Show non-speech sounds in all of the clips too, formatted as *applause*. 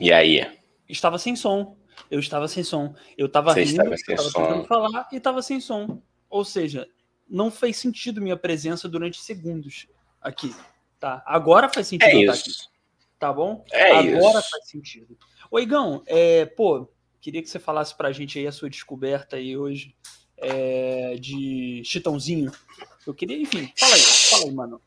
E aí? Estava sem som. Eu estava sem som. Eu estava Você rindo, estava estava tentando falar e estava sem som. Ou seja, não fez sentido minha presença durante segundos aqui. Tá? Agora faz sentido É eu estar aqui. isso. Tá bom? É Agora isso. faz sentido. Ô, Igão, é, pô, queria que você falasse pra gente aí a sua descoberta aí hoje é, de Chitãozinho. Eu queria, enfim, fala aí, fala aí, mano.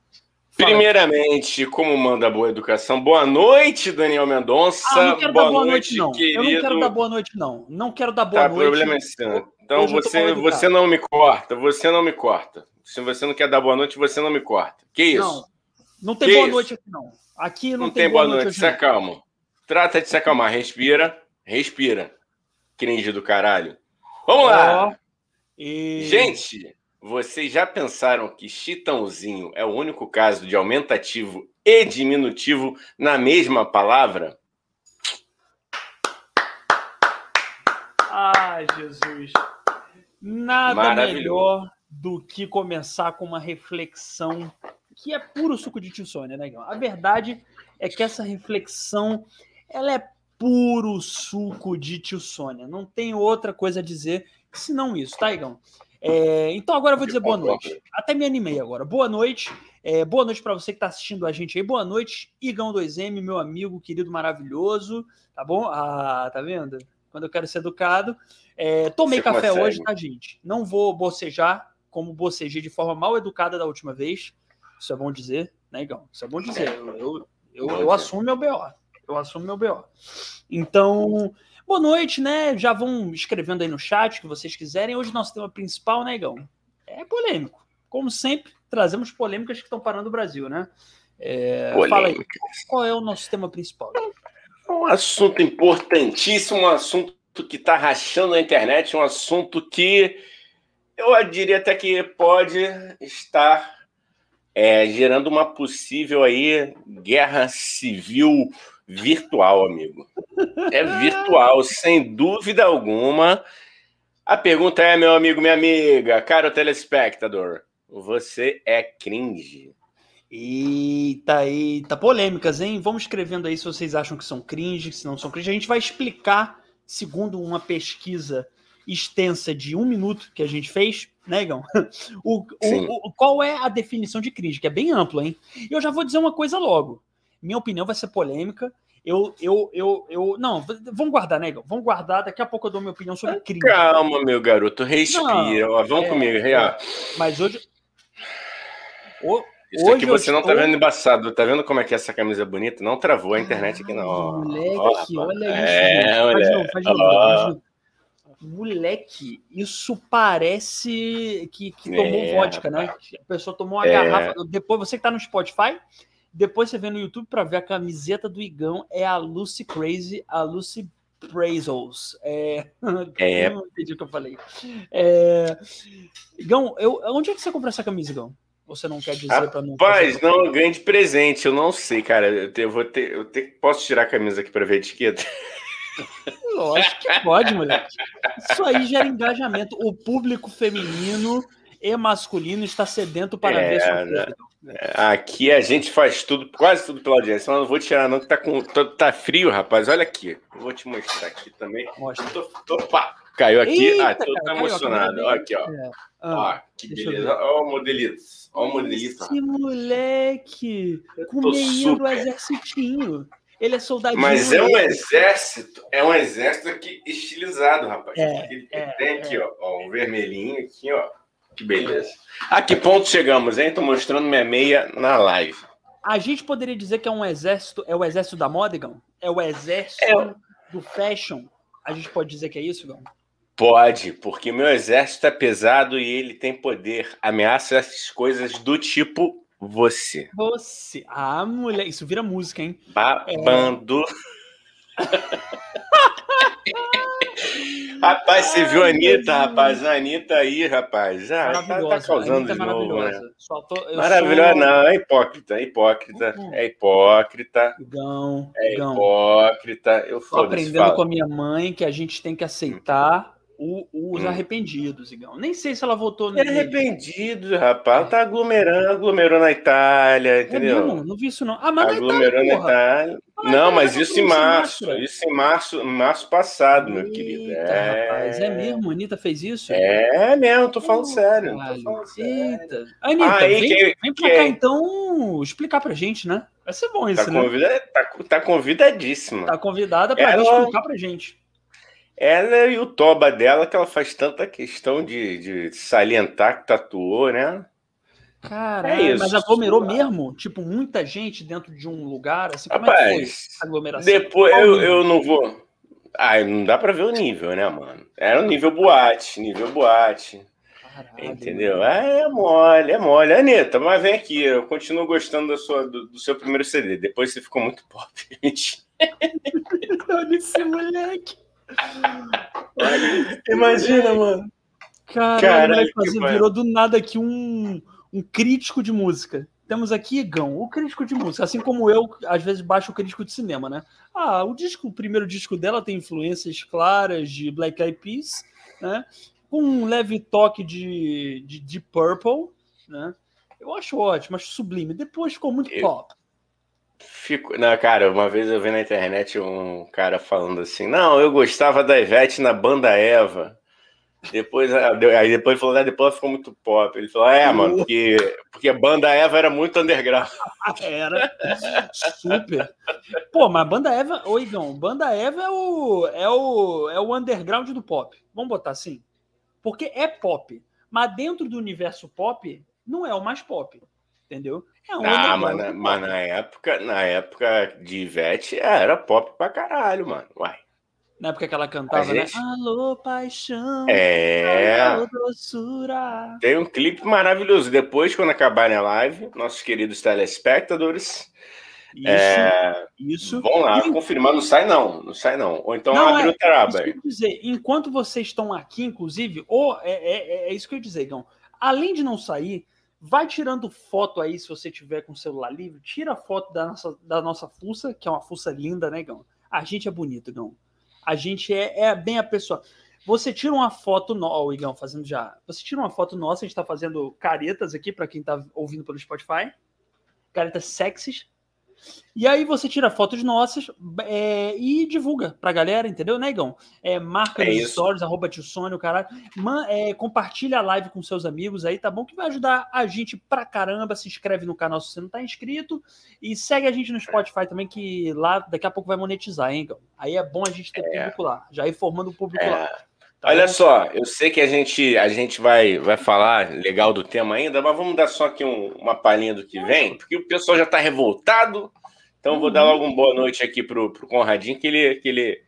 Primeiramente, como manda boa educação, boa noite, Daniel Mendonça. Ah, não quero dar boa noite, não. querido. Eu não quero dar boa noite, não. Não quero dar boa Tá, noite. problema é seu. Então você, você não me corta, você não me corta. Se você não quer dar boa noite, você não me corta. Que isso? Não, não tem Que boa isso? noite aqui, não. Aqui não, Não, tem boa noite, hoje, se acalma. Trata de se acalmar, respira, respira. Cringe do caralho. Vamos lá! E- Gente, vocês já pensaram que Chitãozinho é o único caso de aumentativo e diminutivo na mesma palavra? Ai, Jesus. Nada melhor do que começar com uma reflexão que é puro suco de tio Sônia, né? A verdade é que essa reflexão ela é puro suco de tio Sônia. Não tem outra coisa a dizer senão isso, tá, Igão? É, então agora eu vou dizer boa noite. Até me animei agora. Boa noite. É, boa noite para você que está assistindo a gente aí. Boa noite, Igão 2M, meu amigo querido maravilhoso. Tá bom? Ah, tá vendo? Quando eu quero ser educado. É, tomei Você café consegue. hoje, tá, gente? Não vou bocejar como bocejei de forma mal educada da última vez. Isso é bom dizer, né, Igão? Isso é bom dizer. Eu, eu, eu, eu dizer. assumo meu BO. Eu assumo meu BO. Então, boa noite, né? Já vão escrevendo aí no chat o que vocês quiserem. Hoje nosso tema principal, né, Igão? É polêmico. Como sempre, trazemos polêmicas que estão parando o Brasil, né? É, fala aí, qual é o nosso tema principal? Um assunto importantíssimo, um assunto que está rachando a internet, um assunto que eu diria até que pode estar é, gerando uma possível aí guerra civil virtual, amigo. É virtual, sem dúvida alguma. A pergunta é, meu amigo, minha amiga, caro telespectador, você é cringe? Eita, eita, polêmicas, hein? Vamos escrevendo aí se vocês acham que são cringe, se não são cringe. A gente vai explicar, segundo uma pesquisa extensa de um minuto que a gente fez, né, Igão? *laughs* O, o, o- qual é a definição de que é bem ampla, hein? E eu já vou dizer uma coisa logo. Minha opinião vai ser polêmica. Eu, eu, eu, eu. Não, vamos guardar, né, Igão? Vamos guardar. Daqui a pouco eu dou minha opinião sobre cringe. Calma, meu garoto, respira. Ó, vamos é, comigo, Ria. Mas hoje. O- Isso Hoje aqui você não tá estou- vendo embaçado. Tá vendo como é que essa camisa é bonita? Não travou a internet aqui, não. Ó, Moleque, rapaz. olha isso. É, gente. Faz olha. novo, faz novo, Ó. faz novo. Moleque, isso parece que, que tomou É, vodka, né? A pessoa tomou uma É. garrafa. Depois, você que tá no Spotify, depois você vê no YouTube para ver a camiseta do Igão. É a Lucy Crazy, a Lucy Brazos. É... *laughs* É. Não entendi o que eu falei. É... Igão, eu... onde é que você comprou essa camisa, Igão? Você não quer dizer para não. Rapaz, não, eu ganhei de presente. Eu não sei, cara. Eu, te- eu vou ter, eu te- posso tirar a camisa aqui pra ver a etiqueta? Lógico que pode, moleque. Isso aí gera engajamento. O público feminino e masculino está sedento para É, ver sua né? Aqui a gente faz tudo, quase tudo pela audiência. Mas não vou tirar, não, que tá, com, tá, tá frio, rapaz. Olha aqui. Vou te mostrar aqui também. Mostra. Tô, tô, pá, caiu aqui. Eita, ah, tô cara, tá emocionado. câmera Olha aqui, ó. É. Ó, Ah, que deixa eu beleza. Ó o modelito. Ó o modelito. esse moleque do exercitinho. Ele é soldadinho. Mas é um exército, é um exército aqui estilizado, rapaz. É, Ele é, tem aqui, ó, ó, um vermelhinho aqui, ó. Que beleza. A que ponto chegamos, hein? Tô mostrando minha meia na live. A gente poderia dizer que é um exército, é o exército da moda, Igão? É o exército É. do fashion? A gente pode dizer que é isso, Igão? Pode, porque meu exército é pesado e ele tem poder. Ameaça essas coisas do tipo você. Você. Ah, mulher, isso vira música, hein? Babando. *laughs* rapaz, você viu a Anitta, rapaz? A Anitta aí, rapaz. Já tá, tá causando é de novo, né? maravilhosa. Só tô- Maravilhosa, sou- não, é hipócrita, é hipócrita, Uhum. é hipócrita, Igão, é Igão. hipócrita. Eu Tô aprendendo com a minha mãe que a gente tem que aceitar O, os hum. arrependidos, Igão. Nem sei se ela votou. É arrependidos, rapaz. Tá aglomerando, aglomerou na Itália, entendeu? É mesmo? Não vi isso, não. Ah, mas aglomerou na Itália. Ah, não, mas isso em março. Isso em março, março passado, meu Eita, querido. É... Rapaz, é mesmo? A Anitta fez isso? É mesmo, tô falando oh, sério. Tô falando Eita. Anitta, Aí, vem, que, vem pra que... cá então explicar pra gente, né? Vai ser bom isso, tá né? Convida... Tá, tá convidadíssima. Tá convidada pra Ela... explicar pra gente. Ela e o toba dela, que ela faz tanta questão de, de salientar que tatuou, né? Caralho, é mas aglomerou mesmo? Tipo, muita gente dentro de um lugar? Assim, como Rapaz, é que foi aglomeração? Depois eu, eu não vou. Ah, não dá pra ver o nível, né, mano? Era um nível boate, nível boate. Caralho, entendeu? É, é mole, é mole. Anitta, mas vem aqui, eu continuo gostando da sua, do, do seu primeiro CD. Depois você ficou muito pop. *laughs* *laughs* Olha esse moleque. Imagina, mano. Caralho, Caralho fazer, virou do nada aqui um, um crítico de música. Temos aqui Igão, o crítico de música, assim como eu, às vezes baixo o crítico de cinema, né? Ah, o disco, o primeiro disco dela tem influências claras de Black Eyed Peas, né? Com um leve toque de, de, de Purple, né? Eu acho ótimo, acho sublime. Depois ficou muito eu, pop. Fico... Não, cara, uma vez eu vi na internet um cara falando assim: não, eu gostava da Ivete na banda Eva. Depois, ah, aí depois falou, ah, depois ficou muito pop. Ele falou: é, mano, porque, porque a banda Eva era muito underground. *laughs* era super. Pô, mas a banda Eva, ô Igão, banda Eva é o, é, o, é o underground do pop. Vamos botar assim? Porque é pop. Mas dentro do universo pop, não é o mais pop. Entendeu? É um ah, mas na, mas na época, na época de Ivete era pop pra caralho, mano. Uai. Na época que ela cantava, né? gente... né? Alô, paixão. É. Alô, doçura. Tem um clipe maravilhoso. Depois, quando acabarem a live, nossos queridos telespectadores. Isso, é... isso. Vão lá e... confirmar. Não sai, não. Não sai, não. Ou então não, abre é, o Teraba. dizer, enquanto vocês estão aqui, inclusive, ou é, é, é isso que eu ia dizer, Gão. Além de não sair, Vai tirando foto aí, se você tiver com o celular livre, tira foto da nossa, da nossa fuça, que é uma fuça linda, né, Gão? A gente é bonito, Gão. A gente é, é bem a pessoa. Você tira uma foto, no... oh, Igão, fazendo já. Você tira uma foto nossa, a gente tá fazendo caretas aqui para quem tá ouvindo pelo Spotify. Caretas sexys. E aí você tira fotos nossas é, e divulga pra galera, entendeu, Negão? É, marca é nos stories, arroba tio Sônia, caralho. Man, é, compartilha a live com seus amigos aí, tá bom? Que vai ajudar a gente pra caramba. Se inscreve no canal se você não tá inscrito. E segue a gente no Spotify também, que lá daqui a pouco vai monetizar, hein, Gão? Aí é bom a gente ter é. público lá. Já ir formando o público lá. Tá Olha bom? só, eu sei que a gente, a gente vai, vai falar legal do tema ainda, mas vamos dar só aqui um, uma palhinha do que vem, porque o pessoal já está revoltado. Então, vou dar logo uma boa noite aqui pro, pro Conradinho, que ele, que ele,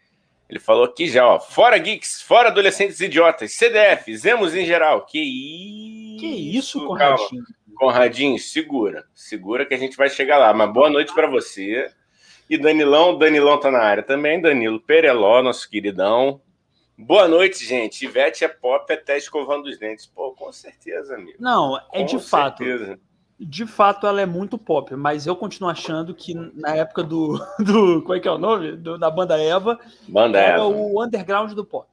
ele falou aqui já, ó. Fora geeks, fora adolescentes idiotas, CDF, Zemos em geral. Que isso, que isso Conradinho? Conradinho, segura, segura que a gente vai chegar lá. Mas boa noite para você. E Danilão, Danilão tá na área também, Danilo Pereló, nosso queridão. Boa noite, gente. Ivete é pop até escovando os dentes. Pô, com certeza, amigo. Não, é com de certeza. fato. De fato, ela é muito pop, mas eu continuo achando que na época do. *laughs* do como é que é o nome? Do, da banda Eva. Banda era Eva. o underground do pop.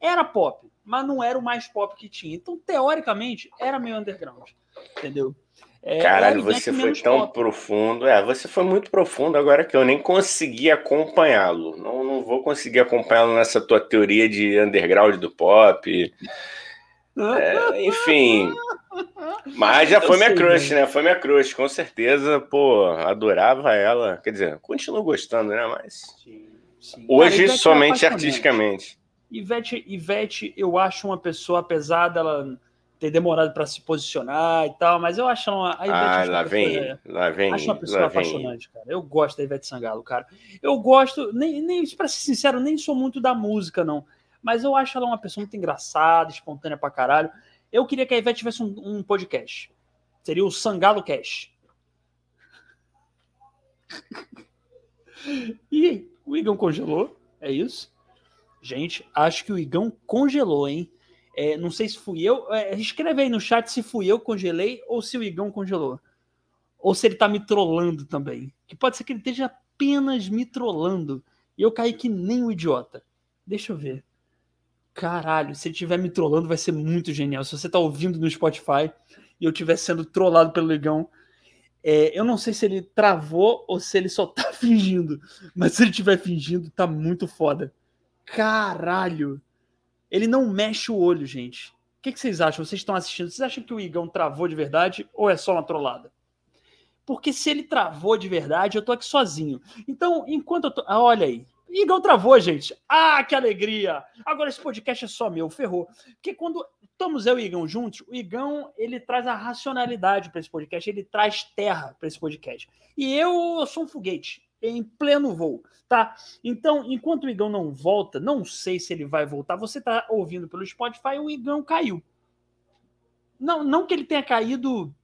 Era pop, mas não era o mais pop que tinha. Então, teoricamente, era meio underground. Entendeu? É, Caralho, você foi tão pop. profundo. É, você foi muito profundo agora que eu nem consegui acompanhá-lo. Não, não vou conseguir acompanhá-lo nessa tua teoria de underground do pop. É, enfim. Mas já foi minha crush, né? Foi minha crush, com certeza. Pô, adorava ela. Quer dizer, continuo gostando, né? Mas. Sim, sim. Hoje, é somente é artisticamente. Ivete, Ivete, eu acho uma pessoa, apesar dela ter demorado para se posicionar e tal, mas eu acho uma. A Ivete ah, lá vem, é, lá vem. Acho uma pessoa apaixonante, vem. cara. Eu gosto da Ivete Sangalo, cara. Eu gosto, nem, nem para ser sincero, nem sou muito da música, não. Mas eu acho ela uma pessoa muito engraçada, espontânea pra caralho. Eu queria que a Ivete tivesse um, um podcast. Seria o Sangalo Cash. e o Igão congelou, é isso? Gente, acho que o Igão congelou, hein? É, não sei se fui eu. É, escreve aí no chat se fui eu congelei ou se o Igão congelou. Ou se ele tá me trollando também. Que pode ser que ele esteja apenas me trollando. E eu caí que nem um idiota. Deixa eu ver. Caralho, se ele estiver me trollando, vai ser muito genial. Se você tá ouvindo no Spotify e eu estiver sendo trollado pelo Igão, é, eu não sei se ele travou ou se ele só *laughs* tá fingindo. Mas se ele estiver fingindo, tá muito foda. Caralho! Ele não mexe o olho, gente. O que, que vocês acham? Vocês estão assistindo? Vocês acham que o Igão travou de verdade ou é só uma trollada? Porque se ele travou de verdade, eu tô aqui sozinho. Então, enquanto eu tô. Ah, olha aí. Igão travou, gente. Ah, que alegria! Agora esse podcast é só meu, ferrou. Porque quando estamos eu e o Igão juntos, o Igão ele traz a racionalidade para esse podcast, ele traz terra para esse podcast. E eu, eu sou um foguete em pleno voo, tá? Então, enquanto o Igão não volta, não sei se ele vai voltar. Você tá ouvindo pelo Spotify, o Igão caiu. Não, não que ele tenha caído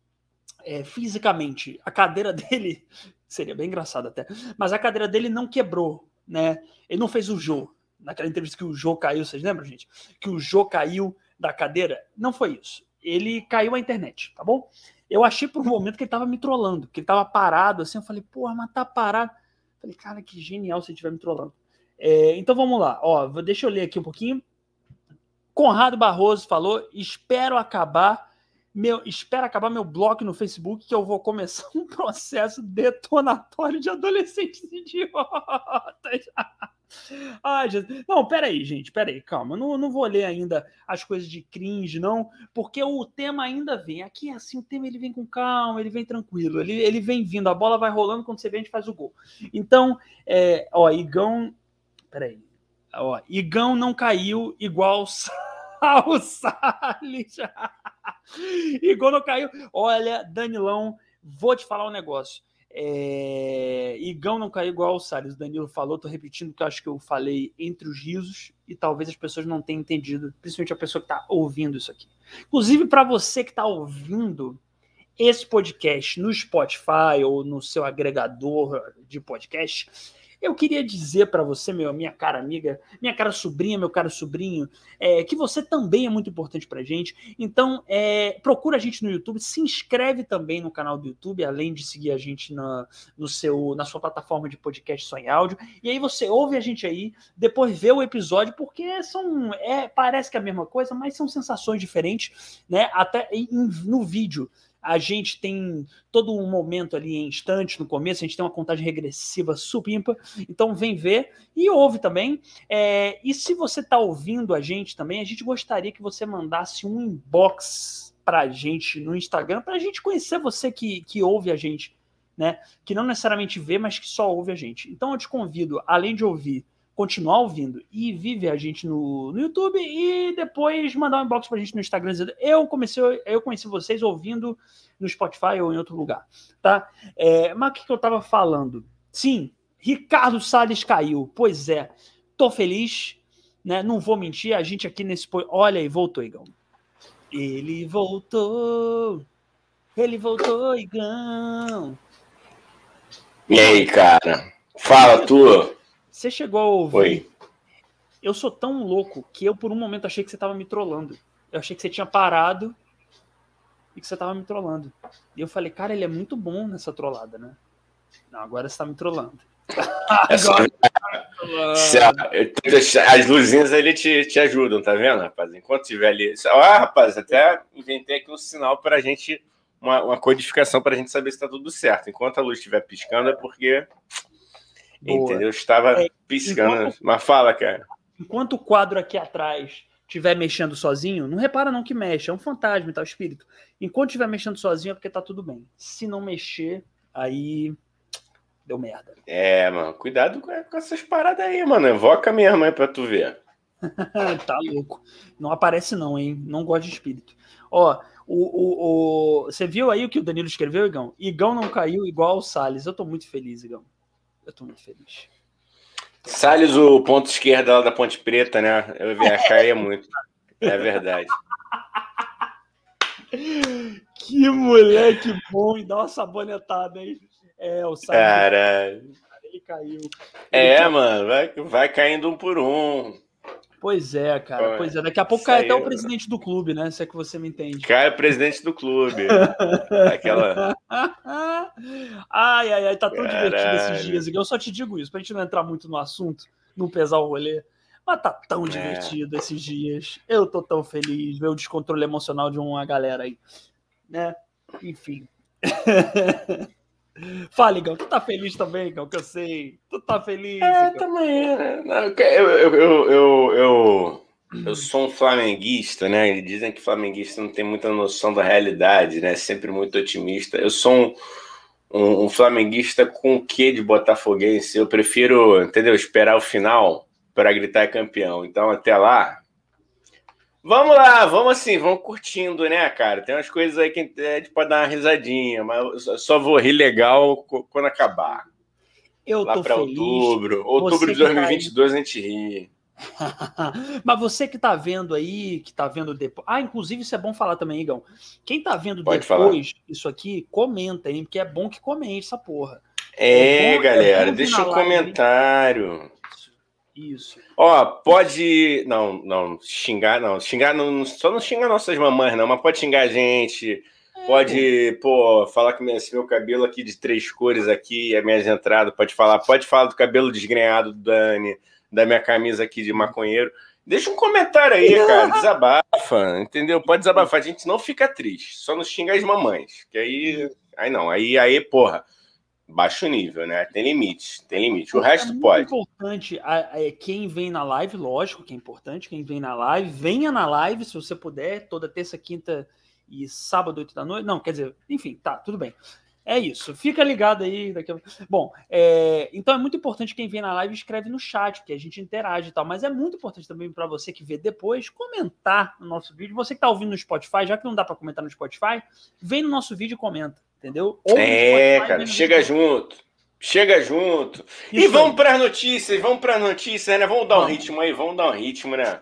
é, fisicamente. A cadeira *laughs* dele seria bem engraçado até, mas a cadeira dele não quebrou, né? Ele não fez o Jô. Naquela entrevista que o Jô caiu, vocês lembram, gente? Que o Jô caiu da cadeira. Não foi isso. Ele caiu a internet, tá bom? Eu achei por um momento que ele tava me trollando, que ele tava parado assim. Eu falei, porra, mas tá parado. Falei, cara, que genial se estiver me trollando. É, então vamos lá, ó, deixa eu ler aqui um pouquinho. Conrado Barroso falou: espero acabar meu, espera acabar meu blog no Facebook que eu vou começar *laughs* um processo detonatório de adolescentes idiotas. *laughs* Ai, Jesus. Não, peraí, gente, peraí, calma. Não, não vou ler ainda as coisas de cringe, não, porque o tema ainda vem. Aqui, assim, o tema ele vem com calma, ele vem tranquilo, ele, ele vem vindo, a bola vai rolando, quando você vê, a gente faz o gol. Então, é, ó, Igão. Peraí. Ó, Igão não caiu igual o *laughs* Salles. *laughs* Igor não caiu. Olha, Danilão, vou te falar um negócio. É... Igão não caiu igual o Salles. O Danilo falou, tô repetindo que eu acho que eu falei entre os risos e talvez as pessoas não tenham entendido, principalmente a pessoa que está ouvindo isso aqui. Inclusive, para você que está ouvindo esse podcast no Spotify ou no seu agregador de podcast, eu queria dizer para você, meu, minha cara amiga, minha cara sobrinha, meu caro sobrinho, é, que você também é muito importante para gente. Então, é, procura a gente no YouTube, se inscreve também no canal do YouTube, além de seguir a gente na, no seu, na sua plataforma de podcast só em áudio. E aí você ouve a gente aí, depois vê o episódio, porque são, é, parece que é a mesma coisa, mas são sensações diferentes, né? Até em, no vídeo a gente tem todo um momento ali em instante no começo, a gente tem uma contagem regressiva supimpa, então vem ver e ouve também. É, e se você está ouvindo a gente também, a gente gostaria que você mandasse um inbox para a gente no Instagram, para a gente conhecer você que, que ouve a gente, né? Que não necessariamente vê, mas que só ouve a gente. Então eu te convido, além de ouvir continuar ouvindo e vive a gente no, no YouTube e depois mandar um inbox pra gente no Instagram dizendo eu comecei, eu conheci vocês ouvindo no Spotify ou em outro lugar, tá? É, mas o que, que eu tava falando? Sim, Ricardo Salles caiu. Pois é, tô feliz, né? Não vou mentir, a gente aqui nesse... Olha aí, voltou, Igão. Ele voltou, ele voltou, Igão. E aí, cara? Fala, tu. Você chegou a ouvir. Oi. Eu sou tão louco que eu, por um momento, achei que você estava me trollando. Eu achei que você tinha parado e que você estava me trollando. E eu falei, cara, ele é muito bom nessa trollada, né? Não, agora você está me trollando. *laughs* É só... *laughs* As luzinhas ali te, te ajudam, tá vendo, rapaz? Enquanto tiver ali. Ah, rapaz, até inventei aqui um sinal para a gente, uma, uma codificação para a gente saber se está tudo certo. Enquanto a luz estiver piscando, é porque Boa. Entendeu? Estava é, piscando. Enquanto, mas fala, cara. Enquanto o quadro aqui atrás estiver mexendo sozinho, não repara não que mexe, é um fantasma e tal, espírito. Enquanto estiver mexendo sozinho é porque tá tudo bem. Se não mexer, aí deu merda. É, mano, cuidado com, com essas paradas aí, mano. Evoca minha mãe pra tu ver. *laughs* tá louco. Não aparece não, hein? Não gosta de espírito. Ó, o, o, o, você viu aí o que o Danilo escreveu, Igão? Igão não caiu igual o Salles. Eu tô muito feliz, Igão. Eu tô muito feliz. Salles, o ponto esquerdo lá da Ponte Preta, né? Eu vi a caia muito. É verdade. *laughs* Que moleque bom e dá uma sabonetada aí. É, o Salles. Cara. Ele caiu. Ele é, caiu. mano, vai, vai caindo um por um. Pois é, cara. Pois é. Daqui a pouco cai até o presidente do clube, né? Se é que você me entende. Cai o presidente do clube. Aquela. ai, ai, ai, tá tão Caralho. divertido esses dias. Eu só te digo isso, pra gente não entrar muito no assunto, não pesar o rolê. Mas tá tão é. divertido esses dias. Eu tô tão feliz ver o descontrole emocional de uma galera aí. Né? Enfim. *laughs* Fala, Igão, tu tá feliz também, Igão, que eu sei. Tu tá feliz? É, Igão. também, né? Eu, eu, eu, eu, eu, eu sou um flamenguista, né? Eles dizem que flamenguista não tem muita noção da realidade, né? Sempre muito otimista. Eu sou um, um, um flamenguista com o quê de botafoguense? Eu prefiro, entendeu? Esperar o final para gritar campeão. Então, até lá, Vamos lá, vamos assim, vamos curtindo, né, cara? Tem umas coisas aí que a gente pode dar uma risadinha, mas só vou rir legal quando acabar. Eu lá tô pra feliz. outubro. Outubro de 2022 tá a gente ri. *laughs* mas você que tá vendo aí, que tá vendo depois. Ah, inclusive isso é bom falar também, Igão. Quem tá vendo pode depois falar. isso aqui, comenta aí, porque é bom que comente essa porra. É, é bom, galera, é deixa um comentário. Isso. Ó, pode. Não, não, xingar, não. Xingar, não, só não xinga nossas mamães, não, mas pode xingar a gente. É. Pode, pô, falar que esse meu cabelo aqui de três cores aqui, as minhas entradas, pode falar, pode falar do cabelo desgrenhado do Dani, da minha camisa aqui de maconheiro. Deixa um comentário aí, *laughs* cara, desabafa, entendeu? Pode desabafar, a gente não fica triste, só não xinga as mamães, que aí, aí não, aí, aí, porra, baixo nível, né? Tem limite, tem limite. O é resto pode. É importante é, quem vem na live, lógico que é importante, quem vem na live, venha na live se você puder, toda terça, quinta e sábado, oito da noite. Não, quer dizer, enfim, tá, tudo bem. É isso, fica ligado aí. Daqui a... Bom, é... então é muito importante quem vem na live escreve no chat, que a gente interage e tal, mas é muito importante também para você que vê depois comentar no nosso vídeo. Você que está ouvindo no Spotify, já que não dá para comentar no Spotify, vem no nosso vídeo e comenta entendeu? Ou é, cara, chega junto. Chega junto. Isso e vamos para as notícias, vamos para as notícias, né? Vamos dar um vamos. ritmo aí, vamos dar um ritmo, né?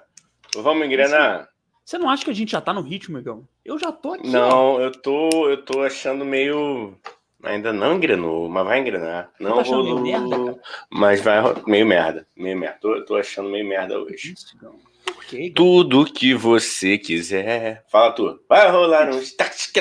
Vamos engrenar. Você não acha que a gente já tá no ritmo, Igão? Eu já tô aqui. Não, ó. eu tô, eu tô achando meio ainda não engrenou, mas vai engrenar. Não tá rolou, meio merda, mas vai meio merda, meio merda. Tô, tô achando meio merda hoje. Isso, Tudo que você quiser. Fala tu. Vai rolar um.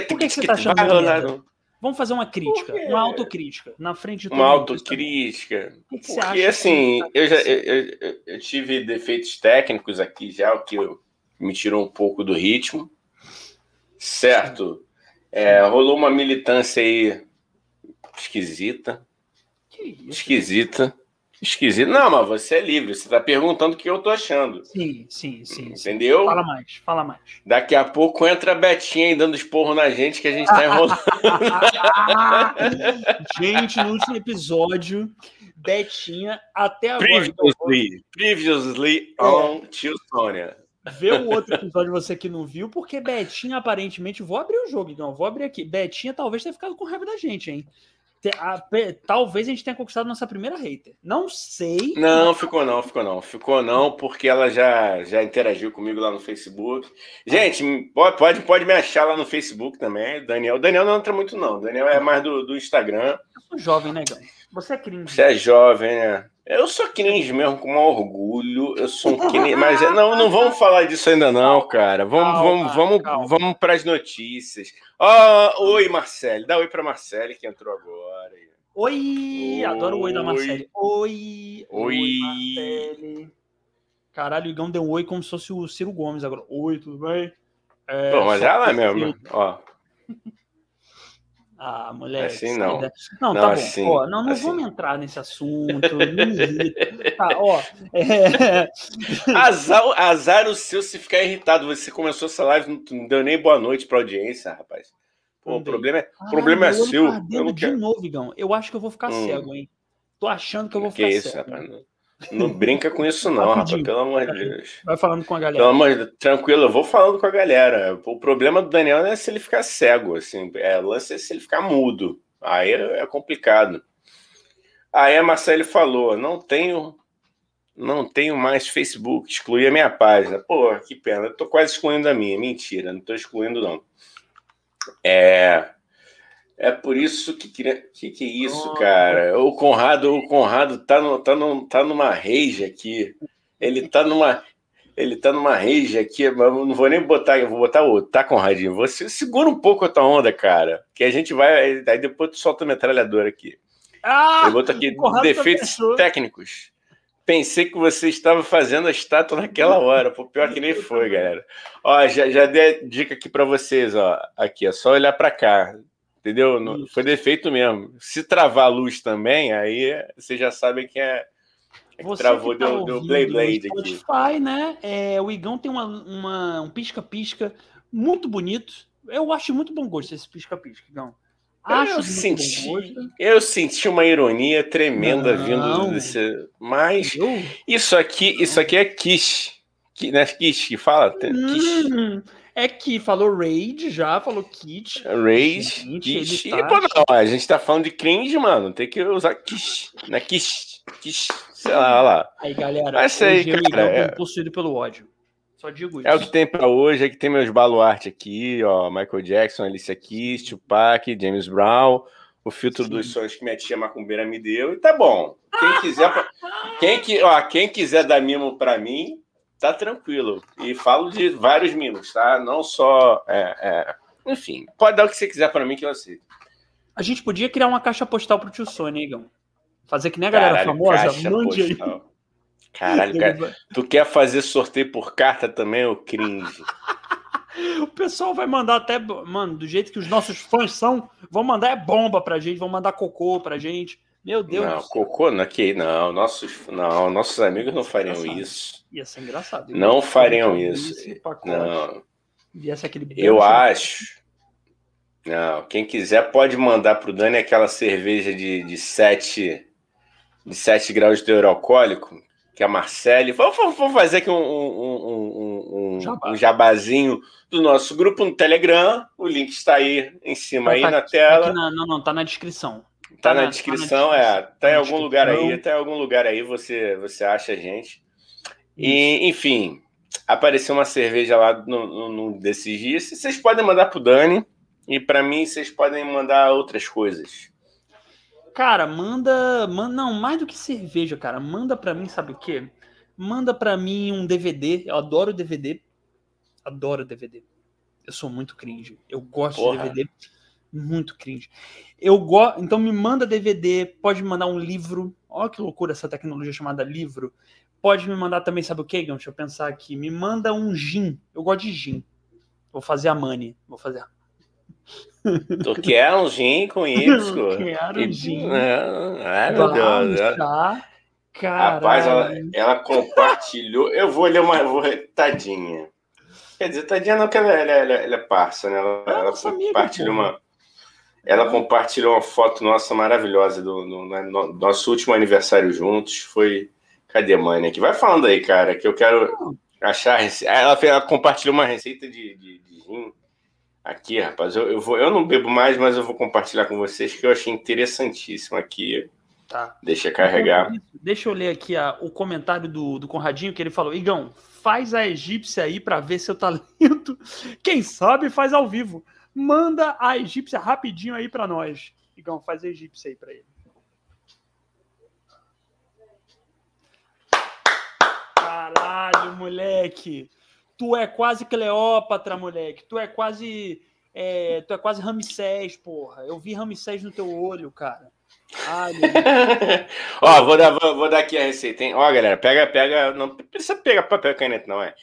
Por que, que você tá achando vai rolar um... Vamos fazer uma crítica, uma autocrítica, na frente de todo Uma autocrítica. O que, que Porque, assim, tá eu, já, eu, eu, eu, tive defeitos técnicos aqui já, o que me tirou um pouco do ritmo. Certo? É, rolou uma militância aí esquisita. Esquisita. Esquisito. Não, mas você é livre. Você está perguntando o que eu tô achando. Sim, sim, sim. Entendeu? Sim. Fala mais, fala mais. Daqui a pouco entra a Betinha aí dando esporro na gente que a gente está enrolando. *laughs* gente, no último episódio, Betinha até agora. Previously, previously é. on Tio Sônia. Vê o outro episódio você que não viu, porque Betinha aparentemente. Vou abrir o jogo, então. Vou abrir aqui. Betinha talvez tenha ficado com raiva da gente, hein? Talvez a gente tenha conquistado nossa primeira hater. Não sei. Não, ficou não, ficou não. Ficou não, porque ela já, já interagiu comigo lá no Facebook. Gente, pode, pode, pode me achar lá no Facebook também. Daniel. Daniel não entra muito, não. Daniel é mais do, do Instagram. Eu sou jovem, né, Gão? Você é cringe. Você é jovem, né? Eu sou cringe mesmo, com um orgulho. Eu sou um cringe. Mas não, não vamos falar disso ainda, não, cara. Vamos, calma, vamos, vamos, vamos para as notícias. Oh, oi, Marcele. Dá oi para Marcele que entrou agora. Oi! oi. Adoro o oi da Marcele. Oi! Oi, Marcele. Caralho, o Igão deu um oi como se fosse o Ciro Gomes agora. Oi, tudo bem? É, Pô, mas já lá mesmo. Ó. Ah, moleque. Assim não. Não, não, tá bom. Assim, ó, não, não assim. vamos entrar nesse assunto. tá, ó. É... *laughs* Azar, azar o seu se ficar irritado. Você começou essa live, não deu nem boa noite pra audiência, rapaz. Pô, o problema é, ah, problema é seu. Eu não de quero... novo, Igão. Eu acho que eu vou ficar hum. cego, hein? Tô achando que eu vou que ficar isso, cego. Rapaz, não brinca com isso, não, rapaz, pelo amor de Deus. Vai falando com a galera. Pelo amor de Deus, tranquilo, eu vou falando com a galera. O problema do Daniel não é se ele ficar cego, assim, é, o lance é se ele ficar mudo. Aí é complicado. Aí a Marcele falou: não tenho. Não tenho mais Facebook, excluí a minha página. Pô, que pena, eu tô quase excluindo a minha. Mentira, não tô excluindo, não. É. É por isso que que, que é isso, cara? O Conrado, o Conrado tá, no, tá, no, tá numa rage aqui. Ele tá numa ele tá numa rage aqui, mas não vou nem botar, eu vou botar outro, tá, Conradinho? Você segura um pouco a tua onda, cara, que a gente vai, aí depois tu solta a metralhadora aqui. Ah, eu boto aqui defeitos técnicos. Pensei que você estava fazendo a estátua naquela hora. Pô, pior que nem foi, galera. Ó, já, já dei dica aqui para vocês, ó. Aqui, é só olhar para cá. Entendeu? Não, foi defeito mesmo. Se travar a luz também, aí vocês já sabem que é. é que travou, tá deu, deu Blade Blade aqui. Spotify, né? É, o Igão tem uma, uma um pisca-pisca muito bonito. Eu acho muito bom gosto esse pisca-pisca, Igão. Acho eu senti, eu senti uma ironia tremenda Não. vindo desse. Mas eu? isso aqui, isso aqui é Kish. Que, né? Kish que fala? Hum, é que falou Raid já, falou Kit. Raid, Kish. Tá... E, pô, não, a gente tá falando de cringe, mano. Tem que usar Kish. Né? Kish. Kish. Sei lá, lá. Aí, galera. Mas aí, cara, é... possuído pelo ódio. Só digo isso. É o que tem para hoje, é que tem meus baluarte aqui, ó, Michael Jackson, Alicia Keys, Tupac, James Brown, o filtro Sim. dos sonhos que minha tia macumbeira me deu, e tá bom. Quem quiser, quem, que, ó, quem quiser dar mimo para mim, tá tranquilo. E falo de vários mimos, tá? Não só, é, é... enfim, pode dar o que você quiser para mim que eu aceito. A gente podia criar uma caixa postal pro tio Sônia, Igão. Fazer que nem a galera Caralho, famosa, mande postal. aí. Caralho, cara. Tu quer fazer sorteio por carta também, ô cringe? *laughs* o pessoal vai mandar até. Mano, do jeito que os nossos fãs são, vão mandar é bomba pra gente, vão mandar cocô pra gente. Meu Deus. Não, cocô não, que, não, nossos, não, nossos amigos não fariam engraçado. isso. Ia ser engraçado. Não fariam isso. não. Viesse aquele Eu acho. Não, quem quiser pode mandar pro Dani aquela cerveja de, de 7 de 7 graus de teor alcoólico, que é a Marcele. Vamos, vamos fazer aqui um, um, um, um, jabazinho do nosso grupo no Telegram. O link está aí em cima, aí tá, na tela. Na, não, não, tá na descrição. Tá, tá na, na, descrição, tá na é. Tá em algum lugar aí, tá em algum lugar aí, você, você acha a gente. E, enfim, apareceu uma cerveja lá num desses dias. Vocês podem mandar pro Dani. E para mim, vocês podem mandar outras coisas. Cara, manda, manda. Não, mais do que cerveja, cara. Manda pra mim, sabe o quê? Manda pra mim um DVD. Eu adoro DVD. Adoro DVD. Eu sou muito cringe. Eu gosto Porra. de DVD. Muito cringe. Eu gosto. Então me manda DVD. Pode me mandar um livro. Olha que loucura essa tecnologia chamada livro. Pode me mandar também, sabe o quê, Deixa eu pensar aqui. Me manda um gin. Eu gosto de gin. Vou fazer a money. Vou fazer. *laughs* Tu quer um gin com isso? Quero um gin. Ai, meu Deus. Ela... Rapaz, ela, ela, compartilhou. Eu vou ler uma. Vou... Tadinha. Quer dizer, tadinha não, que ela, ela, ela, ela é parça, né? Ela, ela compartilhou uma. Ela compartilhou uma foto nossa maravilhosa do, do, do, nosso último aniversário juntos. Foi. Cadê a mãe aqui? Vai falando aí, cara, que eu quero achar. Ela, ela compartilhou uma receita de, de, de Aqui, rapaz, eu, eu, vou, eu não bebo mais, mas eu vou compartilhar com vocês que eu achei interessantíssimo aqui. Tá. Deixa carregar. Deixa eu ler aqui a, o comentário do, do Conradinho que ele falou: Igão, faz a egípcia aí para ver seu talento. Quem sabe faz ao vivo. Manda a egípcia rapidinho aí para nós. Igão, faz a egípcia aí para ele. Caralho, moleque. Tu é quase Cleópatra, moleque. Tu é quase. É, tu é quase Ramsés, porra. Eu vi Ramsés no teu olho, cara. Ai, *laughs* Ó, vou dar, vou, vou, dar aqui a receita, hein? Ó, galera, pega, pega. Não precisa pegar papel caneta, não é?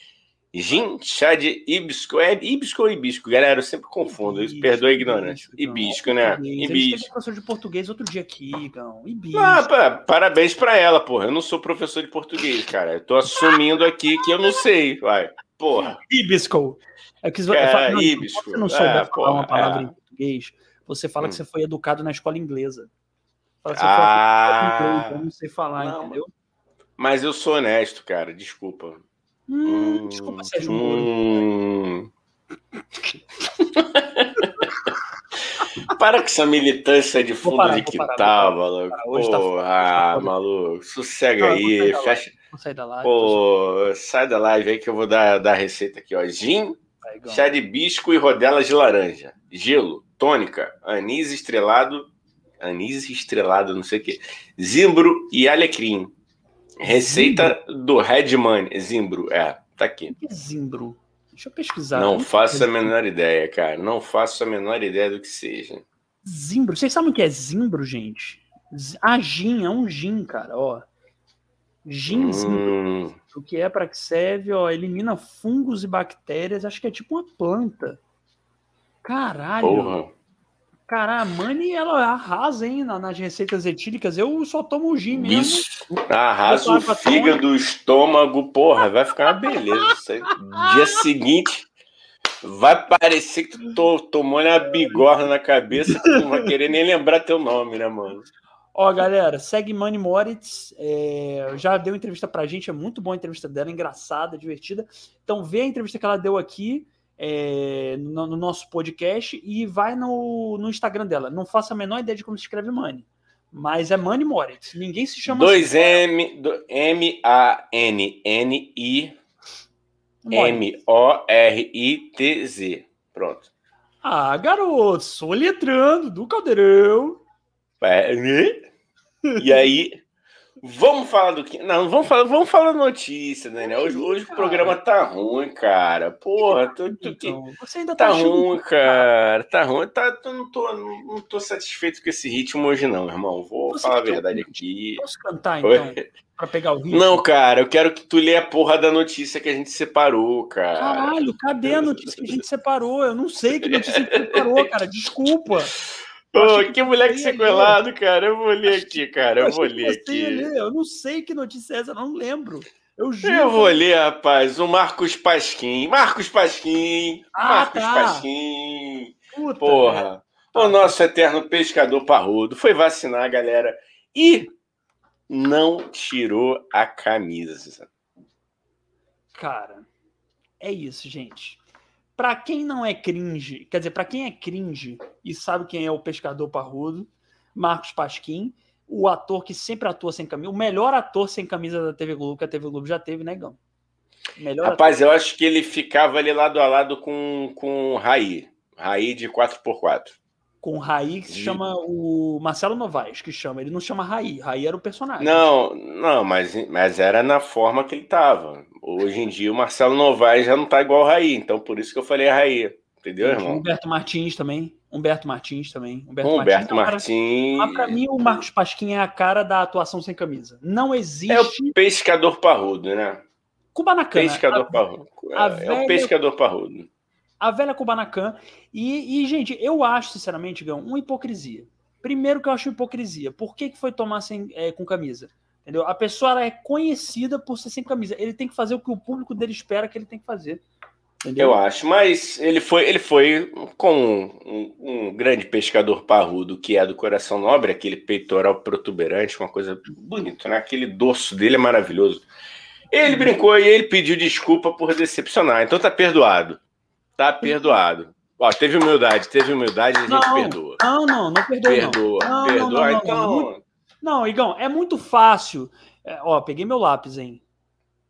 Gin, chá de hibisco. É hibisco ou hibisco? Galera, eu sempre confundo. Hibisco, Perdoa a ignorância. Hibisco, né? Hibisco. professor de português outro dia aqui, Gão. Hibisco. Ah, pá, parabéns pra ela, porra. Eu não sou professor de português, cara. Eu tô assumindo aqui que eu não sei, vai. Porra. Ibisco. É que você, é, não, ibisco. você não souber é, falar porra, uma palavra é. em português, você fala hum. que você foi educado na escola inglesa. Fala que você ah, foi inglês, eu não sei falar, não, entendeu? Mas eu sou honesto, cara. Desculpa. Hum, hum, desculpa, Sérgio hum. *laughs* Para com essa militância de fundo parar, de quintal, maluco. Hoje tá Pô, tá ah, maluco. Sossega não, aí. Fecha. Sair da live. Pô, sai da live aí que eu vou dar, dar a receita aqui, ó. Gin, chá de bisco e rodelas de laranja. Gelo, tônica, anis estrelado. Anis estrelado, não sei o quê. Zimbro e alecrim. Receita zimbro? do Redman. Zimbro, é, tá aqui. O que é zimbro? Deixa eu pesquisar. Não faço a menor ideia, cara. Não faço a menor ideia do que seja. Zimbro. Vocês sabem o que é zimbro, gente? A gin, é um gin, cara, ó. Ginseng, hum. o que é para que serve? Ó, elimina fungos e bactérias. Acho que é tipo uma planta. Caralho. Porra. Cara, a Mani, ela arrasa, hein, nas receitas etílicas. Eu só tomo o gin mesmo. Isso. Arrasa o fígado, o estômago, porra, vai ficar uma beleza. Dia seguinte, vai parecer que tu tomou uma bigorna na cabeça que tu não vai querer nem lembrar teu nome, né, mano? Ó, galera, segue Mani Moritz. É, já deu entrevista pra gente, é muito boa a entrevista dela, engraçada, divertida. Então vê a entrevista que ela deu aqui é, no, no, nosso podcast e vai no, no Instagram dela. Não faço a menor ideia de como se escreve Money, mas é Money Moritz. Ninguém se chama 2M, assim. M-A-N-N-I M-O-R-I-T-Z. Pronto. Ah, garoto, sou letrando do Caldeirão. É, né? E aí, Vamos falar do que. Não, vamos falar, vamos falar notícia, Daniel. Hoje, hoje o programa tá ruim, cara. Porra, tu, tu, então, você ainda tá, tá ruim, cara. Tá ruim. Tá, não, tô, não tô satisfeito com esse ritmo hoje, não, irmão. Vou você falar a verdade aqui. Posso cantar, então? Pra pegar o ritmo? Não, cara, eu quero que tu lê a porra da notícia que a gente separou, cara. Caralho, cadê a notícia que a gente separou? Eu não sei que notícia que separou, cara. Desculpa. Pô, que moleque sequelado, cara. Eu vou ler aqui, cara. Eu, vou ler aqui. Eu não sei que notícia é essa, não lembro. Eu juro. Eu vou ler, rapaz. O Marcos Pasquim. Marcos Pasquim. Ah, Marcos tá. Pasquim. Puta, Porra. O nosso eterno pescador parrudo foi vacinar a galera e não tirou a camisa. Cara, é isso, gente. Para quem não é cringe, quer dizer, para quem é cringe e sabe quem é o pescador parrudo, Marcos Pasquim, o ator que sempre atua sem camisa, o melhor ator sem camisa da TV Globo que a TV Globo já teve, negão. Rapaz, ator. eu acho que ele ficava ali lado a lado com, com Raí. Raí de 4x4 com Raí, que se chama o Marcelo Novaes, que chama. Ele não chama Raí. Raí era o personagem. Não, não, mas, mas era na forma que ele tava. Hoje em dia o Marcelo Novaes já não tá igual o Raí, então por isso que eu falei Raí. Entendeu, irmão? Humberto Martins também. Humberto Martins também. Humberto, Humberto Martins. Martins. Mas pra mim, o Marcos Pasquim é a cara da atuação sem camisa. Não existe. É o pescador parrudo, né? Kubanacan. Pescador a, parrudo. A é, velha... é o pescador parrudo a velha Kubanacan. E, e, gente, eu acho, sinceramente, Gão, uma hipocrisia. Primeiro que eu acho hipocrisia. Por que, que foi tomar sem, é, com camisa? Entendeu? A pessoa é conhecida por ser sem camisa. Ele tem que fazer o que o público dele espera que ele tem que fazer. Entendeu? Eu acho, mas ele foi, ele foi com um, um, grande pescador parrudo que é do coração nobre, aquele peitoral protuberante, uma coisa bonita, né? Aquele dorso dele é maravilhoso. Ele brincou e ele pediu desculpa por decepcionar, então tá perdoado. Tá perdoado. Ó, teve humildade, teve humildade, a gente não, perdoa. Não, não, não perdoa. Perdoa, não. perdoa. Não, não, então. Não, Igão, é muito fácil. É, ó, peguei meu lápis, hein?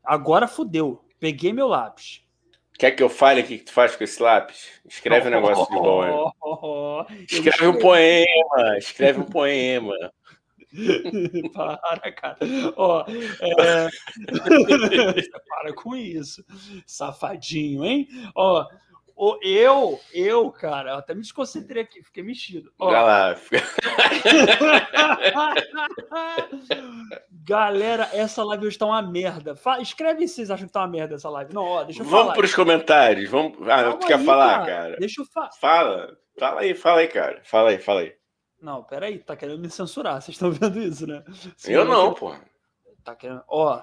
Agora fudeu. Peguei meu lápis. Quer que eu fale o que tu faz com esse lápis? Escreve um *laughs* negócio de bom. Oh, escreve um poema, escreve um poema. *laughs* Para, cara. Ó, é... *laughs* para com isso. Safadinho, hein? Ó, o, eu, eu, cara, eu até me desconcentrei aqui, fiquei mexido. Ó. Lá. *laughs* Galera, essa live hoje tá uma merda. Fala, escreve se vocês acham que tá uma merda essa live. Não, ó, deixa eu Vamos falar. Vamos pros comentários. Vamos... Ah, tu quer falar, cara? cara? Deixa eu falar. Fala. Fala aí, fala aí, cara. Fala aí, fala aí. Não, peraí, tá querendo me censurar, vocês estão *laughs* vendo isso, né? eu não, pô. Tá querendo. Ó,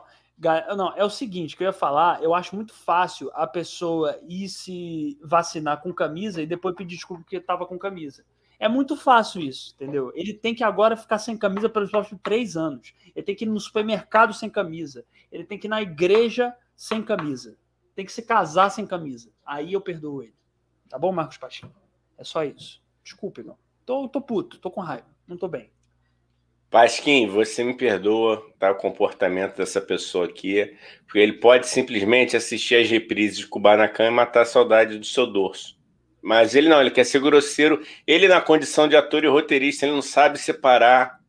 não, é o seguinte que eu ia falar, eu acho muito fácil a pessoa ir se vacinar com camisa e depois pedir desculpa porque tava com camisa. É muito fácil isso, entendeu? Ele tem que agora ficar sem camisa pelos próximos três anos. Ele tem que ir no supermercado sem camisa. Ele tem que ir na igreja sem camisa. Tem que se casar sem camisa. Aí eu perdoo ele. Tá bom, Marcos Pacheco? É só isso. Desculpe, não. Tô, tô puto, tô com raiva, não tô bem. Pasquim, você me perdoa tá, o comportamento dessa pessoa aqui, porque ele pode simplesmente assistir as reprises de Kubanacan e matar a saudade do seu dorso. Mas ele não, ele quer ser grosseiro. Ele, na condição de ator e roteirista, ele não sabe separar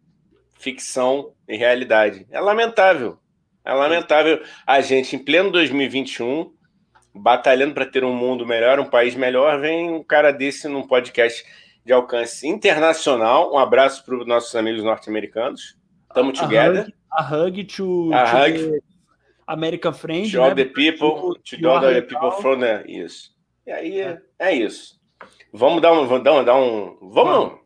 ficção e realidade. É lamentável. É lamentável a gente, em pleno 2021, batalhando para ter um mundo melhor, um país melhor, vem um cara desse num podcast de alcance internacional. Um abraço para os nossos amigos norte-americanos. Tamo together. A hug to, A to hug. the American Friend. To all né? the people, to you all the people from the... Isso. E aí, é, isso. Vamos dar um... Vamos dar um... Dar um vamos...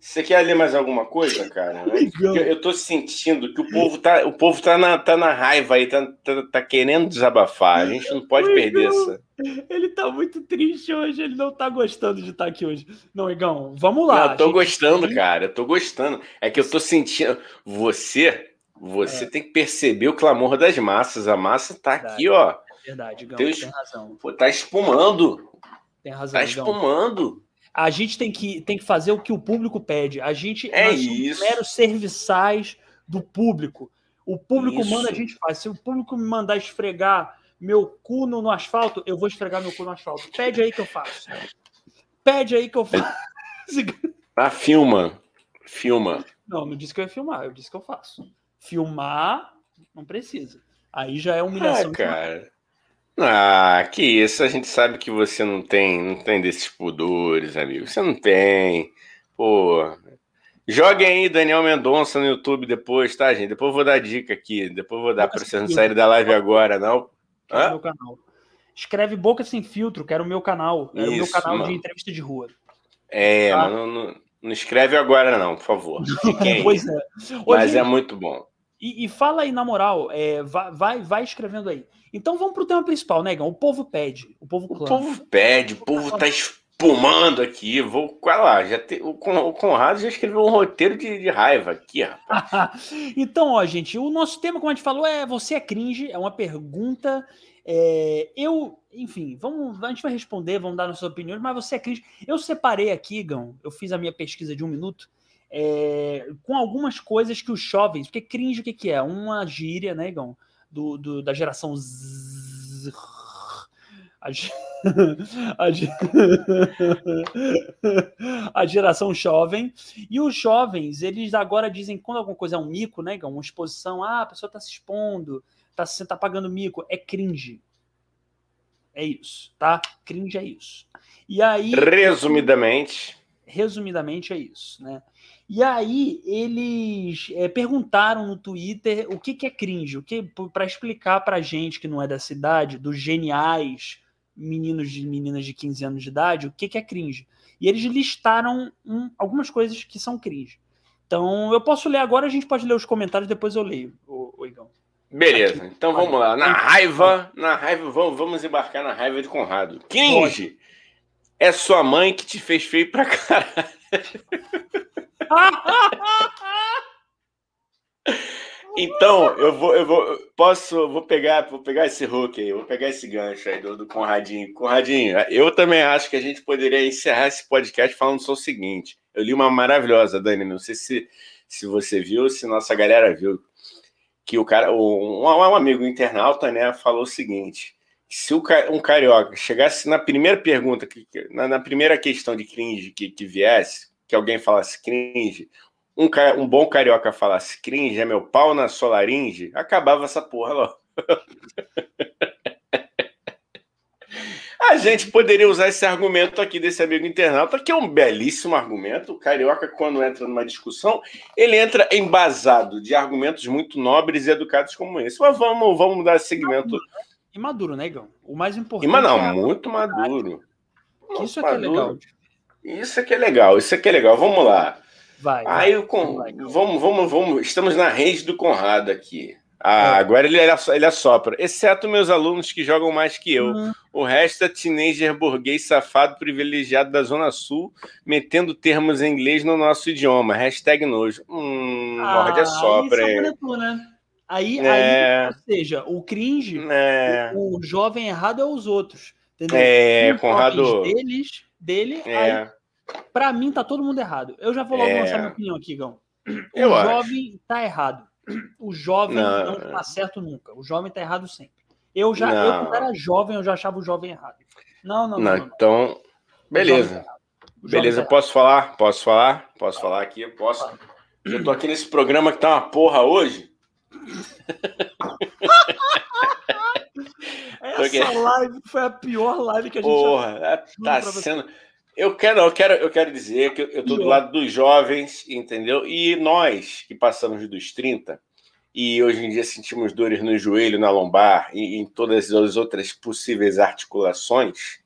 Você quer ler mais alguma coisa, cara? *laughs* Eu, eu tô sentindo que o povo tá, o povo tá, na, tá na raiva aí, tá, tá, tá querendo desabafar. A gente não pode perder essa. Ele tá muito triste hoje, ele não tá gostando de estar aqui hoje. Não, Igão, vamos lá. Não, eu tô gente. gostando, cara. Eu tô gostando. É que eu tô sentindo. Você, você tem que perceber o clamor das massas. A massa tá aqui, ó. Verdade, Igão, Deus- tem razão. Pô, tá espumando. Tem razão, Tá Igão. A gente tem que, tem que fazer o que o público pede. A gente É isso. meros serviçais do público. O público Isso. manda, a gente faz. Se o público me mandar esfregar meu cu no, no asfalto, eu vou esfregar meu cu no asfalto. Pede aí que eu faço. Pede aí que eu faço. *laughs* Ah, filma. Filma. Não, não disse que eu ia filmar, eu disse que eu faço. Filmar, não precisa. Aí já é humilhação. Ah, cara. Ah, que isso. A gente sabe que você não tem, não tem desses pudores, amigo. Você não tem. Pô. Joguem aí Daniel Mendonça no YouTube depois, tá, gente? Depois eu vou dar dica aqui. Depois eu vou dar sem vocês não saírem da live agora, não. O Hã? meu canal. Escreve Boca Sem Filtro, quero o meu canal. Era o meu Isso, canal mano. de entrevista de rua. É, Tá. mas não, não, não escreve agora, não, por favor. *laughs* Pois é. Ô, Mas é muito bom. E, e fala aí, na moral, é, vai, vai, escrevendo aí. Então vamos pro tema principal, né, Igão? O povo pede, o povo O clama. povo pede, o povo tá espumando aqui. Vou. Olha lá, já te- o, Con- o Conrado já escreveu um roteiro de, de raiva aqui, rapaz. *laughs* então, ó, gente, o nosso tema, como a gente falou, é Você é cringe? É uma pergunta. é, eu, enfim, vamos, a gente vai responder, vamos dar nossas opiniões, mas você é cringe. Eu separei aqui, Igão, eu fiz a minha pesquisa de um minuto, é, com algumas coisas que os jovens. Porque cringe o que, que é? Uma gíria, né, Igão? Do, do- da geração Z. A, ge- *laughs* a ge- *laughs* a geração jovem. E os jovens, eles agora dizem que quando alguma coisa é um mico, né, Igão? Uma exposição, ah, a pessoa tá se expondo, tá, tá pagando mico, é cringe. É isso, tá? Cringe é isso. E aí. Resumidamente, Resumidamente é isso, né? E aí eles é, perguntaram no Twitter o que, que é cringe, o que para explicar pra gente que não é da cidade, dos geniais meninos e meninas de 15 anos de idade, o que, que é cringe. E eles listaram um- algumas coisas que são cringe. Então eu posso ler agora, a gente pode ler os comentários, depois eu leio, o, o Igão. beleza. Então vamos lá. Na raiva, na raiva, vamos, vamos embarcar na raiva de Conrado. Cringe é sua mãe que te fez feio pra caralho. *laughs* Então, eu vou, eu vou, posso, vou pegar, vou pegar esse hook aí, vou pegar esse gancho aí do, do Conradinho. Conradinho, eu também acho que a gente poderia encerrar esse podcast falando só o seguinte. Eu li uma maravilhosa, Dani, não sei se, se você viu, se nossa galera viu, que o cara, um, um amigo internauta, né, falou o seguinte: se o, um carioca chegasse na primeira pergunta, na, na primeira questão de cringe que, que viesse, que alguém falasse cringe, um, um bom carioca falasse cringe, é meu pau na solaringe, acabava essa porra logo. *laughs* A gente poderia usar esse argumento aqui desse amigo internauta, que é um belíssimo argumento. O carioca, quando entra numa discussão, ele entra embasado de argumentos muito nobres e educados como esse. Mas vamos, vamos dar segmento. E maduro, né, Igão? O mais importante Mas não, é muito maduro. isso é que é Maduro. legal. Isso é que é legal, isso é que é legal. Vamos lá. Vai. vai. Aí o Con... vai, vamos, vamos, vamos. Estamos na rede do Conrado aqui. Ah, É. agora ele, ele assopra. Exceto meus alunos que jogam mais que eu. Hum, O resto é teenager burguês safado privilegiado da Zona Sul, metendo termos em inglês no nosso idioma. Hashtag nojo. Hum, morde a sopra, aí sabonetou, né? Aí, É. aí, ou seja, o cringe, É, o jovem errado é os outros. Entendeu? É, Conrado. Deles, dele, aí, é. pra mim tá todo mundo errado. Eu já vou logo É. lançar minha opinião aqui, Gão. O Eu acho. jovem tá errado. O jovem Não. não, tá certo nunca. O jovem tá errado sempre. Eu já, eu Não. quando era jovem, eu já achava o jovem errado. Não, não, não. Não, então, beleza. tá Beleza, tá posso falar? Posso falar? Posso falar aqui? Eu Posso? Eu tô aqui nesse programa que tá uma porra hoje. *laughs* Essa live foi a pior live que a gente Porra, é, tá pra você. sendo. Eu quero, eu quero, eu quero dizer que eu, eu tô do lado dos jovens, entendeu? E nós que passamos dos 30, e hoje em dia sentimos dores no joelho, na lombar e em todas as outras possíveis articulações,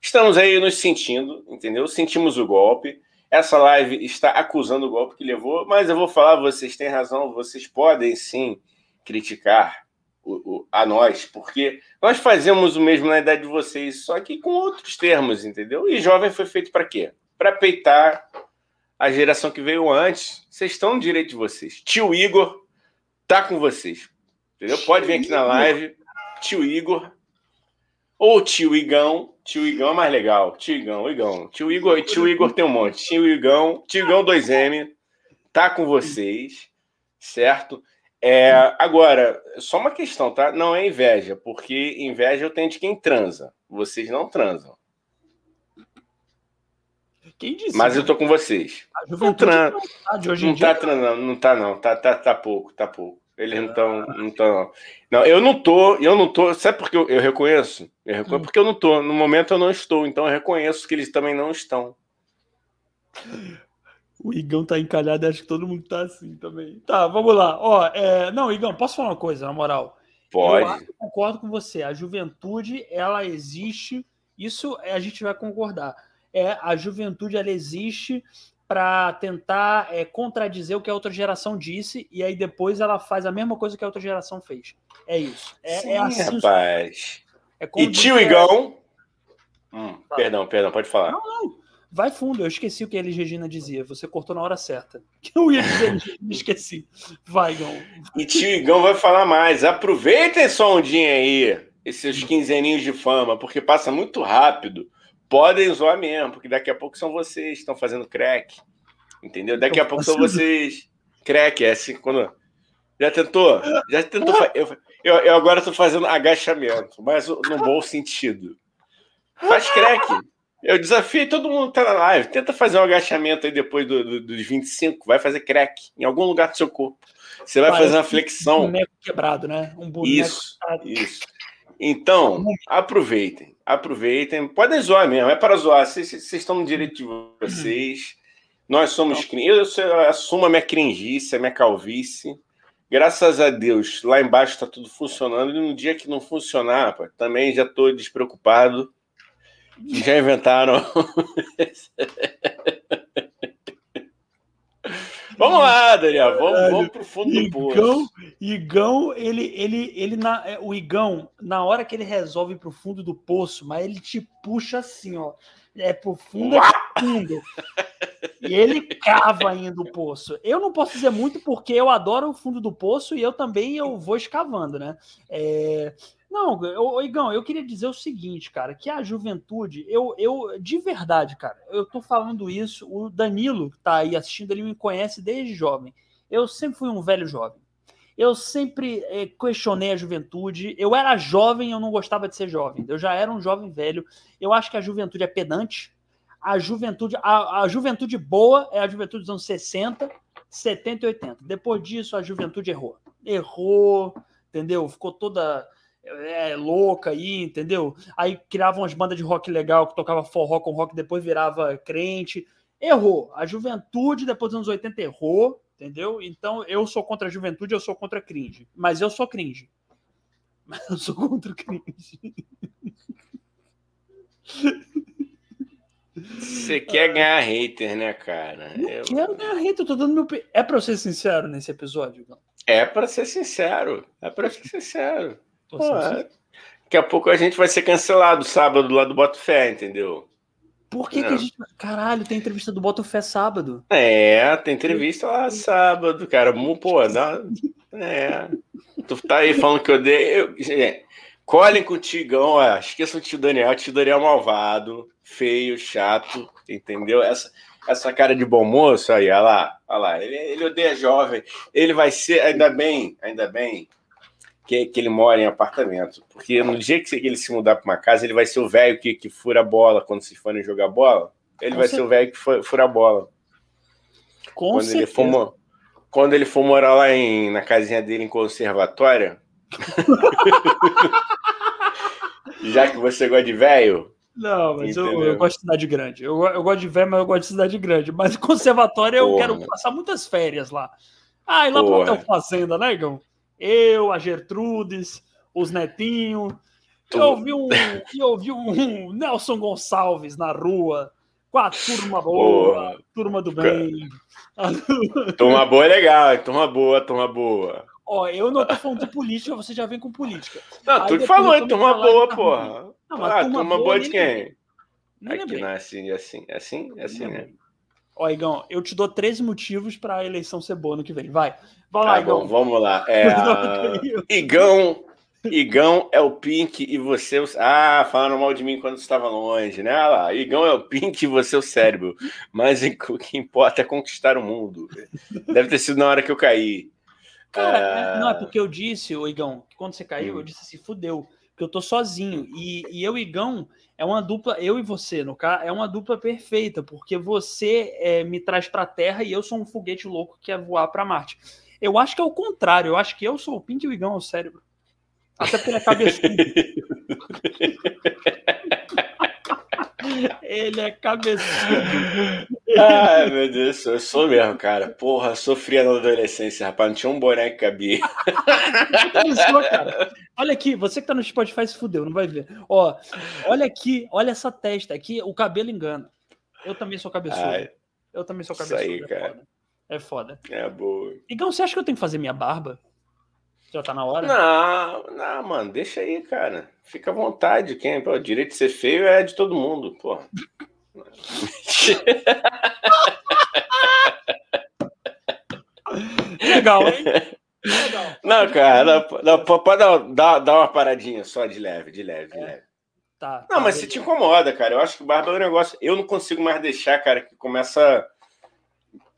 estamos aí nos sentindo, entendeu? Sentimos o golpe. Essa live está acusando o golpe que levou, mas eu vou falar, vocês têm razão, vocês podem sim criticar o, o, a nós, porque nós fazemos o mesmo na idade de vocês, só que com outros termos, entendeu? E jovem foi feito para quê? Para peitar a geração que veio antes. Vocês estão no direito de vocês. Tio Igor tá com vocês. Entendeu? Pode vir aqui na live. Tio Igor. Ou tio Igão. Tio Igão é mais legal. Tio Igão, Igão. Tio Igor, tio Igor tem um monte. Tio Igão, tio Igão 2M. Tá com vocês. Certo? É, agora, só uma questão, tá? Não é inveja, porque inveja eu tenho de quem transa. Vocês não transam. Quem disse? Mas eu tô com vocês. Não, tran... tá não dia. Tá transando, não tá não, tá, tá, tá pouco, tá pouco. Eles não estão, não estão. Não, eu não tô, eu não tô. Sabe por que eu, eu reconheço? Eu reconheço hum. porque eu não tô. No momento eu não estou, então eu reconheço que eles também não estão. O Igão tá encalhado, acho que todo mundo tá assim também. Tá, vamos lá. Ó, é... Não, Igão, posso falar uma coisa, na moral? Pode. Eu concordo com você. A juventude, ela existe. Isso a gente vai concordar. É, a juventude, ela existe para tentar é, contradizer o que a outra geração disse e aí depois ela faz a mesma coisa que a outra geração fez. É isso. É, Sim, é assim. Rapaz. É e tio Igão. Hum, perdão, perdão, pode falar. Não, não. Vai fundo, eu esqueci o que a Elis Regina dizia. Você cortou na hora certa. Que *laughs* eu ia dizer, me esqueci. Vai, Igão. E tio Igão vai falar mais. Aproveitem só um dia aí, esses quinzeninhos de fama, porque passa muito rápido podem zoar mesmo, porque daqui a pouco são vocês que estão fazendo crack. Entendeu? Daqui a pouco são vocês. Crack, é assim, quando. Já tentou? Já tentou? Eu, eu, eu agora estou fazendo agachamento, mas no bom sentido. Faz crack. Eu desafio todo mundo que tá na live. Tenta fazer um agachamento aí depois do, do, dos 25. Vai fazer crack em algum lugar do seu corpo. Você vai fazer uma flexão. Um boneco quebrado, né? Um boneco isso, quebrado. isso. Então, aproveitem aproveitem. Podem zoar mesmo, é para zoar. Vocês estão no direito de vocês. Nós somos cringe. Eu assumo a minha cringice, a minha calvície. Graças a Deus, lá embaixo está tudo funcionando. E no dia que não funcionar, também já estou despreocupado. Já inventaram. Vamos lá, Daniel, vamos, vamos pro fundo do poço. Igão, ele, ele, ele na, é, o Igão, na hora que ele resolve ir pro fundo do poço, mas ele te puxa assim, ó. É pro fundo, é fundo. *laughs* e ele cava ainda o poço. Eu não posso dizer muito porque eu adoro o fundo do poço e eu também eu vou escavando, né? É, não, eu, Igão, eu queria dizer o seguinte, cara, que a juventude, eu, eu, de verdade, cara, eu tô falando isso, o Danilo que tá aí assistindo, ele me conhece desde jovem. Eu sempre fui um velho jovem. Eu sempre é, questionei a juventude. Eu era jovem, eu não gostava de ser jovem. Eu já era um jovem velho. Eu acho que a juventude é pedante. A juventude, a, a juventude boa é a juventude dos anos 60, 70 e 80. Depois disso, a juventude errou. Errou, entendeu? Ficou toda é, louca aí, entendeu? Aí criavam umas bandas de rock legal que tocava forró com rock, depois virava crente. Errou. A juventude, depois dos anos 80, errou, entendeu? Então eu sou contra a juventude, eu sou contra a cringe. Mas eu sou cringe. Mas eu sou contra o cringe. Você quer ganhar hater, né, cara? Não eu quero ganhar hater, eu tô dando meu. É pra eu ser sincero nesse episódio? Não? É pra ser sincero. É pra ser sincero. É. Daqui a pouco a gente vai ser cancelado sábado lá do Boto Fé, entendeu? Por que, que a gente. Caralho, tem entrevista do Boto Fé sábado. É, tem entrevista lá sábado, cara. Pô, dá. É. Tu tá aí falando que eu dei. Eu... Colhem com o Tigão, ó. Esqueçam o tio Daniel, o tio Daniel é malvado, feio, chato, entendeu? Essa, essa cara de bom moço aí, olha lá, olha lá. Ele, ele odeia jovem. Ele vai ser, ainda bem, ainda bem, que, que ele mora em apartamento. Porque no dia que ele se mudar para uma casa, ele vai ser o velho que, que fura a bola quando se forem jogar bola. Ele Com vai certeza. ser o velho que fura a bola. Com quando certeza. ele for quando ele for morar lá em, na casinha dele em conservatória. *laughs* já que você gosta de velho. Não, mas eu, eu, gosto de cidade grande. Eu, eu gosto de velho, mas eu gosto de cidade grande. Mas conservatório eu quero passar muitas férias lá. Ah, e lá pro Hotel Fazenda, né, Igão? Eu, a Gertrudes, os netinhos. Eu ouvi um, eu ouvi um Nelson Gonçalves na rua, com a turma boa, turma do bem. *laughs* Turma boa é legal, turma boa, turma boa. Ó, eu não tô falando de política, você já vem com política. Não, tu falou em turma boa, porra. Não, ah, turma, turma boa, de quem? Aqui não é assim, é assim, é assim, é assim, né? Ó, Igão, eu te dou 13 motivos para a eleição ser boa no que vem. Vai. Vai lá, tá Igão. Bom, vamos lá. É, *laughs* Igão, Igão é o Pink e você. É o... Ah, falaram mal de mim quando estava longe, né? Olha lá, Igão é o Pink e você é o cérebro. Mas o que importa é conquistar o mundo. Deve ter sido na hora que eu caí. Cara, ah... não, é porque eu disse, o Igão, que quando você caiu, hum. eu disse assim, fudeu, que eu tô sozinho. E, e eu Igão é uma dupla, eu e você, no caso, é uma dupla perfeita, porque você é, me traz pra Terra e eu sou um foguete louco que quer voar para Marte. Eu acho que é o contrário, eu acho que eu sou o Pink e o Igão é o cérebro. Até porque ele é. *laughs* Ele é cabeçudo. Ai, meu Deus, eu sou mesmo, cara. Porra, sofria na adolescência, rapaz. Não tinha um boneco que cabia. Olha aqui, você que tá no Spotify se fudeu, não vai ver. Ó, olha aqui, olha essa testa aqui, o cabelo engana. Eu também sou cabeçudo. Ai, eu também sou cabeçudo. Isso aí, é cara. Foda. É foda. É boa. Igão, você acha que eu tenho que fazer minha barba? Já tá na hora? Não, não, mano, deixa aí, cara. Fica à vontade. Quem, pô, o direito de ser feio é de todo mundo, pô. Legal, hein? Legal. *laughs* Não, cara, não, pode dar, dar, uma paradinha só de leve, de leve, de é. leve. Tá, não, tá, mas se te incomoda, cara. Eu acho que barba é um negócio. Eu não consigo mais deixar, cara, que começa a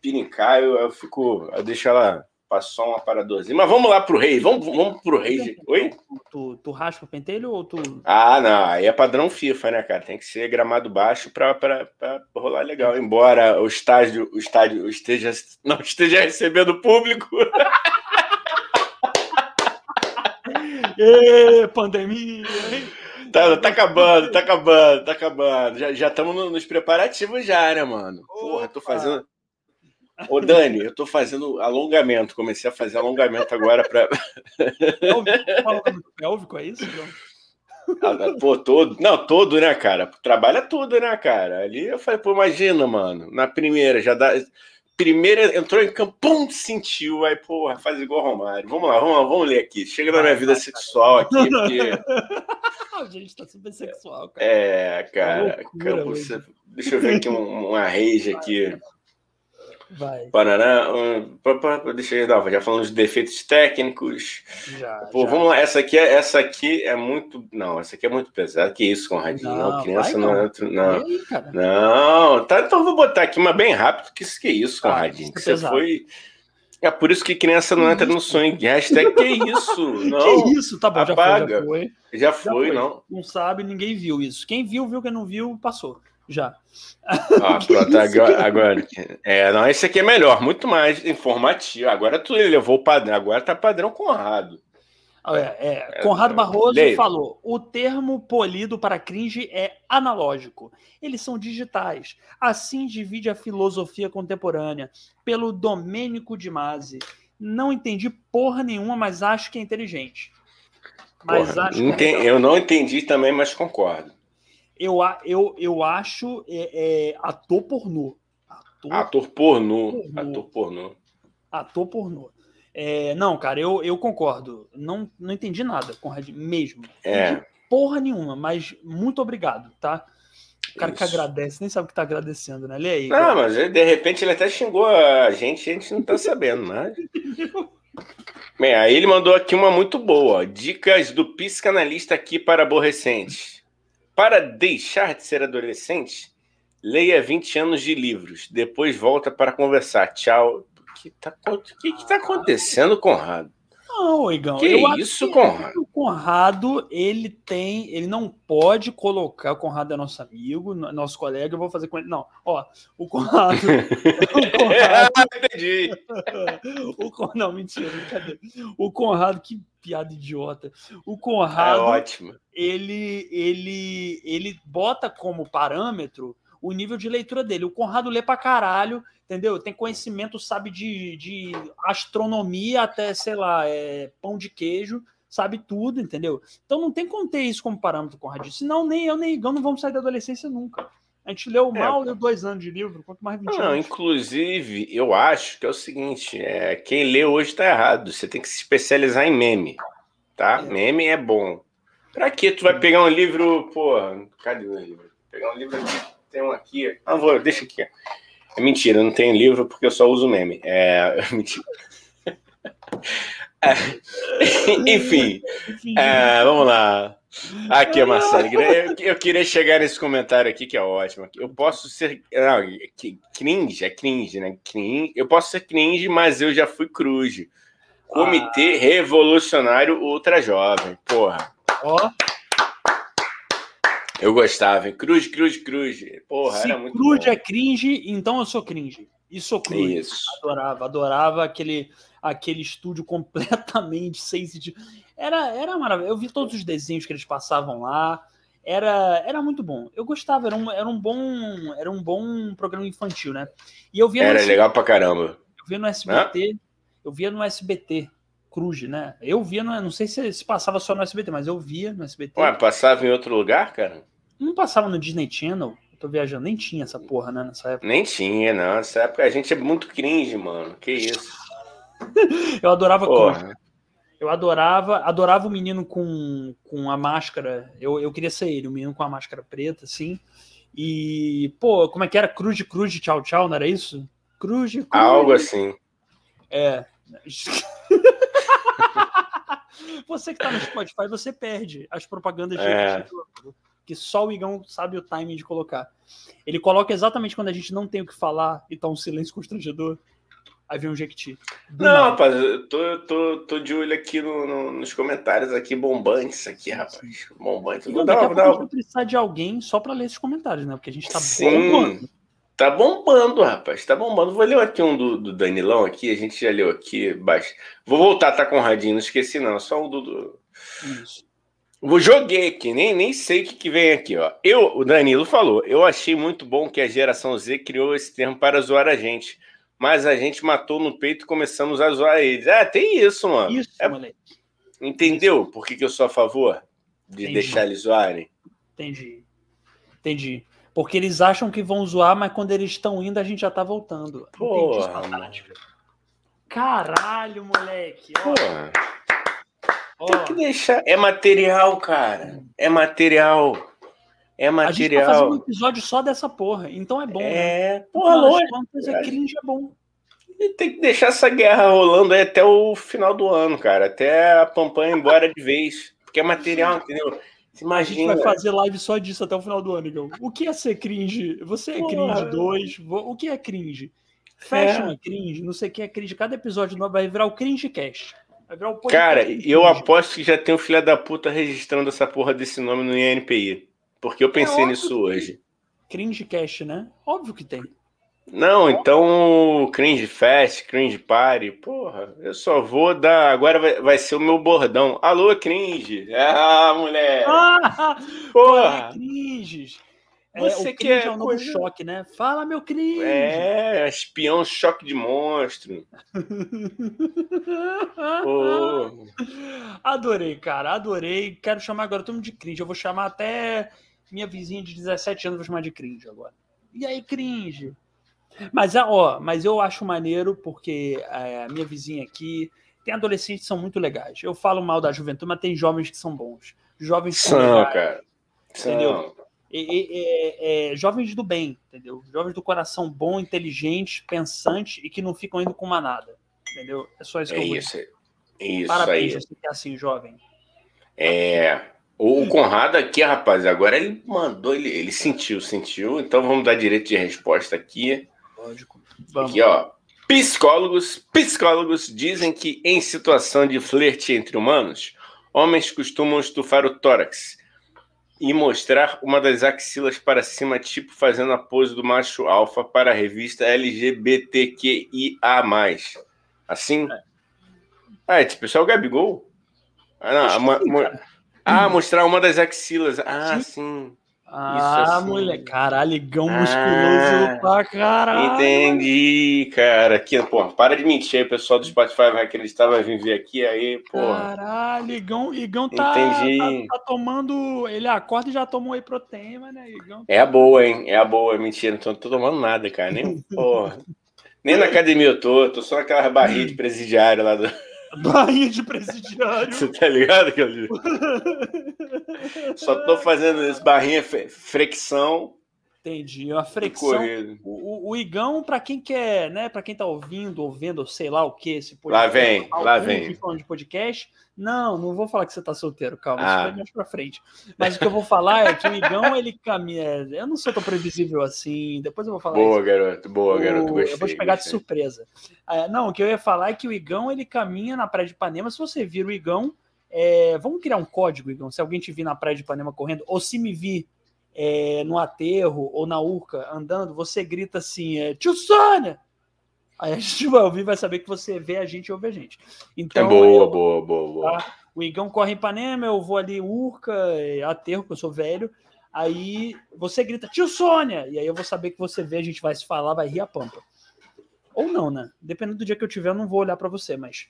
pirincar, eu, eu fico. Eu deixo ela Passou uma paradorzinha. Mas vamos lá pro rei. Vamos, vamos pro rei. Oi? Tu, tu raspa o pentelho ou tu. Ah, não. Aí é padrão FIFA, né, cara? Tem que ser gramado baixo para rolar legal. Embora o estádio, o estádio esteja, não esteja recebendo público. *laughs* Ê, pandemia, Tá, tá acabando, tá acabando, tá acabando. Já estamos no, nos preparativos já, né, mano? Porra, tô fazendo. Ô, Dani, eu tô fazendo alongamento. Comecei a fazer alongamento agora para. Pélvico, é isso? Ah, pô, todo. Não, todo, né, cara? Trabalha tudo, né, cara? Ali eu falei, pô, imagina, mano. Na primeira, já dá. Primeira entrou em campo, pum, sentiu. Aí, porra, faz igual Romário. Vamos lá, vamos lá, vamos ler aqui. Chega na minha vida sexual aqui, porque. *laughs* A gente tá super sexual, cara. É, cara. Loucura, campo... Deixa eu ver aqui um, uma rage aqui. Vai. Paraná, um, deixa eu dar, já falamos de defeitos técnicos. Já, Pô, já. vamos lá, essa aqui, é, essa aqui é muito. Não, essa aqui é muito pesada. Que isso, Conradinho? Não, não criança não entra. Não. Aí, não, tá, então vou botar aqui uma bem rápido. Que isso que é isso, ah, Conradinho? Ah, que você foi. É por isso que criança não entra no sonho. Hashtag que isso? *laughs* Não. Que isso? Tá bom, já foi. Já foi, já foi, já foi não. Não sabe, ninguém viu isso. Quem viu, viu. Quem não viu, passou já. Ah, *laughs* pronto, agora, agora, É, não, esse aqui é melhor, muito mais informativo. Agora tu levou o padrão, agora tá padrão Conrado. É, é, é Conrado é, Barroso leio. falou: o termo polido para cringe é analógico. Eles são digitais. Assim divide a filosofia contemporânea. Pelo Domênico de Masi. Não entendi porra nenhuma, mas acho que é inteligente. Mas porra, acho que é eu não entendi também, mas concordo eu, eu, eu acho é, é, ator pornô. Ator, ator pornô. pornô. Ator pornô. Ator pornô. É, não, cara, eu, eu concordo. Não, não entendi nada, Conrad, mesmo. É. porra nenhuma, mas muito obrigado, tá? O cara Isso. que agradece, nem sabe o que tá agradecendo, né? Lê aí. Não, cara. mas de repente ele até xingou a gente, a gente não tá sabendo, mas. *laughs* Bem, aí ele mandou aqui uma muito boa. Dicas do psicanalista aqui para aborrecentes. Para deixar de ser adolescente, leia 20 anos de livros, depois volta para conversar. Tchau. O que está que tá acontecendo, Conrado? Não, Igão. Que eu isso, que Conrado? O Conrado, ele tem, ele não pode colocar, o Conrado é nosso amigo, nosso colega, eu vou fazer com ele. Não, ó, o Conrado. *laughs* o Conrado ah, *laughs* entendi. *laughs* o, não, mentira, brincadeira. O Conrado, que piada idiota. O Conrado, é ótimo. Ele, ele, ele bota como parâmetro o nível de leitura dele. O Conrado lê pra caralho, entendeu? Tem conhecimento, sabe, de, de astronomia até, sei lá, é, pão de queijo, sabe tudo, entendeu? Então não tem como ter isso como parâmetro, Conrado. Senão nem eu nem Igão não vamos sair da adolescência nunca. A gente leu é, mal, é, leu dois anos de livro, quanto mais 20 não, anos. Inclusive, eu acho que é o seguinte: é, quem lê hoje está errado. Você tem que se especializar em meme. Tá? É. Meme é bom. Pra que tu vai pegar um livro, porra, cadê o livro? Pegar um livro aqui, tem um aqui. Ah, vou, deixa aqui. É mentira, não tenho livro porque eu só uso meme. É, *laughs* mentira. É, *laughs* enfim, é, vamos lá. Aqui, a Marcelo. Eu, eu, queria chegar nesse comentário aqui que é ótimo. Eu posso ser. Não, cringe, é cringe, né? Cringe, eu posso ser cringe, mas eu já fui cruz. Comitê ah. Revolucionário Ultra Jovem. Porra. Ó. Eu gostava, hein? Cruz, cruz, cruz. Porra, Se era muito cruz bom. é cringe, então eu sou cringe. E sou cruz. Isso. Adorava, adorava aquele, aquele estúdio completamente *laughs* sem sentido. Era, era maravilhoso. Eu vi todos os desenhos que eles passavam lá. Era, era muito bom. Eu gostava, era um, era um bom era um bom programa infantil, né? E eu via Era legal pra caramba. Eu via no SBT, Hã? eu via no SBT Cruz, né? Eu via, não sei se, se passava só no SBT, mas eu via no SBT. Ué, passava em outro lugar, cara? Não passava no Disney Channel. Eu tô viajando, nem tinha essa porra, né, nessa época. Nem tinha, não. Nessa época a gente é muito cringe, mano. Que isso. *laughs* eu adorava porra. Eu adorava, adorava o menino com, com a máscara. Eu, eu queria ser ele, o menino com a máscara preta, assim. E, pô, como é que era? Cruz de cruz de tchau, tchau, não era isso? Cruz de cruz. Algo assim. É. *laughs* você que tá no Spotify, você perde as propagandas de é. Que só o Igão sabe o timing de colocar. Ele coloca exatamente quando a gente não tem o que falar e tá um silêncio constrangedor. Aí vem um Jequiti. Não, rapaz, eu tô, tô, tô de olho aqui no, no, nos comentários aqui, bombantes aqui, rapaz. Bombante. Então, daqui a pouco a gente precisar de alguém só para ler esses comentários, né? Porque a gente tá Sim. bombando. Tá bombando, rapaz. Tá bombando. Vou ler aqui um do, do Danilão aqui. A gente já leu aqui baixo. Vou voltar, tá com o Radinho, não esqueci, não. Só um do. do... Isso. Vou joguei aqui, nem, nem sei o que, que vem aqui, ó. Eu, o Danilo falou, eu achei muito bom que a geração Z criou esse termo para zoar a gente. Mas a gente matou no peito e começamos a zoar eles. É, tem isso, mano. Isso, é... moleque. Entendeu por que, que eu sou a favor de Entendi. deixar eles zoarem? Entendi. Entendi. Porque eles acham que vão zoar, mas quando eles estão indo, a gente já tá voltando. Porra, Caralho, moleque. Porra. Tem que deixar. É material, cara. É material. É material. A gente tá fazendo um episódio só dessa porra. Então é bom. Né? É, né? porra, lógico. É cringe, é bom. E tem que deixar essa guerra rolando aí até o final do ano, cara. Até a Pampan embora de vez. Porque é material, entendeu? Imagina. A gente vai fazer live só disso até o final do ano, Igão. O que é ser cringe? Você é cringe 2? O que é cringe? Fashion é. é cringe, não sei o que é cringe. Cada episódio vai virar o cringe cast. O Cara, eu aposto que já tem um filho da puta registrando essa porra desse nome no INPI. Porque eu é pensei é nisso hoje. Cringe cast, né? Óbvio que tem. Não, então cringe fest, cringe party, porra, eu só vou dar. Agora vai, vai ser o meu bordão. Alô, cringe. Ah, mulher. Ah, *laughs* porra. cringes. É, Você o quer é um novo coisa... choque, né? Fala, meu cringe. É, espião choque de monstro. *laughs* Adorei, cara, adorei. Quero chamar agora todo mundo de cringe. Eu vou chamar até minha vizinha de 17 anos, vou chamar de cringe agora. E aí, cringe? Mas, ó, mas eu acho maneiro porque é, a minha vizinha aqui tem adolescentes que são muito legais. Eu falo mal da juventude, mas tem jovens que são bons. Jovens são, legais, cara. Entendeu? São. E, é, jovens do bem, entendeu? Jovens do coração bom, inteligente, pensante e que não ficam indo com manada. Entendeu? É só isso que é eu isso, isso Parabéns, aí. você que é assim, jovem. É. O Conrado aqui, rapaz, agora ele mandou, ele, ele sentiu, sentiu. Então vamos dar direito de resposta aqui. Lógico. Vamos. Aqui, ó. Psicólogos, psicólogos dizem que em situação de flerte entre humanos, homens costumam estufar o tórax e mostrar uma das axilas para cima, tipo fazendo a pose do macho alfa para a revista LGBTQIA+. Assim? É. Ah, esse pessoal é o Gabigol? Ah, não, ah, mostrar uma das axilas. Ah, sim. sim. Ah, assim. mulher, caralho, ligão musculoso ah, pra caralho. Entendi, cara. Aqui, pô, para de mentir, o pessoal do Spotify vai acreditar, vai vir ver aqui, aí, pô. Caralho, Igão, Igão tá, Entendi. Tá, tá, tomando. Ele acorda e já tomou whey protein, né, Igão? É a boa, hein? É a boa, mentira, não tô, tô tomando nada, cara. Nem, porra. Nem na *laughs* academia eu tô, tô só naquela barriga de *laughs* presidiário lá do. *laughs* Barrinha de presidiário. Você tá ligado, Claudio? *laughs* Só tô fazendo esse barrinha fricção Entendi. A fricção. O, o, Igão, para quem quer, né? Para quem tá ouvindo, ouvindo, sei lá o que, esse podcast. Lá vem, lá vem. Falando de podcast. Não, não vou falar que você tá solteiro, calma, ah. isso vai mais pra frente. Mas o que eu vou falar é que o Igão, ele caminha. Eu não sou tão previsível assim. Depois eu vou falar. Boa, isso. garoto, boa, garoto. Gostei, eu vou te pegar gostei. de surpresa. Ah, não, o que eu ia falar é que o Igão, ele caminha na praia de Ipanema. Se você vir o Igão, é... vamos criar um código, Igão. Se alguém te vir na praia de Ipanema correndo, ou se me vir é, no aterro ou na urca andando, você grita assim, é, tio Sônia! Aí a gente vai ouvir, vai saber que você vê a gente e ouve a gente. Então, é boa, eu, boa, boa, boa. Tá? O Igão corre em Ipanema, eu vou ali urca, é, aterro, que eu sou velho. Aí você grita, tio Sônia! E aí eu vou saber que você vê, a gente vai se falar, vai rir a pampa. Ou não, né? Dependendo do dia que eu tiver, eu não vou olhar para você, mas.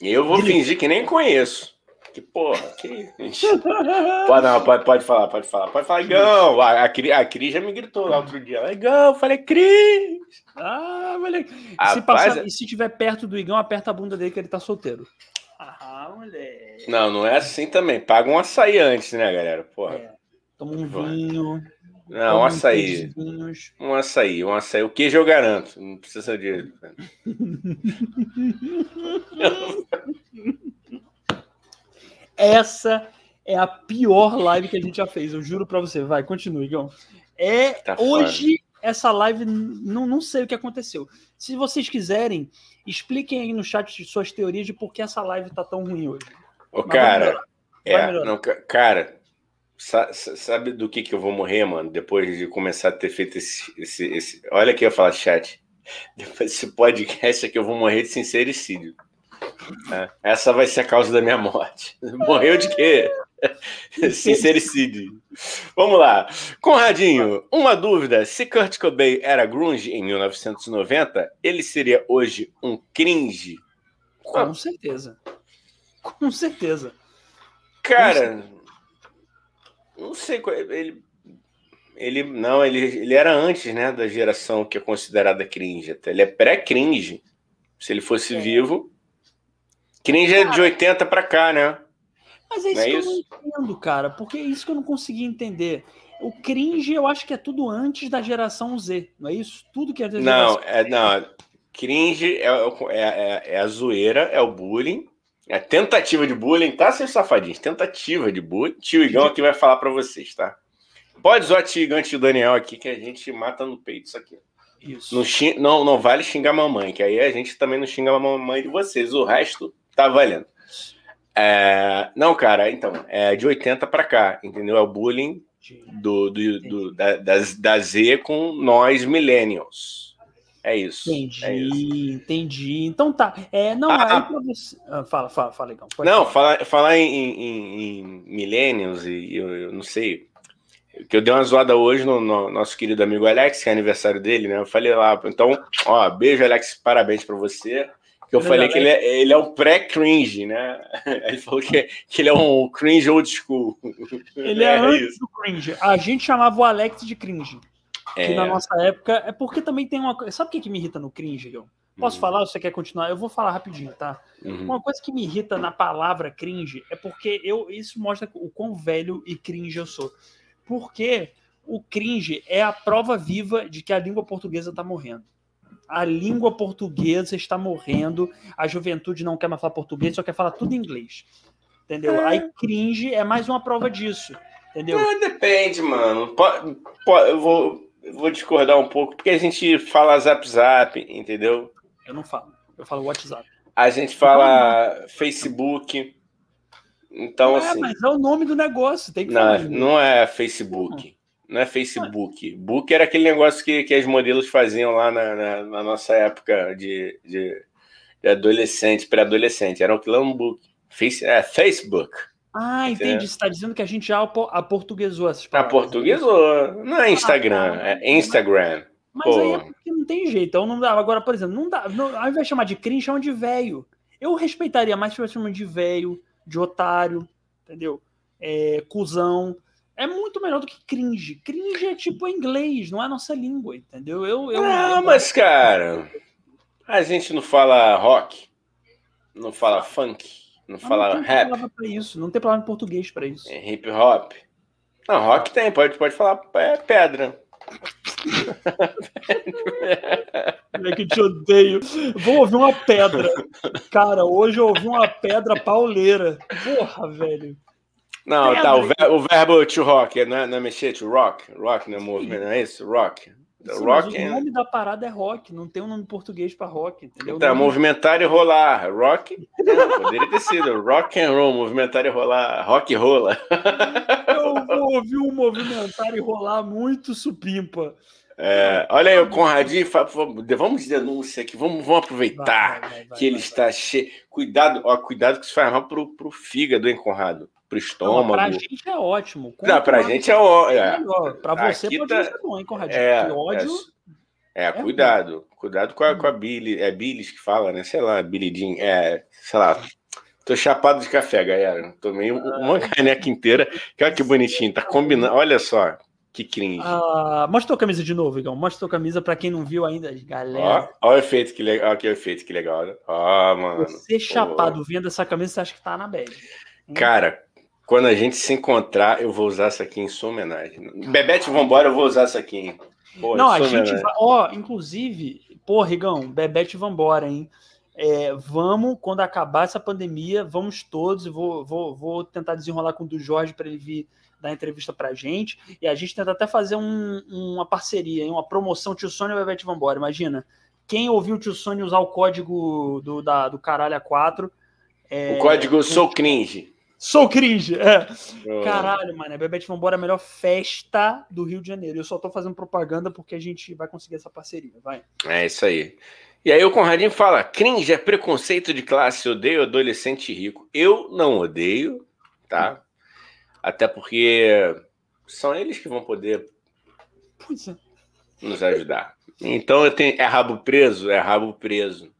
Eu vou grita. fingir que nem conheço. Que porra, que. pode, não, pode, pode falar, pode falar. Pode falar, Igão. A, a, a Cris já me gritou lá outro dia. Igão, falei, Cris. Ah, moleque. Se passar, e se tiver perto do Igão, aperta a bunda dele que ele tá solteiro. Ah, moleque. Não, não é assim também. Paga um açaí antes, né, galera? Porra. É. Toma um vinho. Não, um açaí. Um açaí, um açaí. O queijo eu garanto. Não precisa de. *laughs* Essa é a pior live que a gente já fez, eu juro para você. Vai, continue, Igão. É tá hoje essa live não, não sei o que aconteceu. Se vocês quiserem, expliquem aí no chat suas teorias de por que essa live tá tão ruim hoje. Ô, cara, é, não, cara, sabe do que que eu vou morrer, mano? Depois de começar a ter feito esse, esse, esse... olha aqui eu falar chat. *laughs* Depois desse podcast aqui eu vou morrer de sincericídio. É, essa vai ser a causa da minha morte. *laughs* Morreu de quê? *laughs* Sincericídio. Vamos lá. Conradinho, uma dúvida. Se Kurt Cobain era grunge em 1990, ele seria hoje um cringe? Com certeza. Com certeza. Cara, não sei qual ele ele não, ele, ele era antes, né, da geração que é considerada cringe. Ele é pré-cringe. Se ele fosse é. vivo, Cringe é de 80 para cá, né? Mas é isso, é que isso? eu não entendo, cara, porque é isso que eu não consegui entender. O cringe, eu acho que é tudo antes da geração Z, não é isso? Tudo que é da geração Não, é, não. Cringe é, é, é, é a zoeira, é o bullying, é a tentativa de bullying, tá, seus safadinhos? Tentativa de bullying. Tio Igão aqui vai falar para vocês, tá? Pode zoar tio Igão e Daniel aqui, que a gente mata no peito isso aqui. Isso. Não, não, não vale xingar mamãe, que aí a gente também não xinga a mamãe de vocês. O resto tá valendo. É, não, cara, então, é de 80 para cá, entendeu? É o bullying do, do, do da, da, Z com nós millennials. É isso. Entendi, é isso. entendi. Então tá. É, não, ah, aí pra você. Ah, fala, fala, fala, então. Não, falar, fala, falar em, em, em millennials e eu, eu, não sei. Que eu dei uma zoada hoje no, no, nosso querido amigo Alex, que é aniversário dele, né? Eu falei lá, então, ó, beijo, Alex, parabéns para você. Que eu falei que ele é, ele é o pré-cringe, né? *laughs* Ele falou que, que ele é um cringe old school. Ele *laughs* é, é antes isso. do cringe. A gente chamava o Alex de cringe. É. Que na nossa época. É porque também tem uma coisa. Sabe o que, que me irrita no cringe, eu Posso uhum. falar ou você quer continuar? Eu vou falar rapidinho, tá? Uhum. Uma coisa que me irrita na palavra cringe é porque eu isso mostra o quão velho e cringe eu sou. Porque o cringe é a prova viva de que a língua portuguesa tá morrendo a língua portuguesa está morrendo, a juventude não quer mais falar português, só quer falar tudo inglês. Entendeu? É. Aí cringe é mais uma prova disso. Entendeu? É, depende, mano. Pode, pode, eu, vou, vou discordar um pouco, porque a gente fala zap zap, entendeu? Eu não falo, eu falo WhatsApp. A gente fala Facebook. Então, não é, assim. Mas é o nome do negócio, tem que não, falar. Não é Facebook não é Facebook. Book era aquele negócio que, que as modelos faziam lá na, na, na nossa época de, de, de adolescente, pré-adolescente. Era um clã book. Face, é, Facebook. Ah, entendi. Você está dizendo que a gente já aportuguesou essas palavras. Aportuguesou. Não é Instagram, ah, é Instagram. Mas Pô. aí é porque não tem jeito. Então não dá. Agora, por exemplo, não dá. Não, ao invés de chamar de cringe, chama de velho. Eu respeitaria mais se tivesse chamando de velho, de otário, entendeu? É, cuzão. É muito melhor do que cringe. Cringe é tipo inglês, não é a nossa língua, entendeu? Eu, eu, não, eu, mas, cara, a gente não fala rock, não fala funk, não mas fala não tem rap. Palavra pra isso, não tem palavra em português para isso. É hip hop. Não, rock tem, pode, pode falar é pedra. É que te odeio. Vou ouvir uma pedra. Cara, hoje eu ouvi uma pedra pauleira. Porra, velho. Não, tá. O, ver, o, verbo to rock, não é, não é mexer, to rock. Rock não é movimento, não é isso? Rock. Sim, rock o nome da parada é rock, não tem um nome português para rock, entendeu? Tá, movimentar e rolar. Rock, não, poderia ter sido rock and roll, movimentar e rolar, rock e rola. Eu ouvir um movimentar e rolar muito supimpa. É, olha aí, o Conradinho, vamos denúncia aqui, vamos, vamos aproveitar vai, vai, vai, que ele está cheio. Cuidado, ó, cuidado que isso faz mal pro, pro fígado, hein, Conrado? Pro estômago. Não, pra gente é ótimo. Com não, pra gente é ótimo. É. Pra você pode tá... ser bom, hein, Conradinho? É, que ódio. É, é cuidado. Ruim. Cuidado com a, com a Billy. É Billis que fala, né? Sei lá, Billy Jean. É, sei lá. Tô chapado de café, galera. Tomei uma ah. caneca inteira. Olha que bonitinho. Tá combinando. Olha só. Que cringe. Ah, mostra tua camisa de novo, Igão. Mostra tua camisa para quem não viu ainda, galera. Ó o efeito que legal. Ó, que efeito que legal. Ó, mano. Você chapado vendo essa camisa, você acha que tá na bad. Cara, quando a gente se encontrar, eu vou usar essa aqui em sua homenagem. Bebete, vambora, eu vou usar essa aqui. Hein? Pô, não, a gente vai. Ó, inclusive, pô, Rigão, Bebete, vambora, hein? É, vamos, quando acabar essa pandemia, vamos todos. Vou, vou, vou tentar desenrolar com o do Jorge para ele vir dar entrevista pra gente. E a gente tenta até fazer um, uma parceria, uma promoção Tio Sônia e Bebete Vambora. Imagina, quem ouviu o Tio Sônia usar o código do, da, do Caralho A4. É, o código Sou Cringe. Sou cringe, é. Oh. Caralho, mano, Bebete Vambora é a melhor festa do Rio de Janeiro. Eu só tô fazendo propaganda porque a gente vai conseguir essa parceria, vai. É isso aí. E aí o Conradinho fala: cringe é preconceito de classe, odeio adolescente rico. Eu não odeio, tá? Até porque são eles que vão poder é. nos ajudar. Então eu tenho. É rabo preso? É rabo preso.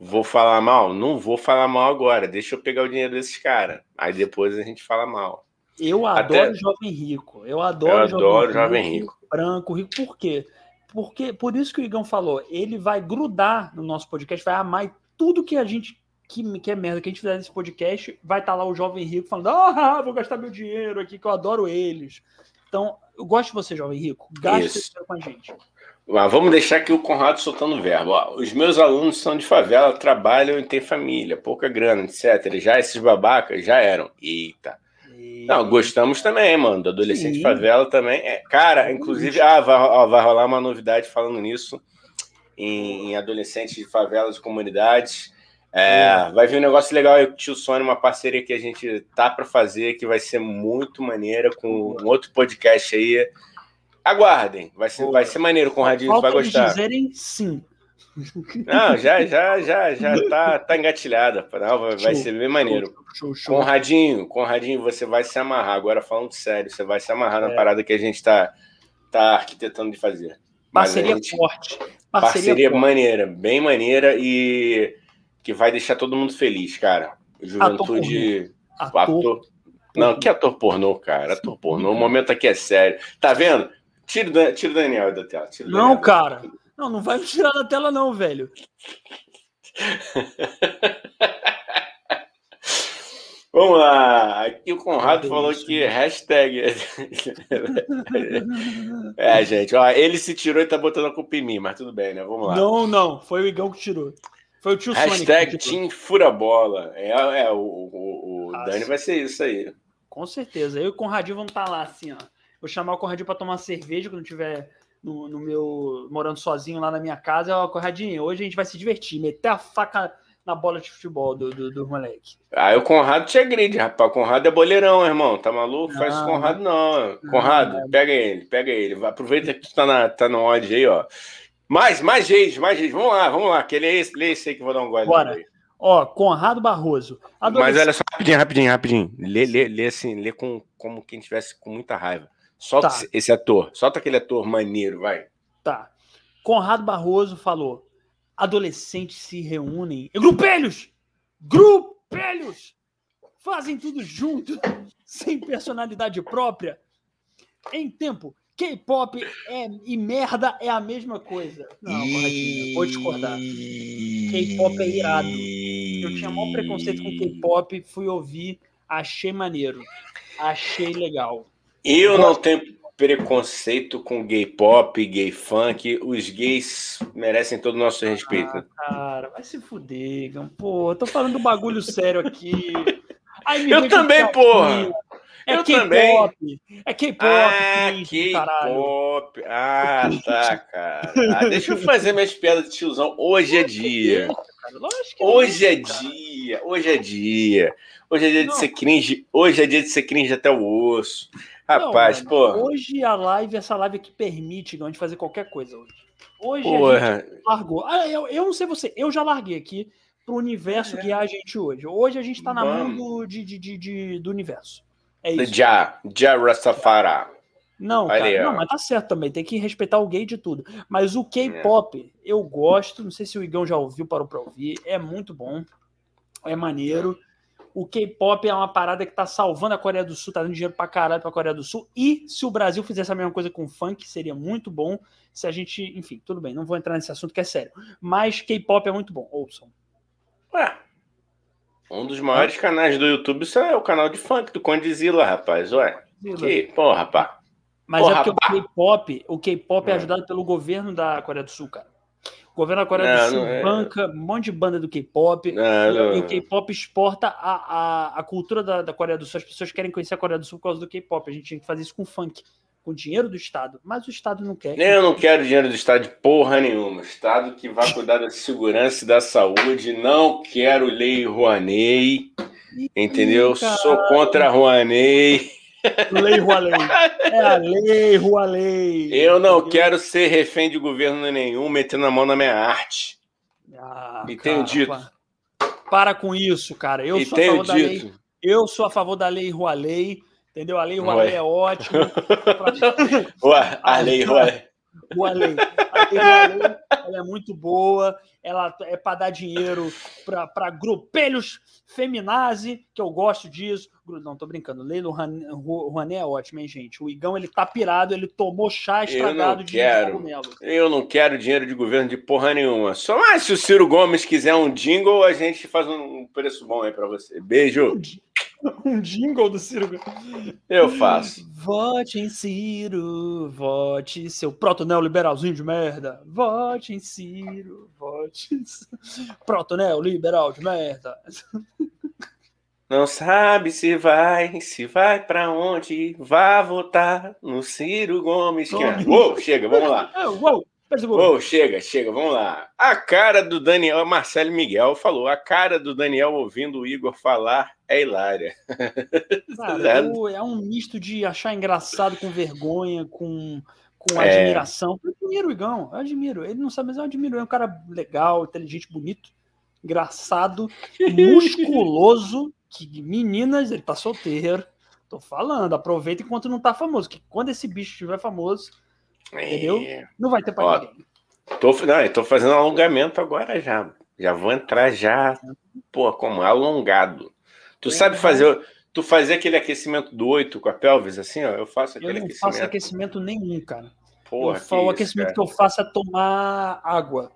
Vou falar mal? Não vou falar mal agora. Deixa eu pegar o dinheiro desses caras. Aí depois a gente fala mal. Eu adoro Até... jovem rico. Eu adoro, eu jovem, adoro jovem rico. Branco, rico. Por quê? Porque, por isso que o Igão falou, ele vai grudar no nosso podcast, vai amar tudo que a gente que, que é merda que a gente fizer nesse podcast, vai estar tá lá o jovem rico falando: ah, vou gastar meu dinheiro aqui, que eu adoro eles. Então, eu gosto de você, jovem rico. Gaste esse com a gente. Mas vamos deixar aqui o Conrado soltando o verbo. Ó, os meus alunos são de favela, trabalham e têm família, pouca grana, etc. Já esses babacas já eram. Eita. Não, gostamos também, mano, do adolescente Sim. favela também. É, cara, inclusive, ah, vai, ó, vai rolar uma novidade falando nisso em, em adolescentes de favelas e comunidades. É, vai vir um negócio legal aí com o Tio Sônia, uma parceria que a gente tá para fazer, que vai ser muito maneira, com um outro podcast aí. Aguardem, vai ser, vai ser maneiro com o Radinho, vai gostar. dizerem sim. Não, já, já, já, já tá, tá engatilhada. Não, vai, vai ser bem maneiro. Show, show. Conradinho, Conradinho, você vai se amarrar. Agora falando sério, você vai se amarrar na é. parada que a gente tá, tá arquitetando de fazer. Parceria gente, forte. Parceria, parceria forte. maneira, bem maneira e que vai deixar todo mundo feliz, cara. Juventude. Ator. ator. Não, que ator pornô, cara. Ator pornô. O momento aqui é sério. Tá vendo? Tira, tira o Daniel da tela. não, cara. Não, não vai me tirar da tela, não, velho. *laughs* Vamos lá. Aqui o Conrado falou que hashtag. *laughs* é, gente, ó, ele se tirou e tá botando a culpa em mim, mas tudo bem, né? Vamos lá. Não, não, foi o Igão que tirou. Foi o tio Hashtag Team Furabola. É, é, o, o, o ah, Dani vai ser isso aí. Com certeza. Eu e o Conradinho vamos estar tá lá, assim, ó. Vou chamar o Conradinho para tomar cerveja quando tiver no, no, meu. morando sozinho lá na minha casa. Ó, Conradinho, hoje a gente vai se divertir, meter a faca na bola de futebol do, do, do moleque. Ah, o Conrado te agride, rapaz. O Conrado é boleirão, irmão. Tá maluco? Não, Faz o Conrado, não. Conrado, não, é... pega ele, pega ele. Aproveita que tu tá, na, tá no ódio aí, ó. Mais, mais gente, mais gente. Vamos lá, vamos lá. Que ele é esse, lê esse aí que eu vou dar um gole. Bora. Ó, Conrado Barroso. Mas olha só, rapidinho, rapidinho, rapidinho. Lê, lê, lê assim, lê com, como quem tivesse com muita raiva. Solta tá. esse ator, solta aquele ator maneiro, vai. Tá. Conrado Barroso falou: adolescentes se reúnem. Grupelhos! Grupelhos! Fazem tudo junto, *laughs* sem personalidade própria. Em tempo, K-pop é, e merda é a mesma coisa. Não, e... vou discordar. K-pop é irado. Eu tinha maior preconceito com K-pop, fui ouvir, achei maneiro. Achei legal. Eu não tenho preconceito com gay pop, gay funk. Os gays merecem todo o nosso respeito. Ah, cara, vai se fuder, Pô, eu tô falando bagulho sério aqui. Ai, eu também, porra. É K-pop. É K-pop. Ah, K-pop. Ah, tá, cara. Ah, deixa eu fazer minhas piadas de tiozão. Hoje é dia. Hoje é dia. Hoje é dia. Hoje é dia de ser cringe. Hoje é dia de ser cringe até o osso. Rapaz, não, pô. Hoje a live, essa live aqui permite a gente fazer qualquer coisa hoje. Hoje Porra. a gente largou. Ah, eu, eu não sei você, eu já larguei aqui pro universo é. que é a gente hoje. Hoje a gente tá na mão do, de, de, de, de, do universo. É isso. Já, já Rastafari. Não, cara, não, mas tá certo também, tem que respeitar o gay de tudo. Mas o K-pop, é. eu gosto, não sei se o Igão já ouviu, parou pra ouvir, é muito bom, é maneiro. O K-pop é uma parada que tá salvando a Coreia do Sul, tá dando dinheiro pra caralho pra Coreia do Sul. E se o Brasil fizesse a mesma coisa com funk, seria muito bom. Se a gente. Enfim, tudo bem, não vou entrar nesse assunto que é sério. Mas K-pop é muito bom, ouçam. Ué. Um dos maiores canais do YouTube é o canal de funk do Condizila, rapaz. Ué. Que porra, rapaz. Mas porra, é porque rapaz. o K-pop, o K-pop é hum. ajudado pelo governo da Coreia do Sul, cara. O governo da Coreia não, do Sul é... banca um monte de banda do K-pop. E o K-pop exporta a, a, a cultura da, da, Coreia do Sul. As pessoas querem conhecer a Coreia do Sul por causa do K-pop. A gente tinha que fazer isso com funk, com dinheiro do Estado. Mas o Estado não quer. Eu não quero dinheiro do Estado de porra nenhuma. Estado que vai cuidar da segurança e da saúde. Não quero lei Rouanet. Entendeu? Sou contra a Rouanet. Lei Rualei. É a lei Rualei. Eu não entendeu? quero ser refém de governo nenhum, metendo a mão na minha arte. Ah, Me tenho dito. Para com isso, cara. Eu sou a favor dito. da lei. Eu sou a favor da lei Rualei. Entendeu? A lei Rualei é ótima. *laughs* Ué, a lei. Rualei. A lei ela é muito boa ela é para dar dinheiro para grupelhos feminazi, que eu gosto disso. Não, tô brincando. Leilo Rouanet é ótimo, hein, gente? O Igão, ele tá pirado, ele tomou chá estragado de cogumelo. Eu não quero dinheiro de governo de porra nenhuma. Só mais se o Ciro Gomes quiser um jingle, a gente faz um preço bom aí para você. Beijo. um *laughs* jingle do Ciro. Eu faço. Vote em Ciro, vote seu proto neoliberalzinho de merda. Vote em Ciro, vote. Em... *laughs* Proto neoliberal de merda. Não sabe se vai, se vai para onde, vá votar no Ciro Gomes. Que... É- uou, chega, vamos lá. *laughs* É, uou. Oh, chega, chega, vamos lá. A cara do Daniel, Marcelo Miguel falou, a cara do Daniel ouvindo o Igor falar é hilária. *laughs* Cara, é um misto de achar engraçado com vergonha, com, com é. admiração. Eu admiro o Igão, eu admiro. Ele não sabe, mas eu admiro. É um cara legal, inteligente, bonito, engraçado, *laughs* musculoso. Que meninas, ele tá solteiro. Tô falando, aproveita enquanto não tá famoso. Que quando esse bicho estiver famoso, Entendeu? É. Não vai ter para ninguém. Tô, não, tô fazendo alongamento agora já. Já vou entrar já, pô, como alongado. Tu é, sabe fazer, tu fazer aquele aquecimento do oito com a pelvis assim, ó? Eu faço aquele aquecimento. Eu não aquecimento. faço aquecimento nenhum, cara. Porra, eu, o aquecimento que eu faço é tomar água.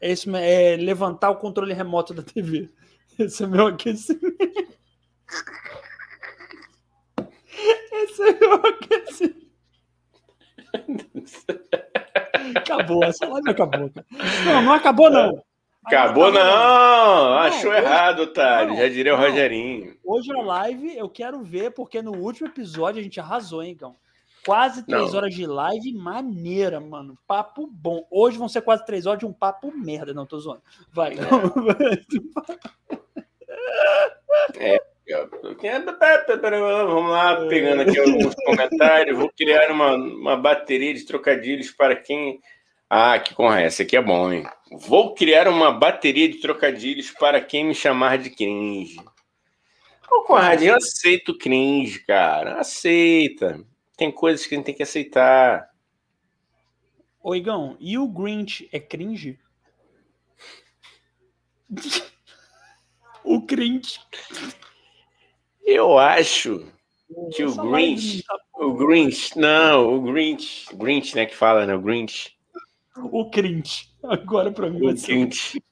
Esse é levantar o controle remoto da TV. *laughs* Esse é meu aquecimento. *laughs* Esse é meu aquecimento. Acabou, essa live acabou. Não, não acabou, não. Acabou, não. não. Achou hoje, errado, Otário. Já diria não. o Rogerinho. Hoje a live eu quero ver, porque no último episódio a gente arrasou, hein, Cão? Quase três não. horas de live maneira, mano. Papo bom. Hoje vão ser quase três horas de um papo merda. Não, tô zoando. Vai. É. é. *laughs* Vamos lá, pegando aqui alguns *laughs* comentários. Vou criar uma, uma bateria de trocadilhos para quem Ah, que conra, essa aqui é bom, hein? Vou criar uma bateria de trocadilhos para quem me chamar de cringe. Ô, Conrad, eu aceito cringe, cara. Aceita. Tem coisas que a gente tem que aceitar. Ô, Igão, e o Grinch é cringe? *laughs* o cringe. Eu acho que o Grinch. O Grinch. Não, o Grinch. Grinch, né? Que fala, né? O Grinch. O cringe. Agora pra mim. O Grinch.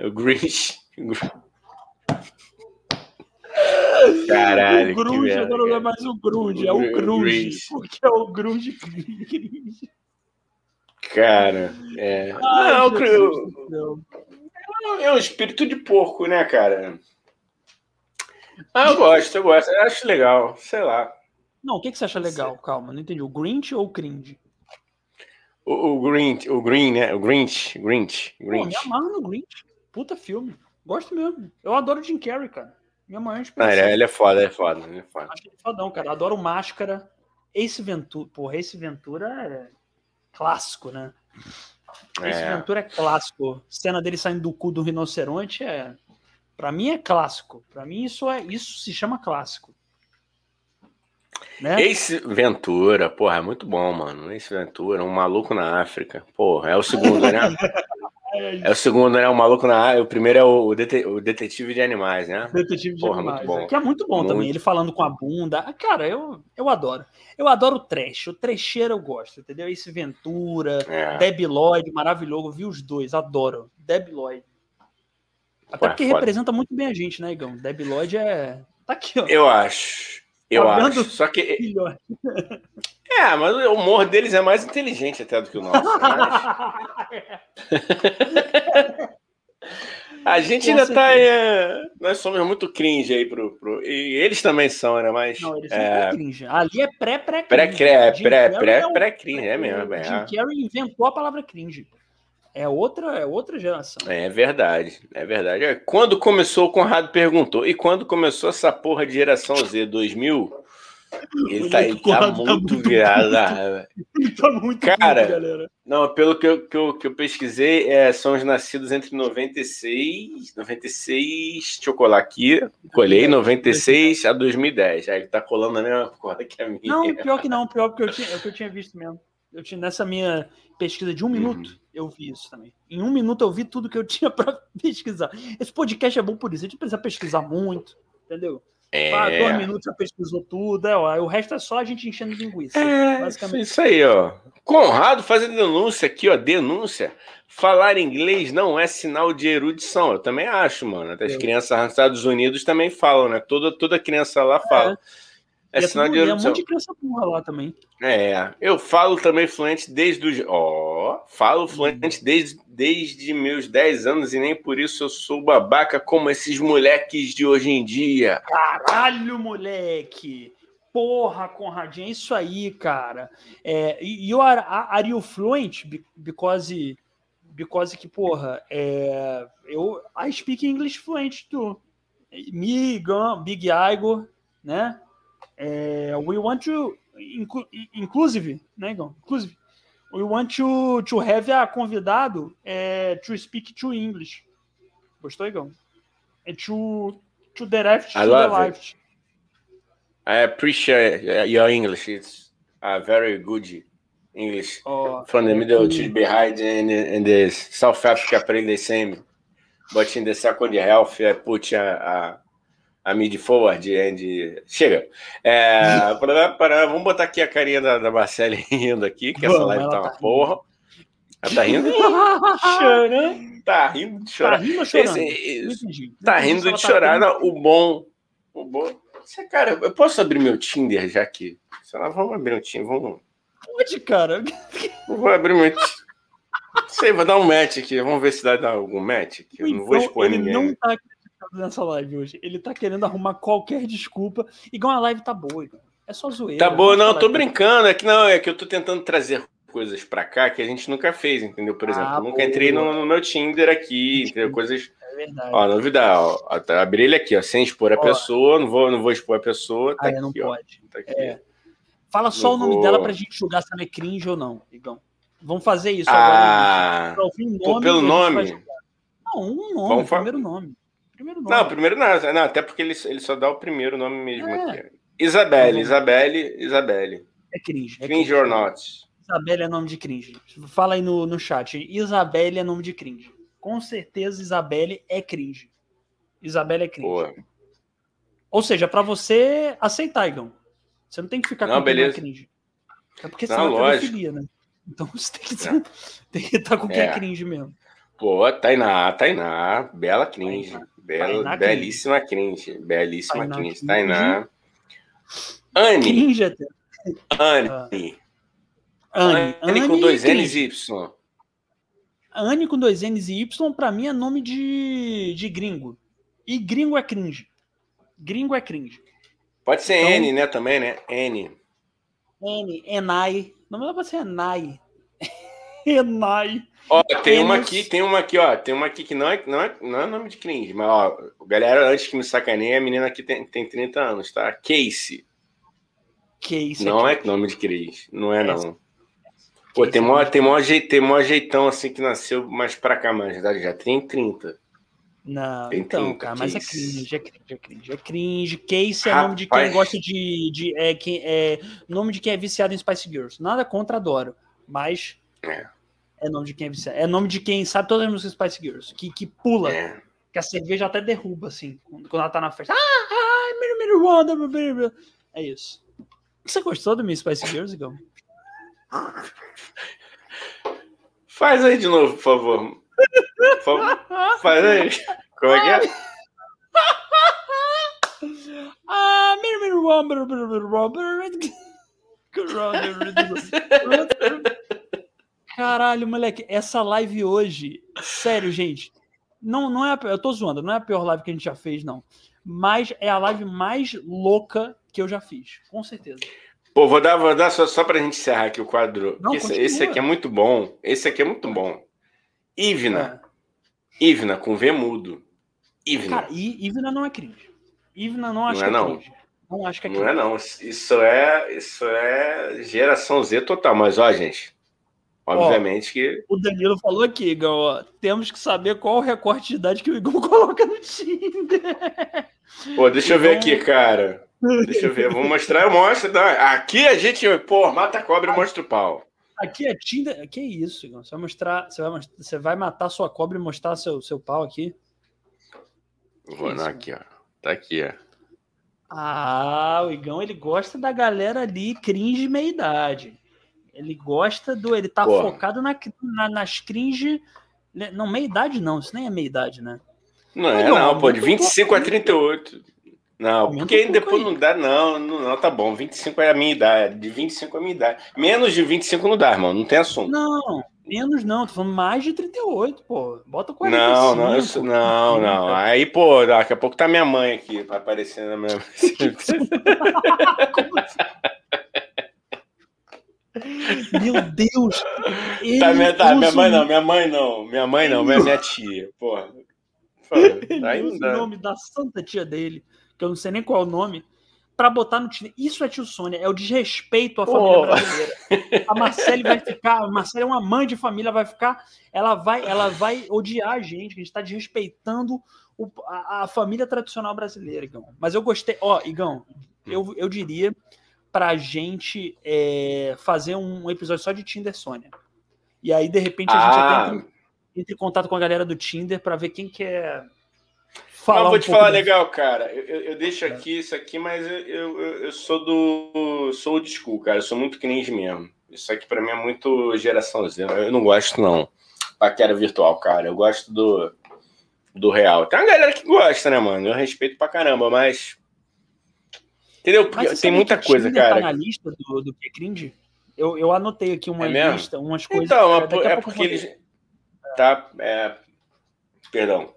O Grinch. Caralho. O Grunge agora não é mais o Grunge, é o Grunge. Porque é o Grunge. Cara, é. Ai, não, eu, é um espírito de porco, né, cara? Ah, eu gosto, eu gosto. Eu acho legal, sei lá. Não, o que, que você acha legal? Calma, não entendi. O Grinch ou o cringe? O, o Grinch, o Green, né? O Grinch, Grinch, Grinch. Pô, me amarro no Grinch. Puta filme. Gosto mesmo. Eu adoro o Jim Carrey, cara. Minha mãe é ah, ele, ele é foda, ele é foda, ele é foda. Acho ele fodão, cara. Adoro Máscara. Ace Ventura. Porra, Ace Ventura é clássico, né? É. Ace Ventura é clássico. Cena dele saindo do cu do rinoceronte é. Pra mim é clássico. Pra mim isso é isso se chama clássico. Né? Ace Ventura, porra, é muito bom, mano. Ace Ventura, um maluco na África. Porra, é o segundo, né? *laughs* É o segundo, né? O maluco na área. O primeiro é o, dete... o detetive de animais, né? Detetive de Porra, animais. Muito bom. Que é muito bom muito... também. Ele falando com a bunda. Ah, cara, eu, eu adoro. Eu adoro o trash. O trecheiro eu gosto, entendeu? Esse Ventura, é. Debbie Lloyd, maravilhoso. Eu vi os dois, adoro. Debbie Lloyd. Até Ué, porque foda. representa muito bem a gente, né, Igão? Debbie Lloyd é. Tá aqui, ó. Eu acho. Eu tá acho. Só que. É, mas o humor deles é mais inteligente até do que o nosso. *laughs* A gente Com ainda certeza. tá. É... Nós somos muito cringe aí pro, pro. E eles também são, né? Mas. Não, eles é... são cringe. Ali é pré-pré-cringe. Pré-cringe, pré-pré-pré-cringe, é mesmo. É. Jim Carrey inventou a palavra cringe. É outra, é outra geração. É verdade, é verdade. É, quando começou, o Conrado perguntou. E quando começou essa porra de geração Z 2000? Ele tá, ele tá, tá muito virado. Ele tá muito Cara, muito, galera. Não, pelo que eu, que eu, que eu pesquisei, é, são os nascidos entre 96, 96, deixa eu colar aqui, colhei 96 a 2010. Aí ele tá colando a mesma corda que a minha. Não, pior que não, pior que eu tinha, é que eu tinha visto mesmo. Eu tinha, nessa minha pesquisa de um minuto, uhum. eu vi isso também. Em um minuto eu vi tudo que eu *laughs* tinha para pesquisar. Esse podcast é bom por isso, a gente precisa pesquisar muito, entendeu? É... Ah, dois minutos já pesquisou tudo, é, ó, o resto é só a gente enchendo linguiça. É, basicamente. Isso aí, ó. Conrado fazendo denúncia aqui, ó. Denúncia. Falar inglês não é sinal de erudição. Eu também acho, mano. Até as é. crianças nos Estados Unidos também falam, né? Toda, toda criança lá fala. É. É, é sinal de erudição. um monte de criança burra lá também. É, eu falo também fluente desde os. Ó, oh, falo fluente desde, desde meus 10 anos e nem por isso eu sou babaca como esses moleques de hoje em dia. Caralho, moleque! Porra, Conradinho, é isso aí, cara. É, you are, are you fluent? Because, because que, porra, é, eu, I speak English fluent too. Me, Big Igor, né? É, we want to, inclu, inclusive, né, Igor? Inclusive, we want to, to have a convidado é, to speak to English. Gostou, Igor? É to, to the left, I to the left. It. I appreciate your English. It's a very good English. Oh, From the middle to behind and, and the South Africa play the same. But in the second half, I put a, a a mid forward and... Chega. É, *laughs* para, para, vamos botar aqui a carinha da, da Marcele *laughs* rindo aqui, que essa live tá uma tá porra. Ela tá rindo? *laughs* chorando. Tá rindo de chorar. Tá rindo chorando? Esse, tá rindo de chorar. Tá o bom. O bom. Você, cara, eu posso abrir meu Tinder já que. Sei lá, vamos abrir o Tinder. Vamos. Pode, cara. Vou abrir meu Tinder. Sei, vou dar um match aqui. Vamos ver se dá algum match aqui. Eu não vou então, expor ele ninguém. Não tá nessa live hoje. Ele tá querendo arrumar qualquer desculpa. Igual a live tá boa, É só zoeira. Tá boa, não, eu tô brincando. É que não, é que eu tô tentando trazer coisas pra cá que a gente nunca fez, entendeu? Por exemplo, ah, nunca boa. entrei no, no, meu Tinder aqui, *laughs* entendeu? Coisas. É verdade. Ó, novidade, ó. Tá, abri ele aqui, ó, sem expor a ó. pessoa, não vou, não vou expor a pessoa. Tá ah, aqui, não pode. Ó, tá aqui. É. Fala só não o nome vou... dela pra gente julgar se ela é cringe ou não, Igão. Vamos fazer isso ah, agora. Um nome, pô, pelo nome? Não, um nome, Vamos primeiro nome. Primeiro nome. Não, primeiro não, não, até porque ele, ele só dá o primeiro nome mesmo é. aqui. Isabelle, Isabelle, Isabelle. É cringe. É cringe, cringe or not. Isabelle é nome de cringe. Fala aí no, no chat. Isabelle é nome de cringe. Com certeza, Isabelle é cringe. Isabelle é cringe. Boa. Ou seja, para você aceitar, Igão. Você não tem que ficar não, com beleza. quem é cringe. É porque senão é pedofilia, né? Então você tem que, é. *laughs* tem que estar com quem é. é cringe mesmo. Pô, Tainá, Tainá, bela cringe. Tainá. Bela, Tainá belíssima cringe. Belíssima Tainá cringe. cringe. Tainá. Anne. Cringe até. Anne. Ah. Anne. Anne, Anne com dois N's e Y. Anne com dois N's e Y, pra mim, é nome de, de gringo. E gringo é cringe. Gringo é cringe. Pode ser então, N, né? Também, né? N. N, Enai. Não dá pra ser Enai. *laughs* Enai. Ó, tem uma aqui, tem uma aqui, ó. Tem uma aqui que não é, não é, não é nome de cringe, mas, ó, galera, antes que me sacaneie, a menina aqui tem, tem 30 anos, tá? Casey. Casey. Não é nome de cringe. Não é, não. Pô, tem mó, tem, mó jeito, tem mó jeitão assim que nasceu mais pra cá, mas já tem 30. Não, tem então, 30, cara, mas é cringe, é cringe, é cringe. É cringe. Case é nome de quem gosta de. de é, quem, é nome de quem é viciado em Spice Girls. Nada contra, adoro. Mas. É. É nome de quem é viciado. É nome de quem sabe todas as músicas Spice Girls. Que, que pula. É. Que a cerveja até derruba, assim, quando ela tá na festa. Ah, ah, é isso. Você gostou do meu Spice Girls, Igão? Faz aí de novo, por favor. Faz aí. Como é que é? Ah, Caralho, moleque, essa live hoje, sério, gente, não, não é eu tô zoando, não é a pior live que a gente já fez, não. Mas é a live mais louca que eu já fiz, com certeza. Pô, vou dar, vou dar só, só pra gente encerrar aqui o quadro. Não, esse, esse, aqui é muito bom. Esse aqui é muito bom. Ivna. É. Ivna, com V mudo. Ivna. Cara, Ivna não é cringe. Ivna não acho não é, que é não. cringe. Não acho que é cringe. Não é não. Isso é, isso é geração Z total. Mas, ó, gente, Obviamente ó, que. O Danilo falou aqui, Igor, ó, temos que saber qual o recorte de idade que o Igor *laughs* coloca no Tinder. Pô, deixa eu ver aqui, cara. Deixa eu ver, vou mostrar, eu mostro. Aqui a gente, pô, mata a cobra e mostra o pau. Aqui é Tinder. Que isso, Igor? Você vai mostrar. Você vai, você vai matar sua cobra e mostrar seu, seu pau aqui? Vou não, aqui, ó. Tá aqui, ó. Ah, o Igão ele gosta da galera ali, cringe meia idade. Ele gosta do. Ele tá Pô. focado na, na, nas cringe. Né, não, meia idade não, isso nem é meia idade, né? Não é, não, não pô, de 25 a 38. Não, porque um depois aí. não dá, não, não, não, tá bom. 25 é a minha idade, de 25 é a minha idade. Menos de 25 não dá, irmão, não tem assunto. Não, menos não, tô falando mais de 38, pô. Bota 45. Não, não, isso, não, não. Aí, pô, daqui a pouco tá minha mãe aqui, vai aparecer na minha. *laughs* Meu Deus! Tá, minha, tá, minha mãe não, minha mãe não, minha mãe não, minha, minha tia, porra. Aí o nome da santa tia dele que eu não sei nem qual é o nome, para botar no Tinder. Isso é tio Sônia, é o desrespeito à família oh. brasileira. A Marcele vai ficar, a Marcele é uma mãe de família, vai ficar, ela vai, ela vai odiar a gente, que a gente está desrespeitando o, a, a, família tradicional brasileira, Igão. Mas eu gostei, ó, Igão, eu, eu diria pra gente é, fazer um episódio só de Tinder Sônia. E aí, de repente, a gente ah. entra, entra em contato com a galera do Tinder para ver quem que é falar. Não, vou um te falar legal, cara. Eu, eu, deixo aqui isso aqui, mas eu, eu, eu sou do sou old school, cara. Eu sou muito cringe mesmo. Isso aqui para mim é muito geração Z. Eu não gosto, não. Paquera virtual, cara. Eu gosto do, do real. Tem uma galera que gosta, né, mano? Eu respeito pra caramba, mas. Entendeu? Mas Tem muita coisa, cara. Tá na lista do, do que é cringe? Eu, eu anotei aqui uma é lista, umas coisas. Então, é, é porque eles. Tá. É... Perdão.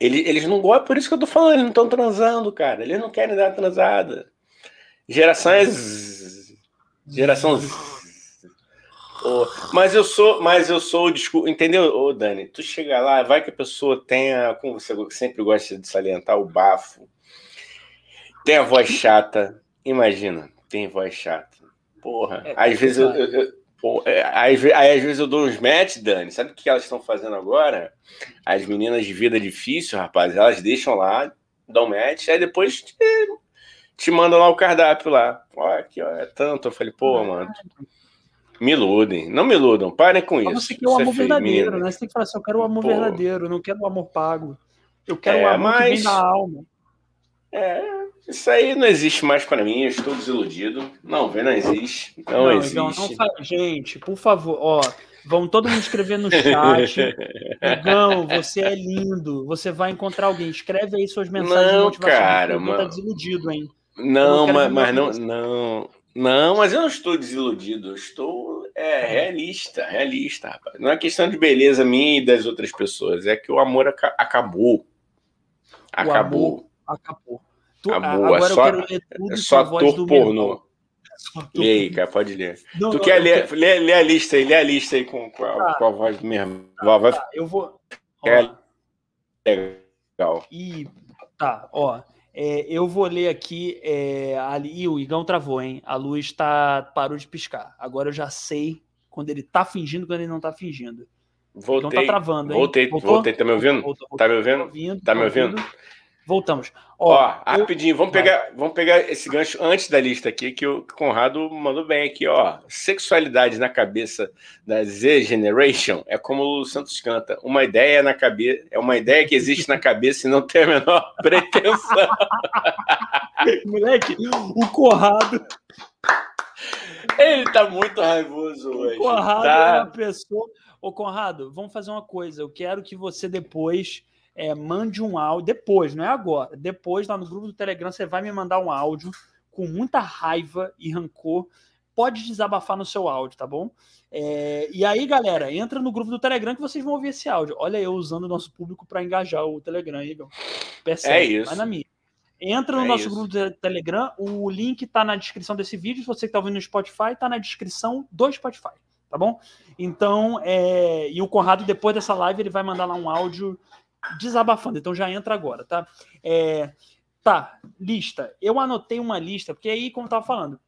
Eles, eles não gostam, por isso que eu tô falando, eles não estão transando, cara. Eles não querem dar transada. Gerações. Geração. Oh, mas eu sou, mas eu sou, desculpa, entendeu, Dani? Tu chega lá, vai que a pessoa tenha, como você sempre gosta de salientar, o bafo, tem a voz chata, imagina, tem voz chata. Porra, é, às vezes eu, eu, Pô, é, aí, aí, às vezes eu dou uns match, Dani. Sabe o que elas estão fazendo agora? As meninas de vida difícil, rapaz, elas deixam lá, dão match, aí depois te, te mandam lá o cardápio lá. Ó, aqui, ó, é tanto. Eu falei, pô, mano. Me iludem, não me iludam, parem com isso. Você quer o amor é verdadeiro, né? Você tem que falar assim: eu quero o amor pô. verdadeiro, não quero o amor pago. Eu quero é, o amor mas... que vem da alma. É, isso aí não existe mais para mim, eu estou desiludido. Não, vê, não existe. Não, não existe. Não, não Gente, por favor, ó, vão todo mundo escrever no chat. *laughs* Igão, você é lindo. Você vai encontrar alguém. Escreve aí suas mensagens não. Cara, mano. tá desiludido, hein? Não, mas, mas não, não. Não, mas eu não estou desiludido. Eu estou é, realista, realista, rapaz. Não é questão de beleza minha e das outras pessoas. É que o amor ac acabou. Acabou. Acabou. Tu, acabou. Agora é só, eu quero ler tudo é *laughs* só ator pornô. Lê aí, cara, pode ler. Não, tu não, quer ler, lê, lê, a lista aí, lê a lista aí com, com, a, tá. com a voz do mesmo. Tá, vai... tá, eu vou. É legal. E tá, ó. É, eu vou ler aqui. É, ali, o Igão travou, hein? A luz tá, parou de piscar. Agora eu já sei quando ele tá fingindo quando ele não tá fingindo. Voltei. Então tá travando, hein? Voltei, Voltou? voltei. Tá me ouvindo? Voltou, voltou, tá me ouvindo? Tá, ouvindo, tá me ouvindo? Voltamos. Ó, ó rapidinho, vamos pegar, vamos pegar esse gancho antes da lista aqui, que o Conrado mandou bem aqui, ó. Sexualidade na cabeça da Z Generation é como o Santos canta, uma ideia na cabeça, é uma ideia que existe na cabeça e não tem a menor *laughs* pretensão. *laughs* Moleque, o Conrado. Ele tá muito raivoso hoje. O Conrado tá... é uma pessoa. Ô, Conrado, vamos fazer uma coisa. Eu quero que você depois é, mande um áudio, depois, não é agora, depois lá no grupo do Telegram você vai me mandar um áudio com muita raiva e rancor. Pode desabafar no seu áudio, tá bom? É, e aí, galera, entra no grupo do Telegram que vocês vão ouvir esse áudio. Olha eu usando o nosso público para engajar o Telegram, Igor. Percebe? É isso. Vai na minha. Entra no é nosso isso. grupo do Telegram, o link tá na descrição desse vídeo. Se você que tá ouvindo no Spotify, tá na descrição do Spotify, tá bom? Então, é... e o Conrado, depois dessa live, ele vai mandar lá um áudio desabafando, então já entra agora, tá? É, tá, lista. Eu anotei uma lista, porque aí, como eu tava falando,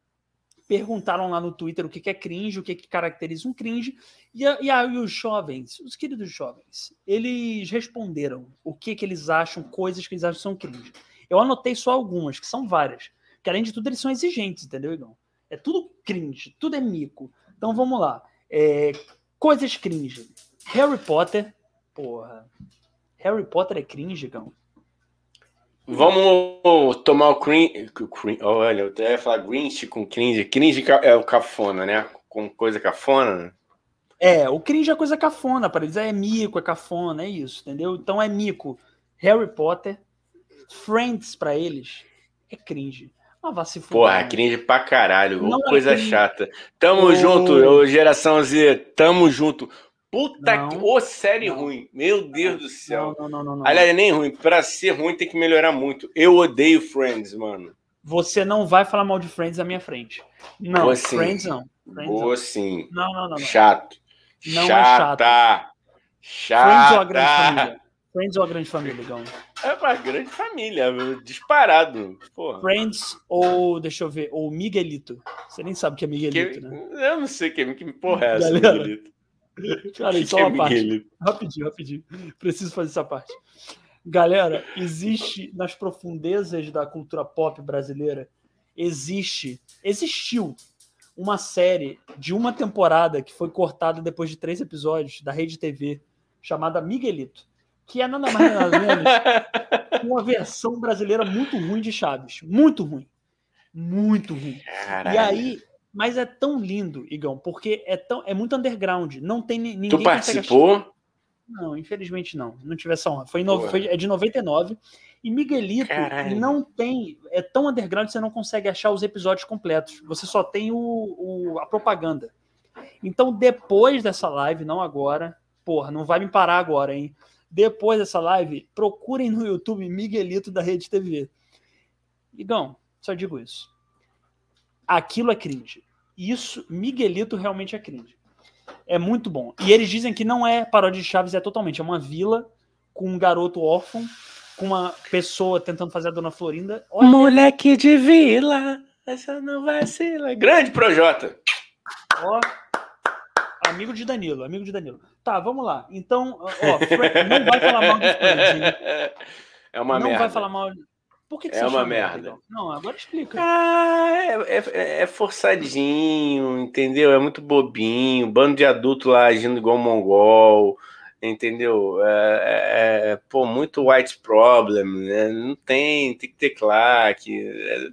perguntaram lá no Twitter o que, é cringe, o que, que caracteriza um cringe, e, e aí os jovens, os queridos jovens, eles responderam o que, que eles acham, coisas que eles acham são cringe. Eu anotei só algumas, que são várias, que além de tudo eles são exigentes, entendeu, Igão? É tudo cringe, tudo é mico. Então vamos lá. É, coisas cringe. Harry Potter, porra, Harry Potter é cringe, cão. Vamos tomar o cringe. Olha, eu até ia falar Grinch com cringe. Cringe é o cafona, né? Com coisa cafona. É, o cringe é coisa cafona, para eles é mico, é cafona, é isso, entendeu? Então é mico. Harry Potter, Friends para eles é cringe. Ah, vá se Porra, né? cringe pra caralho. Não é coisa é chata. Tamo oh. junto, geração Z, tamo junto. Puta não, que. Ô, série não. ruim. Meu Deus do céu. Não, não, não, não. Aliás, é nem ruim. Pra ser ruim tem que melhorar muito. Eu odeio Friends, mano. Você não vai falar mal de Friends à minha frente. Não, Vou Friends não. Friends não. sim. Não, não, não. Chato. Não Chata. é chato. Chata. Friends ou a grande família? Friends ou a grande família? É uma grande família, disparado. Porra. Friends ou, deixa eu ver, ou Miguelito. Você nem sabe o que é Miguelito, que, né? Eu não sei que, que porra é essa, Galera, Miguelito. Cara, só uma parte. Rapidinho, rapidinho. Preciso fazer essa parte. Galera, existe nas profundezas da cultura pop brasileira, existe, existiu uma série de uma temporada que foi cortada depois de três episódios da Rede TV, chamada Miguelito, que é nada mais nada menos uma versão brasileira muito ruim de Chaves. Muito ruim. Muito ruim. Caralho. E aí, mas é tão lindo, Igão, porque é, tão, é muito underground. Não tem ninguém. Tu participou? Não, infelizmente não. Não tive essa honra. Foi, no, foi é de 99. E Miguelito Caralho. não tem. É tão underground que você não consegue achar os episódios completos. Você só tem o, o, a propaganda. Então, depois dessa live, não agora, porra, não vai me parar agora, hein? Depois dessa live, procurem no YouTube Miguelito da Rede TV. Igão, só digo isso aquilo é cringe. Isso, Miguelito realmente é cringe. É muito bom. E eles dizem que não é paródia de Chaves, é totalmente. É uma vila com um garoto órfão, com uma pessoa tentando fazer a Dona Florinda. Olha, Moleque de vila, essa não vacila. Grande Projota. Ó, amigo de Danilo, amigo de Danilo. Tá, vamos lá. Então, ó, não vai falar mal dos Friends. *laughs* É uma não merda. vai falar mal. Por que, que É uma merda. Não, agora explica. Ah, é, é- é forçadinho, entendeu? É muito bobinho, bando de adulto lá agindo igual mongol, entendeu? É, é- é, pô, muito white problem, né? Não tem, tem que ter claque. É,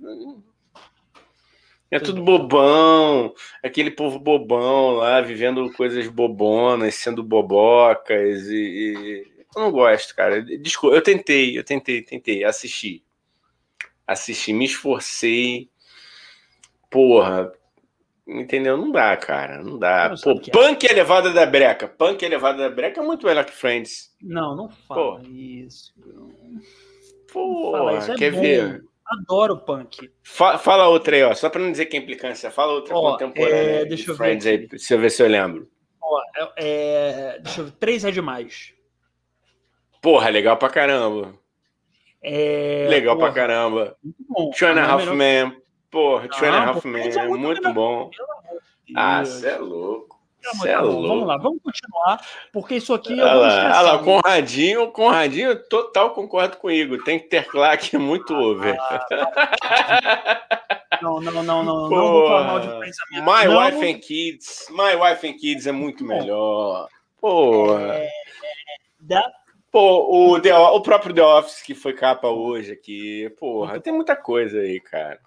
é tudo bobão, aquele povo bobão lá, vivendo coisas bobonas, sendo bobocas e, e- eu não gosto, cara. Desculpa, eu tentei, eu tentei, tentei, assisti. Assisti, me esforcei. Porra, entendeu? Não dá, cara, não dá. Não Pô, é. Punk elevada da breca. Punk elevada da breca é muito melhor que Friends. Não, não fala isso. Não Porra, fala isso. É quer bom. ver? Adoro punk. Fa- fala outra aí, ó. Só pra não dizer que é implicância. Fala outra Ó, contemporânea. é, de deixa eu ver Friends aqui. aí, se eu ver se eu lembro. Ó, é, é, deixa eu ver. Três é demais. Porra, legal pra caramba. É, legal porra, pra caramba. Muito bom. Two and a Half Men. Porra, Two and a Half pô, Men. Friends é muito Muito bom. Ah, você é louco. Tá Você é tá bom, louco. Vamos lá, vamos continuar, porque isso aqui eu Olha vou estressar olha lá. Conradinho, Conradinho, total concordo comigo. Tem que ter claque muito over. Não, não, não, não, não, não vou falar mal de Friends. My não, Wife and Kids. My Wife and Kids é muito melhor. Porra. é, dá- Pô, o, The, o próprio The Office que foi capa hoje aqui. Porra, tem muita coisa aí, cara.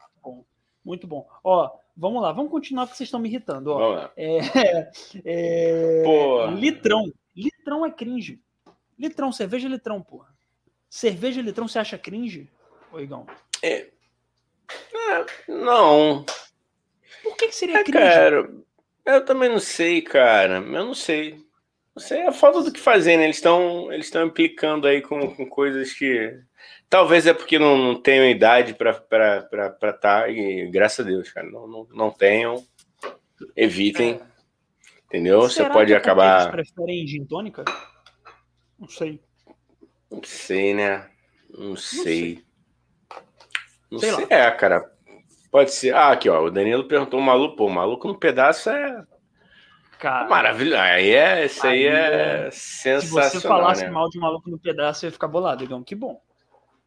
Muito bom. Ó, vamos lá, vamos continuar porque vocês estão me irritando. Ó. Vamos lá. É, *laughs* é, Porra. litrão. Litrão é cringe. Litrão, cerveja litrão, porra. Cerveja litrão, você acha cringe? Ô, Igão. Não, Por que, que seria é, cringe? cara. Eu também não sei, cara. Eu não sei. Não sei, é falta do que fazer, né? Eles estão eles estão implicando aí com, com coisas que. Talvez é porque não, não tenham idade para estar, tá, e graças a Deus, cara. Não, não, não tenham. Evitem. Entendeu? Você Será pode que é acabar. Eles preferem gin tônica? Não sei. Não sei, né? Não sei. Não Sei sei, lá. é, cara. Pode ser. Ah, aqui, ó. O Danilo perguntou o maluco. Pô, o maluco no pedaço é Cara, maravilhoso. Aí é, isso aí, Aí é, é- se sensacional, você falasse né? mal de um maluco no pedaço, eu ia ficar bolado, Igão. Que bom.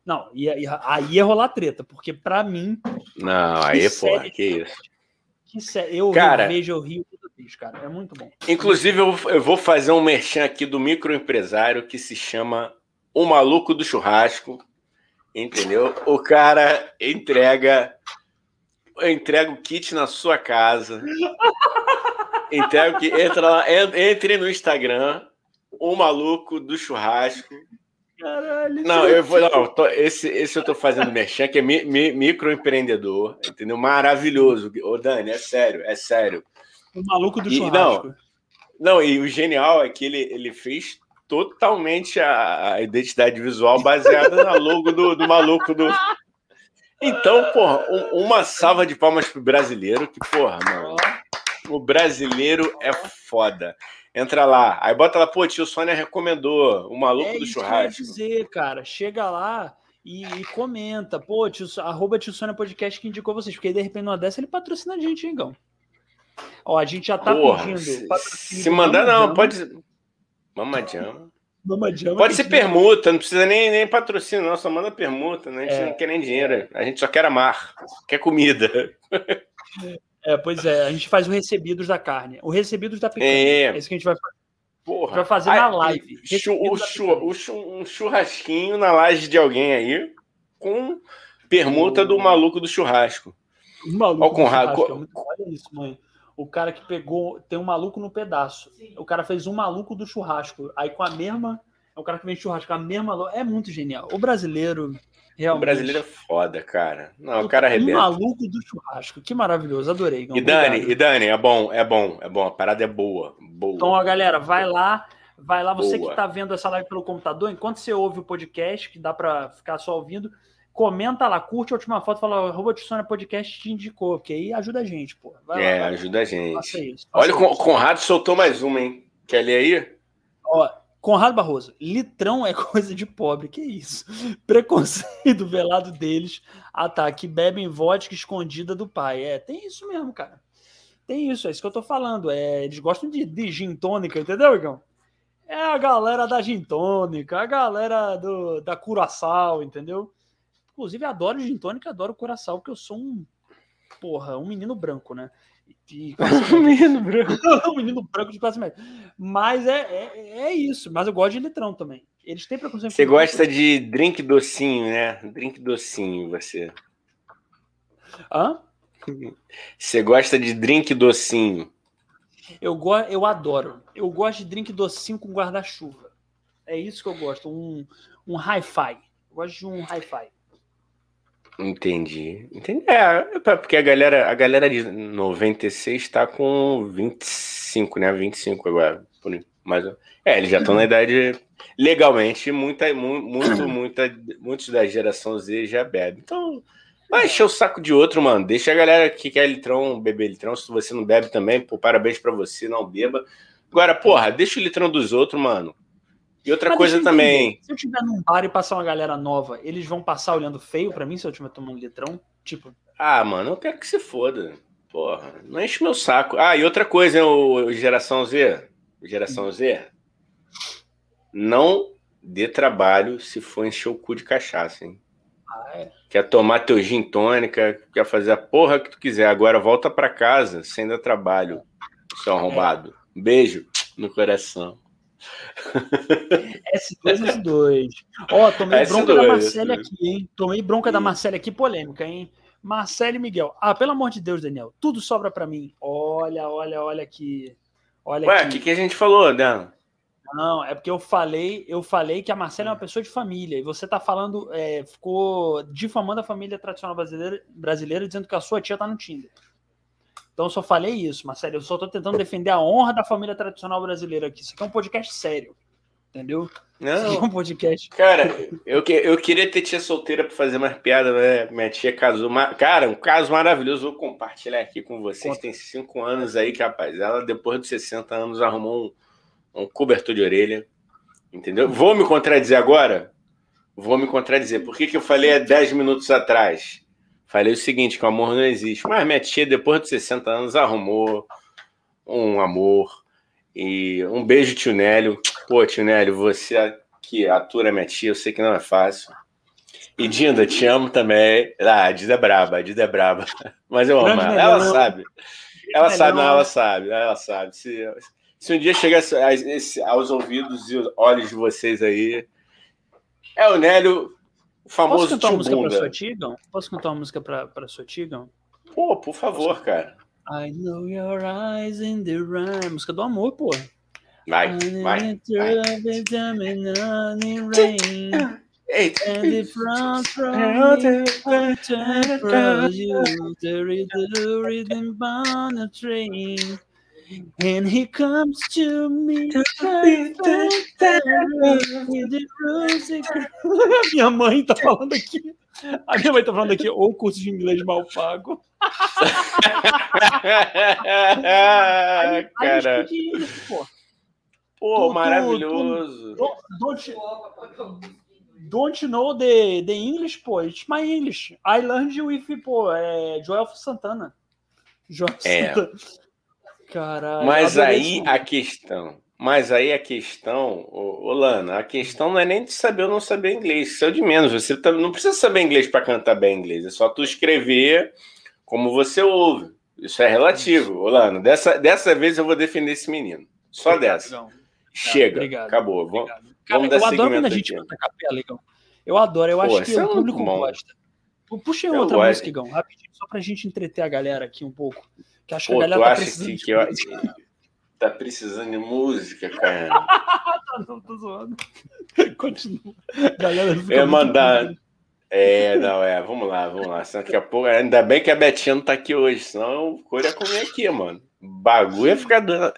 Não, ia, ia- aí ia rolar treta, porque pra mim, Não, aí, Que porra, série que isso. que sé- eu Cara- vejo, eu rio toda vez, cara. É muito bom. Inclusive, eu, eu vou fazer um merchan aqui do microempresário que se chama O Maluco do Churrasco. Entendeu? O cara entrega entrega o kit na sua casa. *laughs* Entrega o que entra lá, en- entre no Instagram, o maluco do churrasco. Caralho. Não, eu vou não, tô- esse esse eu tô fazendo merchan que é mi, mi- microempreendedor, entendeu? Maravilhoso. Ô Dani, é sério, é sério. O maluco do E- churrasco. Não, e o genial é que ele, ele fez totalmente a, a identidade visual baseada na logo do, do maluco do. Então, porra, um- uma salva de palmas pro brasileiro, que, porra, mano, o brasileiro é foda. Entra lá, aí bota lá, pô, tio Sônia recomendou o maluco é do isso que eu churrasco. dizer, cara. Chega lá e, e comenta. Pô, tio, arroba tio Sônia Podcast que indicou vocês. Porque aí, de repente, numa dessa, ele patrocina a gente, hein, Igão? Ó, a gente já tá Porra, pedindo. se, se mandar, não, pode. Mamadiama. Mama Jama, Pode ser gente permuta, não precisa nem, nem patrocínio, não, só manda permuta, né? A gente É. não quer nem dinheiro, a gente só quer amar, quer comida. É, pois é, a gente faz o recebidos da carne. O recebidos da picanha. É. É, isso que a gente vai fazer. Porra. Vai fazer na live. chu- o o chu- um churrasquinho na laje de alguém aí, com permuta do maluco do churrasco. O maluco Ó, do Conrado, churrasco, co- é muito- Olha isso, mãe. O cara que pegou. Tem um maluco no pedaço. O cara fez um maluco do churrasco. Aí com a mesma. É o cara que vem de churrasco, com a mesma. É muito genial. O brasileiro. Realmente. O brasileiro é foda, cara. Não, o cara Um arrebenta. maluco do churrasco. Que maravilhoso. Adorei. Igão. E Dani, Obrigado. e Dani, é bom, é bom, é bom. A parada é boa. Boa. Então, ó, galera, vai lá. Vai lá, você Boa. que tá vendo essa live pelo computador, enquanto você ouve o podcast, que dá pra ficar só ouvindo, comenta lá, curte a última foto, fala, arroba Tissona Podcast te indicou, que aí ajuda a gente, pô. Vai é, lá, ajuda a gente. Faça isso. Olha, faça o Con- isso. Conrado soltou mais uma, hein? Quer ler aí? Ó, Conrado Barroso, litrão é *laughs* coisa de pobre, que isso? Preconceito *laughs* velado deles. Ah tá, que bebem vodka escondida do pai. É, tem isso mesmo, cara. Tem isso, é isso que eu tô falando. É, eles gostam de, de gin tônica, entendeu, Igão? É a galera da gin tônica, a galera do, da curaçao, entendeu? Inclusive, adoro gin tônica, adoro curaçao, porque eu sou um, porra, um menino branco, né? E, um *laughs* menino branco. um *laughs* menino branco de classe média. Mas é, é, é, isso, mas eu gosto de litrão também. Eles têm preconceito. Você gosta de drink docinho, né? Drink docinho, você. Hã? Você gosta de drink docinho? Eu, go eu adoro. Eu gosto de drink docinho com guarda-chuva. É isso que eu gosto. Um, um hi-fi. gosto de um hi-fi. Entendi. Entendi. É, é porque a galera, a galera de 96 está com 25, né? 25 agora. Mas, é, eles já estão na uhum. idade legalmente, muita, muito, muita, muitos da geração Z já bebem. Então, Vai encher o saco de outro, mano. Deixa a galera que quer litrão beber litrão. Se você não bebe também, pô, parabéns para você, não beba. Agora, porra, deixa o litrão dos outros, mano. E outra Mas coisa também. Se eu tiver num bar e passar uma galera nova, eles vão passar olhando feio para mim se eu estiver tomando litrão? Tipo. Ah, mano, eu quero que se foda. Porra, não enche meu saco. Ah, e outra coisa, hein, o Geração Z. Geração Z. Não dê trabalho se for encher o cu de cachaça, hein? é. Quer tomar teu gin tônica, quer fazer a porra que tu quiser. Agora volta para casa sem dar trabalho, seu arrombado. É. Beijo no coração. S2, S2. Ó, tomei S2, bronca da Marcela aqui, hein? Tomei bronca da Marcela aqui, polêmica, hein? Marcelo e Miguel. Ah, pelo amor de Deus, Daniel, tudo sobra para mim. Olha, olha, olha aqui. Olha Ué, o que, que a gente falou, Dan? Não, é porque eu falei, eu falei que a Marcela é uma pessoa de família e você tá falando, é, ficou difamando a família tradicional brasileira, brasileira, dizendo que a sua tia tá no Tinder. Então eu só falei isso, Marcelo. Eu só tô tentando defender a honra da família tradicional brasileira aqui. Isso aqui é um podcast sério. Entendeu? Não. é um podcast. Cara, eu, que, eu queria ter tia solteira para fazer mais piada, né? Minha tia casou. Cara, um caso maravilhoso. Vou compartilhar aqui com vocês. Conta. Tem cinco anos aí, rapaz. Ela, depois de 60 anos, arrumou um um cobertor de orelha. Entendeu? Vou me contradizer agora? Vou me contradizer. Por que, que eu falei há 10 minutos atrás? Falei o seguinte: que o amor não existe. Mas minha tia, depois de 60 anos, arrumou um amor. E um beijo, tio Nélio. Pô, tio Nélio, você que atura minha tia, eu sei que não é fácil. E Dinda, te amo também. Ah, a Dinda é braba, a Dinda é braba. *laughs* Mas eu amo ela. Ela sabe. Ela sabe, não, ela sabe, ela sabe. Se, se um dia chegar aos ouvidos e olhos de vocês aí, é o Nélio, o famoso Posso cantar uma música para sua? Posso cantar uma música para sua Tigão? Pô, por favor, cara. I know your eyes in the rain. Música do amor, pô. Vai, vai. vai. And the *laughs* front from you, there is the rhythm a train. And he comes to me. *laughs* *laughs* minha mãe tá falando aqui. A minha mãe tá falando aqui, ou curso de inglês mal pago. *laughs* Cara. Pô, pô maravilhoso. Tu, don't, don't know the, the English, pô. It's my English. I learned with, pô, é, Joel Santana. Joel é. Santana. Caralho. Mas aí a questão. Mas aí a questão, ô, Lana, a questão não é nem de saber ou não saber inglês, isso é de menos. Você tá, não precisa saber inglês para cantar bem inglês, é só tu escrever como você ouve. Isso é relativo, ô, Lana. Dessa, dessa vez eu vou defender esse menino. Só obrigado, dessa. Chega, obrigado, acabou. Obrigado. Vamos, Cara, vamos dar eu adoro quando a gente canta capela, Igão. Eu adoro, eu Pô, acho que é o público gosta. Puxa outra música, Igão, rapidinho, só pra gente entreter a galera aqui um pouco. Que acho Pô, que a galera tá precisando. Que, que eu... tá precisando de música, cara. *laughs* não, tô zoando. *laughs* Continua. Galera, eu ia mandar. É, não, é, vamos lá, vamos lá. Daqui a pouco, ainda bem que a Betinha não tá aqui hoje, senão o Cor ia comer aqui, mano. O bagulho ia ficar dando.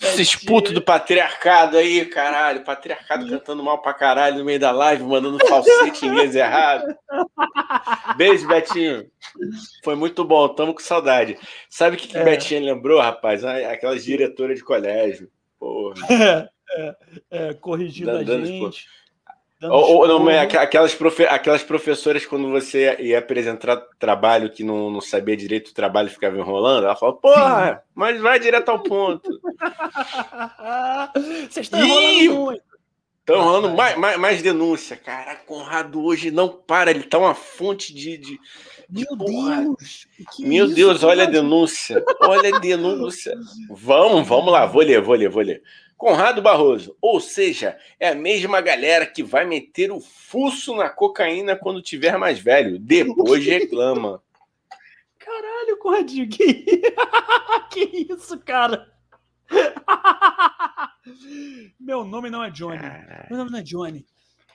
Esses putos do patriarcado aí, caralho. Patriarcado cantando mal pra caralho no meio da live, mandando falsete em inglês errado. Beijo, Betinho. Foi muito bom, tamo com saudade. Sabe o que, que é. Betinho lembrou, rapaz? Aquelas diretoras de colégio. Porra. *laughs* É, é, é corrigindo a gente. Ou, ou não, aquelas, profe, aquelas professoras, quando você ia apresentar trabalho que não, não sabia direito o trabalho ficava enrolando, ela falou, porra, mas vai direto ao ponto. *laughs* Vocês estão enrolando muito. Estão enrolando mais, mais, mais, denúncia. Cara, Conrado hoje não para, ele tá uma fonte de. de, de Meu porra. Deus! Meu isso, Deus, olha a denúncia. Olha a denúncia. *laughs* vamos, vamos lá, vou ler, vou ler, vou ler. Conrado Barroso, ou seja, é a mesma galera que vai meter o fuço na cocaína quando tiver mais velho. Depois reclama. Caralho, Conradinho, que... *laughs* que isso, cara? *laughs* Meu nome não é Johnny. Caralho. Meu nome não é Johnny.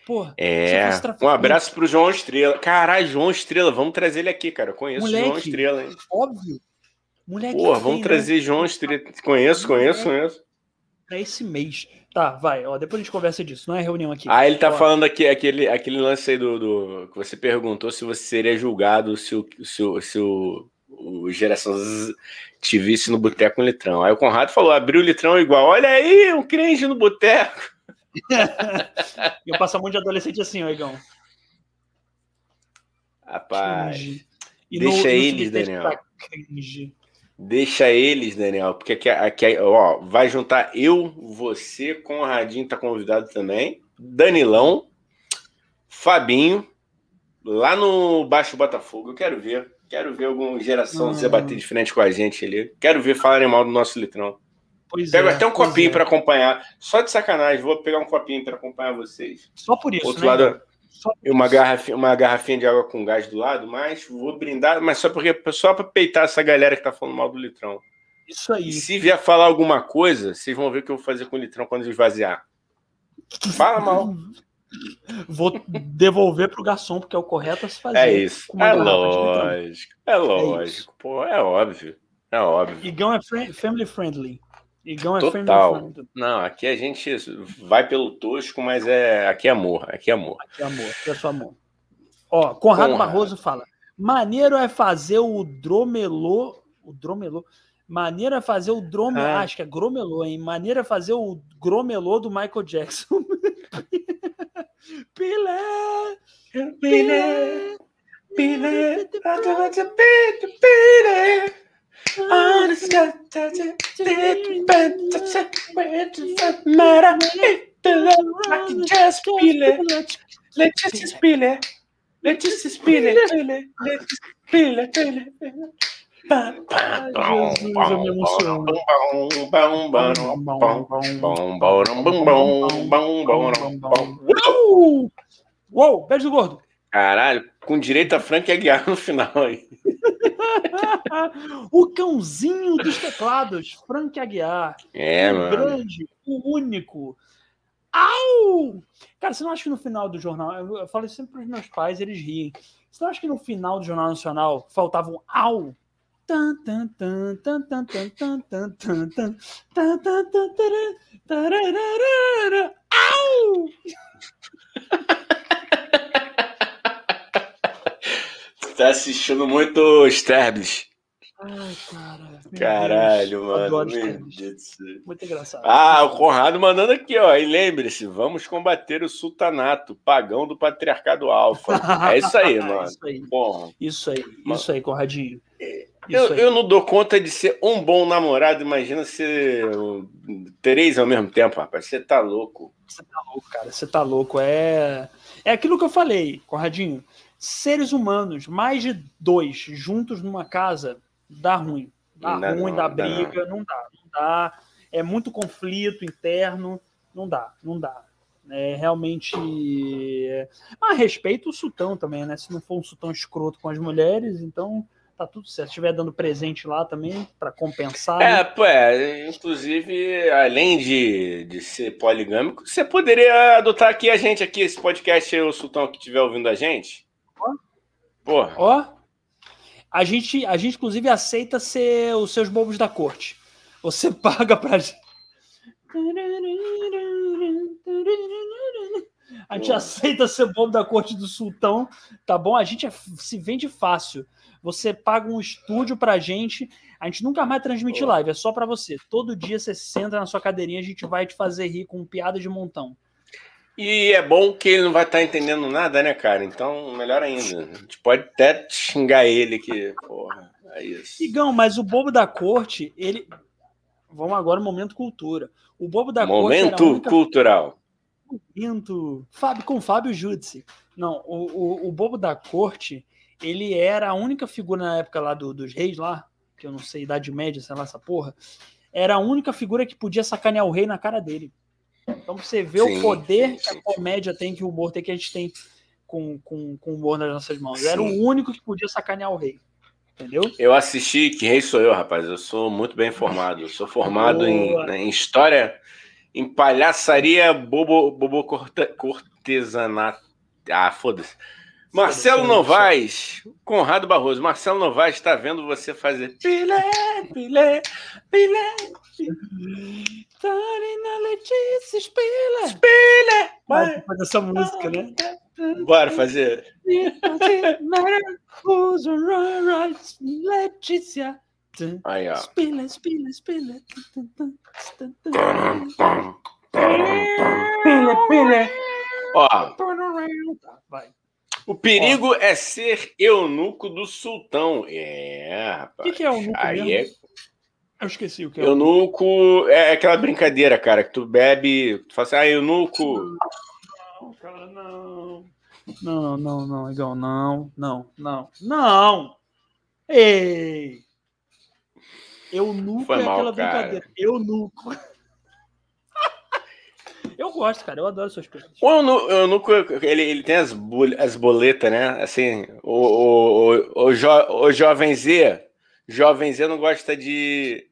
Porra, é. Um abraço pro João Estrela. Caralho, João Estrela, vamos trazer ele aqui, cara. Eu conheço Moleque, João Estrela, hein? Óbvio. Moleque. Porra, vamos né? trazer? João Estrela. Conheço, conheço, conheço para esse mês. Tá, vai, ó, depois a gente conversa disso, não é reunião aqui. Ah, ele tá ó. falando aqui, aquele, aquele lance aí do, do, que você perguntou se você seria julgado se o, se o, se o, o Geração Z te visse no boteco com litrão. Aí o Conrado falou, abriu o litrão igual, olha aí, um crente no boteco. *laughs* eu passo um monte de adolescente assim, ó, Igão. Rapaz, deixa no, eles, Daniel. Tá Deixa eles, Daniel, porque aqui, aqui ó, vai juntar eu, você, Conradinho tá convidado também, Danilão, Fabinho, lá no Baixo Botafogo. Eu quero ver, quero ver alguma geração ah. bater de frente com a gente ali. Quero ver falarem mal do nosso litrão. Pois Pego é, até um copinho é. para acompanhar. Só de sacanagem, vou pegar um copinho para acompanhar vocês. Só por isso, Outro né? lado, uma garrafinha, uma garrafinha de água com gás do lado, mas vou brindar, mas só porque só para peitar essa galera que tá falando mal do litrão. Isso aí. E se vier falar alguma coisa, vocês vão ver o que eu vou fazer com o litrão quando esvaziar. Fala mal. *laughs* Vou devolver pro garçom, porque é o correto a se fazer. É isso. É lógico. É lógico. É Pô, é óbvio. É óbvio. Igão é family friendly. Igão é Total. Não, aqui a gente vai pelo tosco, mas é aqui é amor, aqui é amor. Aqui é amor, aqui é só amor. Ó, Conrado. Barroso fala: maneiro é fazer o dromelô, o dromelô. Maneiro é fazer o dromelô, ah. acho que é gromelô, hein? Maneiro é fazer o gromelô do Michael Jackson. *laughs* Pilé! Pilé! Pilé! Pilé! Spille, Letícia spille, Letícia spille, spille, Letícia spille, spille. Uou, beijo do gordo. Caralho, com direito a Frank Aguiar no final aí. o cãozinho dos teclados, Frank Aguiar. É, o mano. grande, o único. Au! Cara, você não acha que no final do jornal, eu, eu falo sempre para os meus pais, eles riem. Você não acha que no final do Jornal Nacional faltava um au? Au! Tá assistindo muito Sterblis. Ai, cara. Caralho, Deus. mano. Deus Muito engraçado. Ah, o Conrado mandando aqui, ó. E lembre-se, vamos combater o sultanato, pagão do patriarcado alfa. *laughs* É isso aí, mano. isso aí. Bom, isso aí, mano. isso aí, Conradinho. Eu, eu, não dou conta de ser um bom namorado, imagina ser três ao mesmo tempo, rapaz. Você tá louco. Você tá louco, cara. Você tá louco. É, é aquilo que eu falei, Conradinho seres humanos, mais de dois juntos numa casa, dá ruim. Dá não, ruim, não, dá briga, não. não dá, não dá. É muito conflito interno, não dá, não dá. É realmente. Ah, respeito o sultão também, né? Se não for um sultão escroto com as mulheres, então tá tudo certo. Se estiver dando presente lá também, para compensar. É, né? pô, é, inclusive, além de, de ser poligâmico, você poderia adotar aqui a gente, aqui, esse podcast, o sultão que estiver ouvindo a gente. Porra. Ó. A gente, a gente, inclusive, aceita ser os seus bobos da corte. Você *laughs* paga pra gente. A gente aceita ser bobo da corte do sultão, tá bom? A gente é, se vende fácil. Você paga um estúdio pra gente, a gente nunca mais transmite live, é só para você. Todo dia você senta na sua cadeirinha, a gente vai te fazer rir com piada de montão. E é bom que ele não vai estar tá entendendo nada, né, cara? Então, melhor ainda. A gente pode até xingar ele que, porra, é isso. Igão, mas o bobo da corte, ele. Vamos agora momento cultura. O bobo da momento corte. Momento cultural. Momento. Fábio, com Fábio Júdice. Não, o, o, o bobo da corte, ele era a única figura na época lá do, dos reis lá, que eu não sei, Idade Média, sei lá, essa porra. Era a única figura que podia sacanear o rei na cara dele. Então você vê sim, o poder sim, sim. que a comédia tem, que o humor tem, que a gente tem com, com, com o humor nas nossas mãos. Era o único que podia sacanear o rei. Entendeu? Eu assisti, que rei sou eu, rapaz. Eu sou muito bem formado. Eu sou formado em, né, em, história, em palhaçaria, bobo, bobo corte, cortesanato. Ah, foda-se. Marcelo Novaes, Conrado Barroso. Marcelo Novaes está vendo você fazer pilé, pilé, pilé. Tarina Letícia, espelha. Espelha. Vai fazer essa música, né? Bora fazer. Letícia. Aí, ó. Espelha, espelha, espelha. Pilha, pilha. Ó. Vai. O perigo Ó. é ser eunuco do sultão. É, rapaz. O que, que, é eunuco Aí mesmo? é eu esqueci o que é. Eunuco é aquela brincadeira, cara, que tu bebe, tu fala assim, ah, eunuco. Não, cara, não. Não, não, não, igual, não, não, não, não. Ei! Eunuco Foi é mal, aquela cara. brincadeira. Eunuco. Eu gosto, cara, eu adoro suas coisas. O eunuco, ele, ele tem as, as boletas, né? Assim, o, o, o, o, jo, o jovem Z, jovem Z não gosta de.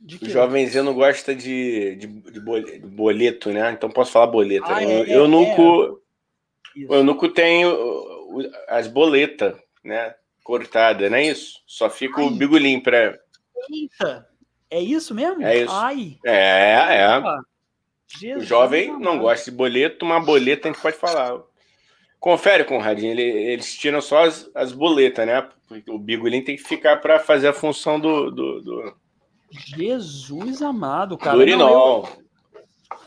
De jovem Z não gosta de, de, de, boleto, né? Então posso falar boleta. Ah, é, eu, é, nuco, é. O eunuco tem as boletas, né? Cortada, não é isso? Só fica Ai. o bigolim para. Eita! É isso mesmo? É isso. Ai. É, é. Jesus, o jovem não gosta de boleto, uma boleta a gente pode falar. Confere, Conradinho, ele, eles tiram só as, as boletas, né? Porque o bigolim tem que ficar para fazer a função do, do, do, Jesus amado, cara. Do urinol.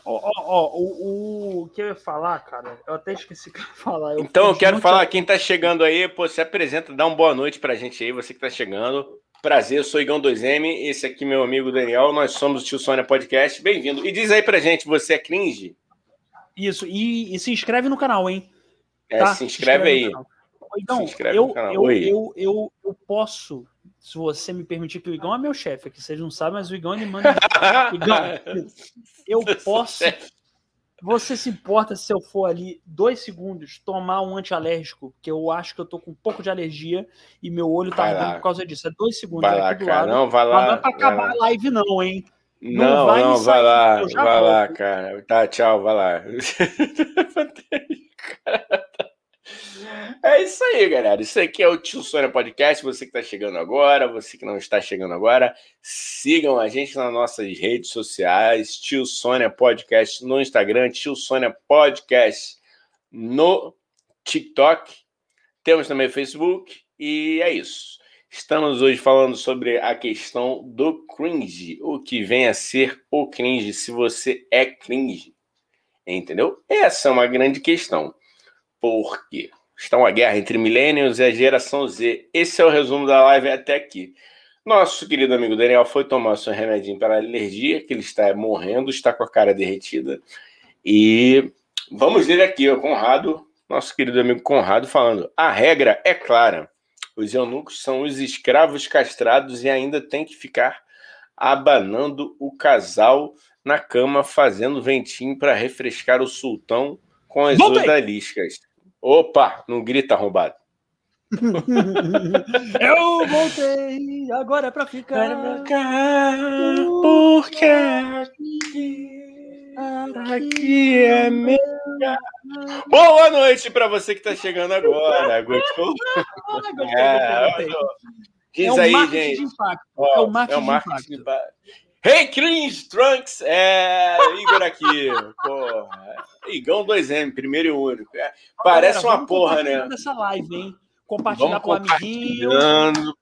Ó, ó, ó, o, o que eu ia falar, cara, eu até esqueci o que eu ia falar. Eu então, eu quero falar, quem tá chegando aí, pô, se apresenta, dá uma boa noite pra gente aí, você que tá chegando. Prazer, eu sou Igão 2M, esse aqui é meu amigo Daniel, nós somos o Tio Sônia Podcast, bem-vindo. E diz aí pra gente, você é cringe? Isso, e, e se inscreve no canal, hein? É, tá? se inscreve, se inscreve aí. Então, eu, eu, eu, eu, eu, posso, se você me permitir, que o Igão é meu chefe aqui, vocês não sabem, mas o Igão ele manda. *laughs* Igão, eu posso. Você se importa se eu for ali dois segundos tomar um antialérgico? Que eu acho que eu tô com um pouco de alergia e meu olho tá ardendo por causa disso. É dois segundos vai lá, cara. Lado. Não, vai lá. não é pra acabar a live, não, hein? Não, não, vai, não, vai lá, vai volto. lá, cara. Tá, tchau, vai lá. *laughs* É isso aí, galera. Isso aqui é o Tio Sônia Podcast. Você que está chegando agora, você que não está chegando agora, sigam a gente nas nossas redes sociais. Tio Sônia Podcast no Instagram, Tio Sônia Podcast no TikTok. Temos também Facebook. E é isso. Estamos hoje falando sobre a questão do cringe, o que vem a ser o cringe, se você é cringe. Entendeu? Essa é uma grande questão. Por quê? Está uma guerra entre millennials e a geração Z. Esse é o resumo da live até aqui. Nosso querido amigo Daniel foi tomar seu remedinho para alergia, que ele está morrendo, está com a cara derretida. E vamos ver aqui, o Conrado, nosso querido amigo Conrado, falando: a regra é clara. Os eunucos são os escravos castrados e ainda tem que ficar abanando o casal na cama, fazendo ventinho para refrescar o sultão com as odaliscas. Opa, não grita arrombado. *laughs* Eu voltei agora para ficar. porque aqui, aqui é minha. Boa noite para você que está chegando agora. *laughs* Gostou? É, Diz é aí, gente. De impacto. é o marketing, é o marketing de impacto. Hey, Cringe Trunks! É, Igor aqui. Porra. Igão 2M, primeiro e único. É, parece uma porra, né? Nessa live, hein? Compartilhar para o amiguinho.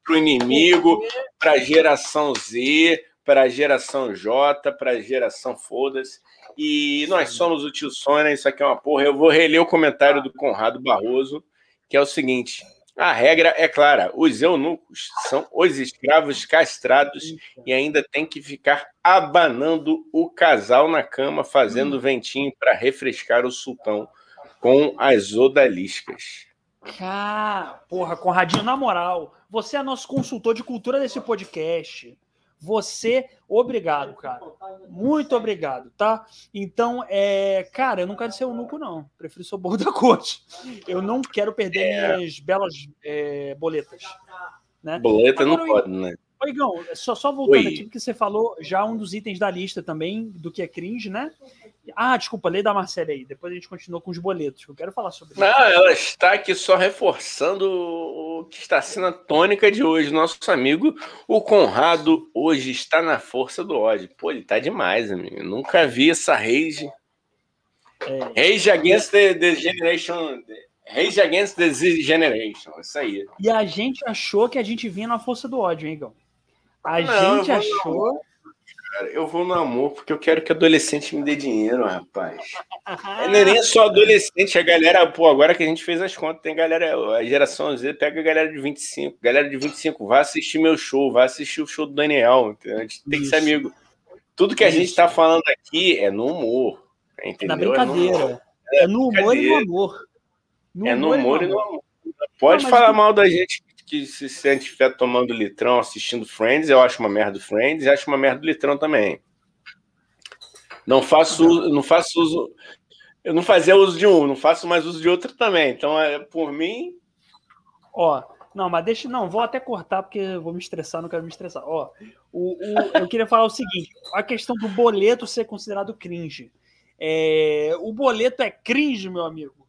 Para o inimigo, para a geração Z, para a geração J, para a geração Foda-se. E nós somos o tio Sônia, isso aqui é uma porra. Eu vou reler o comentário do Conrado Barroso, que é o seguinte: a regra é clara: os eunucos são os escravos castrados e ainda tem que ficar abanando o casal na cama, fazendo ventinho para refrescar o sultão com as odaliscas. Cara, porra, Conradinho, na moral, você é nosso consultor de cultura desse podcast. Você, obrigado, cara. Muito obrigado, tá? Então, é, cara, eu não quero ser eunuco, não. Prefiro ser o bolo da corte. Eu não quero perder é. minhas belas é, boletas. Né? Boleta Agora, não pode, né? Ô, Igão, só, só voltando Oi. aqui, porque você falou já um dos itens da lista também, do que é cringe, né? Ah, desculpa, lei da Marcela aí. Depois a gente continua com os boletos. Eu quero falar sobre isso. Não, ela está aqui só reforçando o que está sendo a tônica de hoje. Nosso amigo, o Conrado, hoje está na força do ódio. Pô, ele tá demais, amigo. Eu nunca vi essa rage. É. Rage against the, the generation. Rage against the generation. Isso aí. E a gente achou que a gente vinha na força do ódio, hein, Igão? A não, gente achou cara. Eu vou no amor porque eu quero que adolescente me dê dinheiro, rapaz. É, não é nem só adolescente, a galera, pô, agora que a gente fez as contas, tem galera, a geração Z pega a galera de 25, galera de 25, vai assistir meu show, vai assistir o show do Daniel, entendeu? a gente tem que ser amigo. Tudo que a gente tá falando aqui é no humor, entendeu? Na brincadeira. É no, humor, é no humor e no amor. No é no humor e no amor. Pode não, falar tu... mal da gente que se sente estiver tomando litrão assistindo Friends, eu acho uma merda do Friends e acho uma merda do litrão também. Não faço, não faço uso. Eu não fazia uso de um, não faço mais uso de outro também. Então, é, por mim. Ó, não, mas deixa. Não, vou até cortar porque vou me estressar, não quero me estressar. Ó, o, o, eu queria falar o seguinte: a questão do boleto ser considerado cringe. É, o boleto é cringe, meu amigo.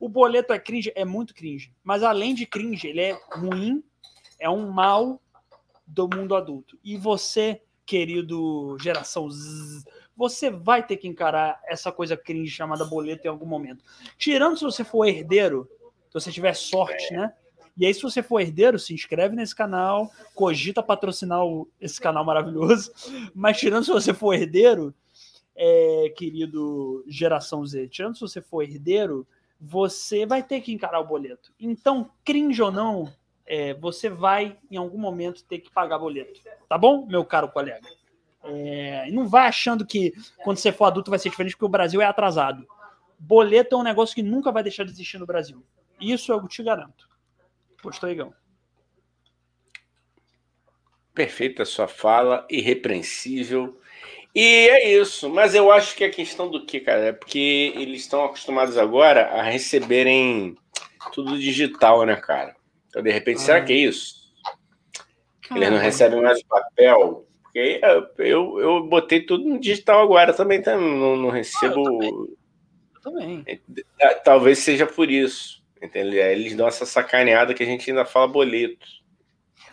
O boleto é cringe, é muito cringe. Mas além de cringe, ele é ruim, é um mal do mundo adulto. E você, querido geração Z, você vai ter que encarar essa coisa cringe chamada boleto em algum momento. Tirando se você for herdeiro, se você tiver sorte, né? E aí, se você for herdeiro, se inscreve nesse canal, cogita patrocinar esse canal maravilhoso. *laughs* Mas tirando se você for herdeiro, é, querido geração Z, tirando se você for herdeiro, você vai ter que encarar o boleto. Então, cringe ou não, é, você vai em algum momento ter que pagar boleto. Tá bom, meu caro colega? É, não vai achando que quando você for adulto vai ser diferente, porque o Brasil é atrasado. Boleto é um negócio que nunca vai deixar de existir no Brasil. Isso eu te garanto. Postou, Igão. Perfeita sua fala, irrepreensível. E é isso, mas eu acho que a questão do que, cara, é porque eles estão acostumados agora a receberem tudo digital, né, cara? Então, de repente, ah. será que é isso? Caramba. Eles não recebem mais o papel? Porque eu, eu botei tudo no digital agora também, tá? não, não recebo. Ah, eu também. eu também. É, talvez seja por isso. Entendeu? Eles dão essa sacaneada que a gente ainda fala boleto.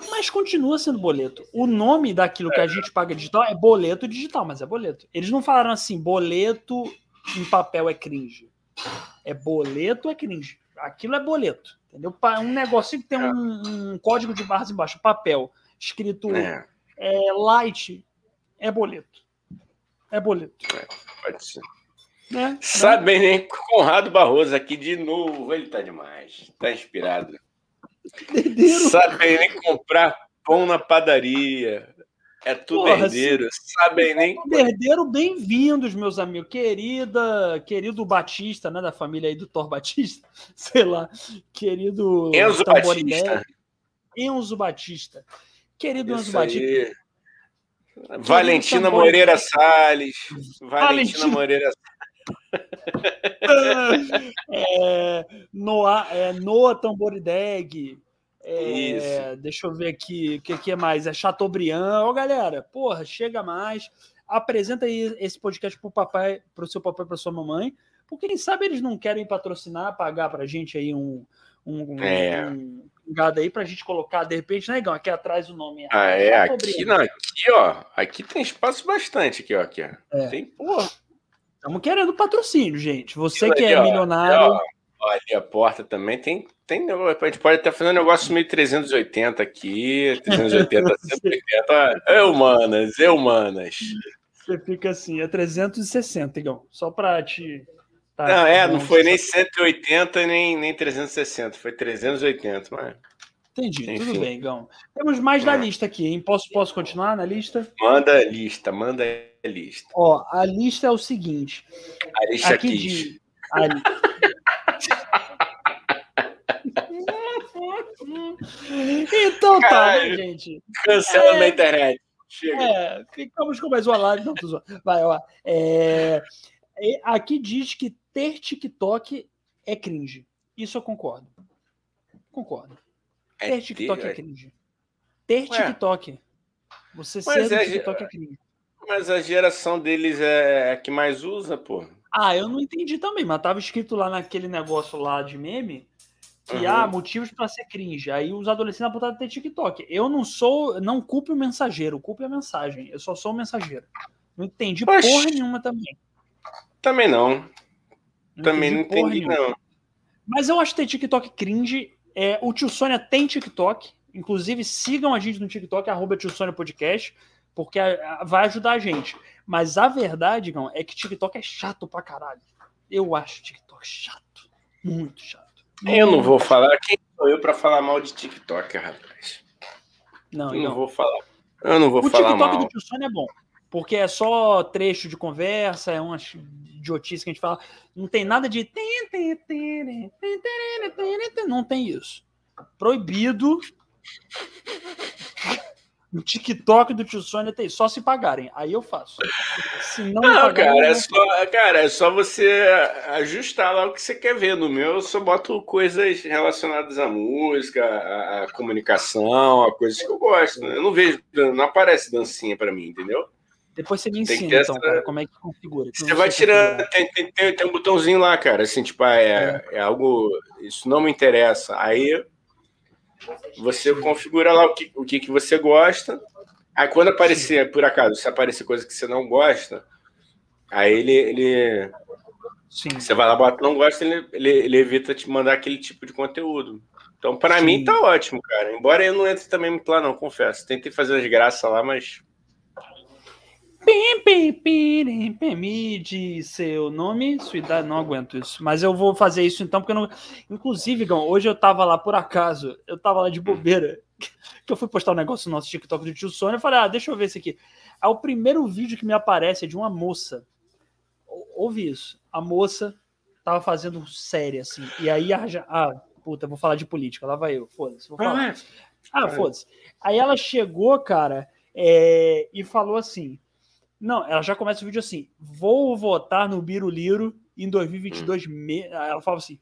Mas continua sendo boleto. O nome daquilo que a gente paga digital é boleto digital, mas é boleto. Eles não falaram assim, boleto em papel é cringe. É boleto é cringe. Aquilo é boleto. Entendeu? Um negócio que tem um, um código de barras embaixo, papel, escrito é. É, light, é boleto. É boleto. É, pode ser. É, Sabe nem Conrado Barroso aqui de novo. Ele tá demais. Tá inspirado. Herdeiro. Sabem nem comprar pão na padaria. É tudo Porra, herdeiro. Sabem nem. Herdeiro, bem-vindos, meus amigos. Querida, querido Batista, né? Da família aí do Thor Batista. *laughs* Sei lá. Querido. Enzo Batista. Enzo Batista. Querido Isso Enzo Batista. Valentina Moreira Salles. Valentina Moreira Salles. *laughs* é, Noah, é, Noah Tamborideg. É, deixa eu ver aqui o que, que é mais. É Chateaubriand. Ó, galera, porra, chega mais. Apresenta aí esse podcast pro papai, pro seu papai, pra sua mamãe. Porque quem sabe eles não querem patrocinar, pagar pra gente aí um, um, é. um, um gado aí pra gente colocar, de repente, né, Igão? Aqui atrás o nome. Ah, é. Aqui, não, aqui, ó. Aqui tem espaço bastante aqui, ó. Aqui, ó. É. Tem, porra. Estamos querendo patrocínio, gente. Você que é milionário. Olha, a porta também tem. tem a gente pode até fazer um negócio meio 380 aqui, 380, 180. Eu, manas, eu, manas. Você fica assim, é 360, Igão. Só pra te. Tá, não, é, não foi nem 180 nem, nem 360, foi 380, mas. Entendi, Enfim. tudo bem, Igão. Temos mais na lista aqui, hein? Posso, posso continuar na lista? Manda a lista, manda a lista. Ó, a lista é o seguinte. A lista aqui de. A... *laughs* então tá, né, gente? Cancela é... na internet. Chega. É, ficamos com mais uma live. Não, tô Vai, ó. É, aqui diz que ter TikTok é cringe. Isso eu concordo. Concordo. É ter TikTok ter, é cringe. Ter Ué. TikTok. Você ser é, TikTok é cringe. Mas a geração deles é a que mais usa, pô. Ah, eu não entendi também, mas tava escrito lá naquele negócio lá de meme que uhum. há motivos para ser cringe. Aí os adolescentes apontaram ter TikTok. Eu não sou, não culpe o mensageiro, culpe a mensagem. Eu só sou o mensageiro. Não entendi Oxi. porra nenhuma também. Também não. não também não entendi, não. Mas eu acho que ter TikTok cringe. É, o Tio Sônia tem TikTok. Inclusive, sigam a gente no TikTok, arroba Tio Sônia Podcast, porque vai ajudar a gente. Mas a verdade, não, é que TikTok é chato pra caralho. Eu acho TikTok chato. Muito chato. Eu não vou falar. Quem sou eu para falar mal de TikTok, rapaz? Não, eu não, vou falar. Eu não vou o falar mal. O TikTok do Tio Sônia é bom. Porque é só trecho de conversa, é uma idiotice que a gente fala. Não tem nada de. Não tem isso. Proibido no TikTok do tio Sônia tem só se pagarem. Aí eu faço. Se não, não pagarem, cara, é só, cara, é só você ajustar lá o que você quer ver. No meu, eu só boto coisas relacionadas à música, à, à comunicação, a coisas que eu gosto. Né? Eu não vejo, não aparece dancinha para mim, entendeu? Depois você me ensina, então, essa... cara, como é que configura. Você vai tirando, tem, tem, tem, tem, um botãozinho lá, cara, assim, tipo, ah, é, é. é algo, isso não me interessa. Aí você configura lá o que, o que, que você gosta. Aí quando aparecer, por acaso, se aparecer coisa que você não gosta, aí ele. ele Sim. Você vai lá, bota não gosta, ele, ele, ele evita te mandar aquele tipo de conteúdo. Então, para mim, tá ótimo, cara. Embora eu não entre também muito lá, não, confesso. Tentei fazer as graças lá, mas me diz seu nome, sua idade, não aguento isso. Mas eu vou fazer isso então, porque eu não. Inclusive, Gão, hoje eu tava lá por acaso, eu tava lá de bobeira, que eu fui postar um negócio no nosso TikTok do tio Sônia, eu falei, ah, deixa eu ver esse aqui. Aí o primeiro vídeo que me aparece é de uma moça. Ouve isso. A moça tava fazendo série, assim. E aí, a, ah, puta, vou falar de política, lá vai eu, foda-se, vou falar. Ah, foda-se. Aí ela chegou, cara, é, e falou assim não, ela já começa o vídeo assim: vou votar no Biruliro em 2022. Hum. Me... Ela fala assim: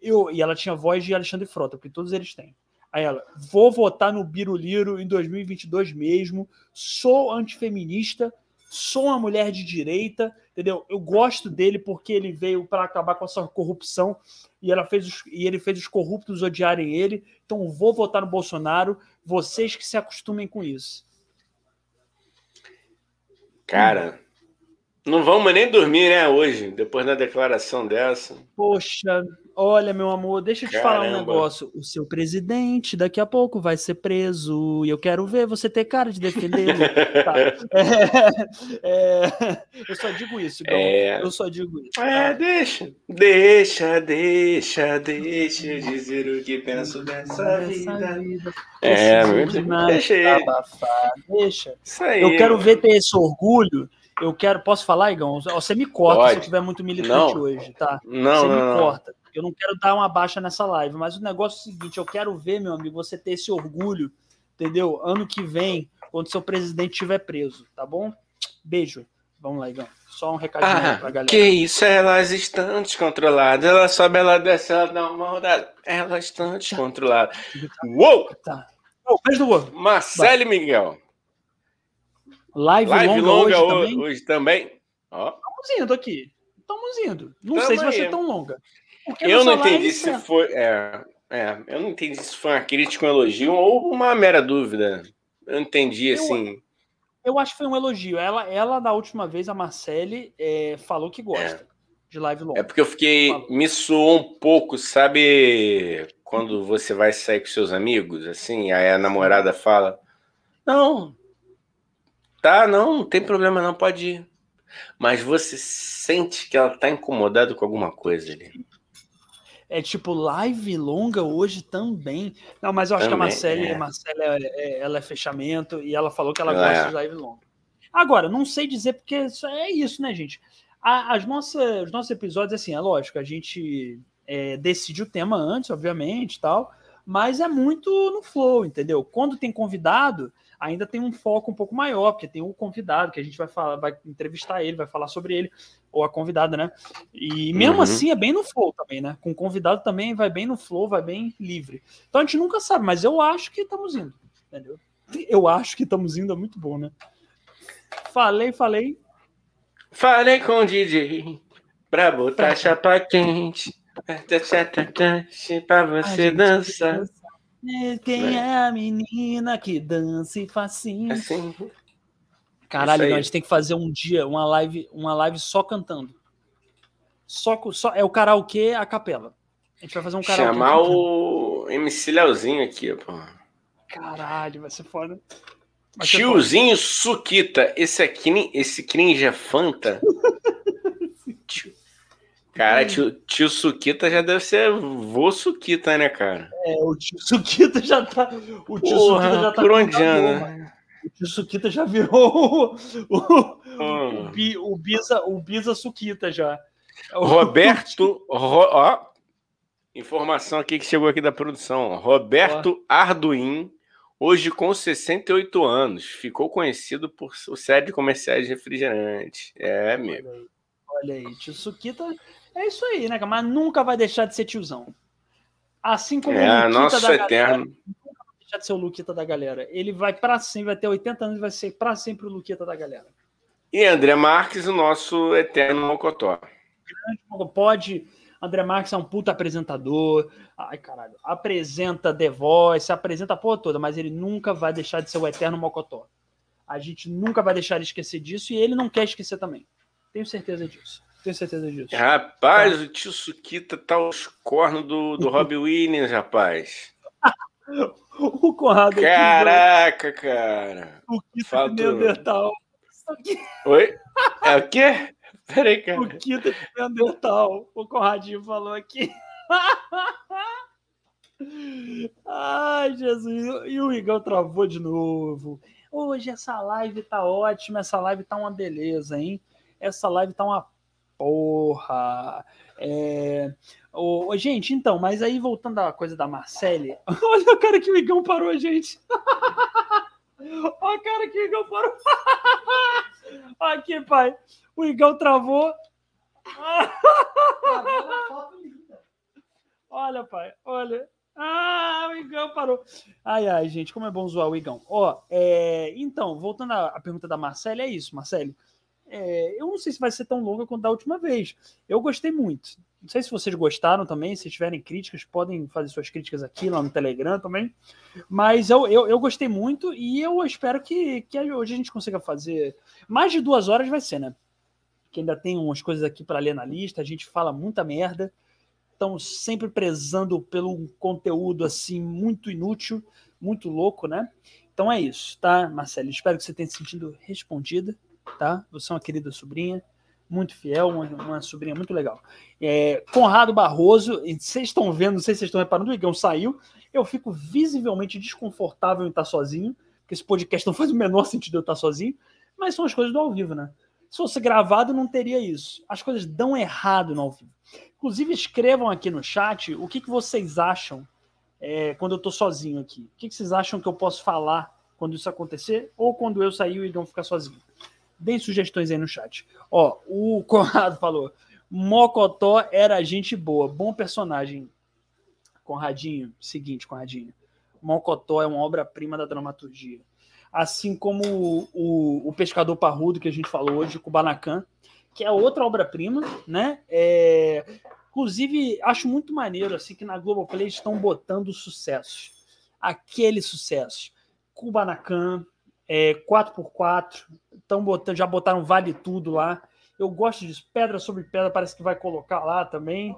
eu... e ela tinha voz de Alexandre Frota, porque todos eles têm. Aí ela: vou votar no Biruliro em 2022 mesmo. Sou antifeminista, sou uma mulher de direita, entendeu? Eu gosto dele porque ele veio para acabar com essa corrupção e, ela fez os... e ele fez os corruptos odiarem ele. Então vou votar no Bolsonaro. Vocês que se acostumem com isso. Cara, não vamos nem dormir, né, hoje, depois da declaração dessa. Poxa, olha, meu amor, deixa eu te Caramba. falar um negócio. O seu presidente daqui a pouco vai ser preso e eu quero ver você ter cara de defendê-lo. tá. *laughs* é, é, eu só digo isso, é... eu só digo isso. É, deixa, deixa, deixa, deixa dizer o que penso dessa vida. vida. É, deixa aí. Abafar, deixa. Isso aí, eu quero mano. ver ter esse orgulho eu quero. Posso falar, Igão? Você me corta Pode. se eu estiver muito militante não. hoje, tá? Não, você não, me corta. Eu não quero dar uma baixa nessa live, mas o negócio é o seguinte: eu quero ver, meu amigo, você ter esse orgulho, entendeu? Ano que vem, quando seu presidente estiver preso, tá bom? Beijo. Vamos lá, Igão. Só um recadinho ah, pra galera. Que isso, elas estão descontroladas. Ela sobe, ela desce, ela dá uma rodada. Elas estão descontroladas. Uou! Tá. Oh, beijo do Marcelo Miguel. Live, Live longa, longa, hoje, hoje também. Ó. Estamos indo aqui. Estamos indo. Não Tamo sei se vai ser tão longa. Eu não entendi se foi. É, é, eu não entendi se foi uma crítica, um elogio ou uma mera dúvida. Eu entendi eu, assim. Eu acho que foi um elogio. Ela, ela da última vez, a Marcele, é, falou que gosta é. de live longa. É porque eu fiquei. Falou. Me soou um pouco, sabe? Quando você vai sair com seus amigos, assim, aí a namorada fala. Não, Tá, não, não tem problema não, pode ir. Mas você sente que ela tá incomodada com alguma coisa ali. É tipo live longa hoje também. Não, mas eu acho também, que a Marcele, é. Marcele é, é, ela é fechamento e ela falou que ela, ela gosta é. de live longa. Agora, não sei dizer porque é isso, né, gente? as nossas, os nossos episódios, assim, é lógico, a gente é, decide o tema antes, obviamente, tal, mas é muito no flow, entendeu? Quando tem convidado, ainda tem um foco um pouco maior, porque tem o convidado que a gente vai falar, vai entrevistar ele, vai falar sobre ele, ou a convidada, né? E mesmo uhum. assim é bem no flow também, né? Com o convidado também vai bem no flow, vai bem livre. Então a gente nunca sabe, mas eu acho que estamos indo, entendeu? Eu acho que estamos indo, é muito bom, né? Falei, falei, Falei com o DJ pra botar chapa quente. Pra você dançar. Quem é a menina que dança e facinho? Assim. Caralho, não, a gente tem que fazer um dia uma live, uma live só cantando. Só, só é o karaokê a capela. A gente vai fazer um karaokê. Chamar o MC Leozinho aqui, pô. Caralho, vai ser foda. Tiozinho Suquita, esse aqui, esse cringe é Fanta. Cara, tio, tio Suquita já deve ser vô Suquita, né, cara? É, o tio Suquita já tá. O tio Porra, Suquita já tá. Por onde anda? O tio Suquita já virou o, o, hum. o, o, Bisa, o Bisa Suquita já. Roberto. *laughs* Ro, ó, informação aqui que chegou aqui da produção. Roberto ó. Arduin Hoje, com 68 anos, ficou conhecido por o série de comerciais de refrigerante. É, amigo. Olha aí, olha aí. tio Suquita é isso aí, né? Mas nunca vai deixar de ser tiozão. Assim como é, o Luquita nosso da eterno. galera. Nunca vai deixar de ser o Luquita da galera. Ele vai para sempre, vai ter 80 anos e vai ser para sempre o Luquita da galera. E André Marques, o nosso eterno Mocotó. Pode André Marques é um puta apresentador. Ai, caralho. Apresenta The Voice, apresenta a porra toda, mas ele nunca vai deixar de ser o eterno Mocotó. A gente nunca vai deixar de esquecer disso e ele não quer esquecer também. Tenho certeza disso. Tenho certeza disso. Rapaz, tá. o tio Suquita tá os cornos do, do Robbie *laughs* Williams, rapaz. o Conrado Caraca, aqui, cara. O que Faltou... Neandertal. Oi? É o quê? Peraí, cara. O quinto de Neandertal. O Conradinho falou aqui. *laughs* Ai, Jesus. E o Igão travou de novo. Hoje essa live tá ótima. Essa live tá uma beleza, hein? Essa live tá uma porra. É... Ô, gente, então, mas aí voltando à coisa da Marcele, *laughs* olha o cara que o Igão parou, gente. *laughs* olha o cara que o Igão parou. *laughs* Aqui, pai. O Igão travou. olha, pai, olha. Ah, o Igão parou. Ai, ai, gente, como é bom zoar o Igão. Ó, é, então, voltando à, pergunta da Marcele, é isso, Marcele. É, eu não sei se vai ser tão longa quanto da última vez. Eu gostei muito. Não sei se vocês gostaram também. Se tiverem críticas, podem fazer suas críticas aqui lá no Telegram também. Mas eu, eu, eu gostei muito e eu espero que, que hoje a gente consiga fazer. Mais de duas horas vai ser, né? que ainda tem umas coisas aqui para ler na lista, a gente fala muita merda, estamos sempre prezando pelo conteúdo assim muito inútil, muito louco, né? Então é isso, tá, Marcelo? Espero que você tenha se sentido respondida, tá? Você é uma querida sobrinha, muito fiel, uma, uma sobrinha muito legal. É, Conrado Barroso, vocês estão vendo, não sei se vocês estão reparando, o Igão saiu, eu fico visivelmente desconfortável em estar sozinho, porque esse podcast não faz o menor sentido eu estar sozinho, mas são as coisas do ao vivo, né? Se fosse gravado, não teria isso. As coisas dão errado no ao vivo. Inclusive, escrevam aqui no chat o que, que vocês acham é, quando eu estou sozinho aqui. O que, que vocês acham que eu posso falar quando isso acontecer ou quando eu sair e o Igão ficar sozinho. Deem sugestões aí no chat. Ó, o *laughs* Conrado falou: Mocotó era gente boa, bom personagem. Conradinho, seguinte, Conradinho. Mocotó é uma obra-prima da dramaturgia assim como o, o, o Pescador Parrudo, que a gente falou hoje, Kubanacan, que é outra obra-prima, né? É, inclusive, acho muito maneiro assim que na Globoplay estão botando sucessos. Aquele sucesso. Kubanacan, é, 4x4, estão botando, já botaram Vale Tudo lá. Eu gosto disso. Pedra sobre Pedra parece que vai colocar lá também.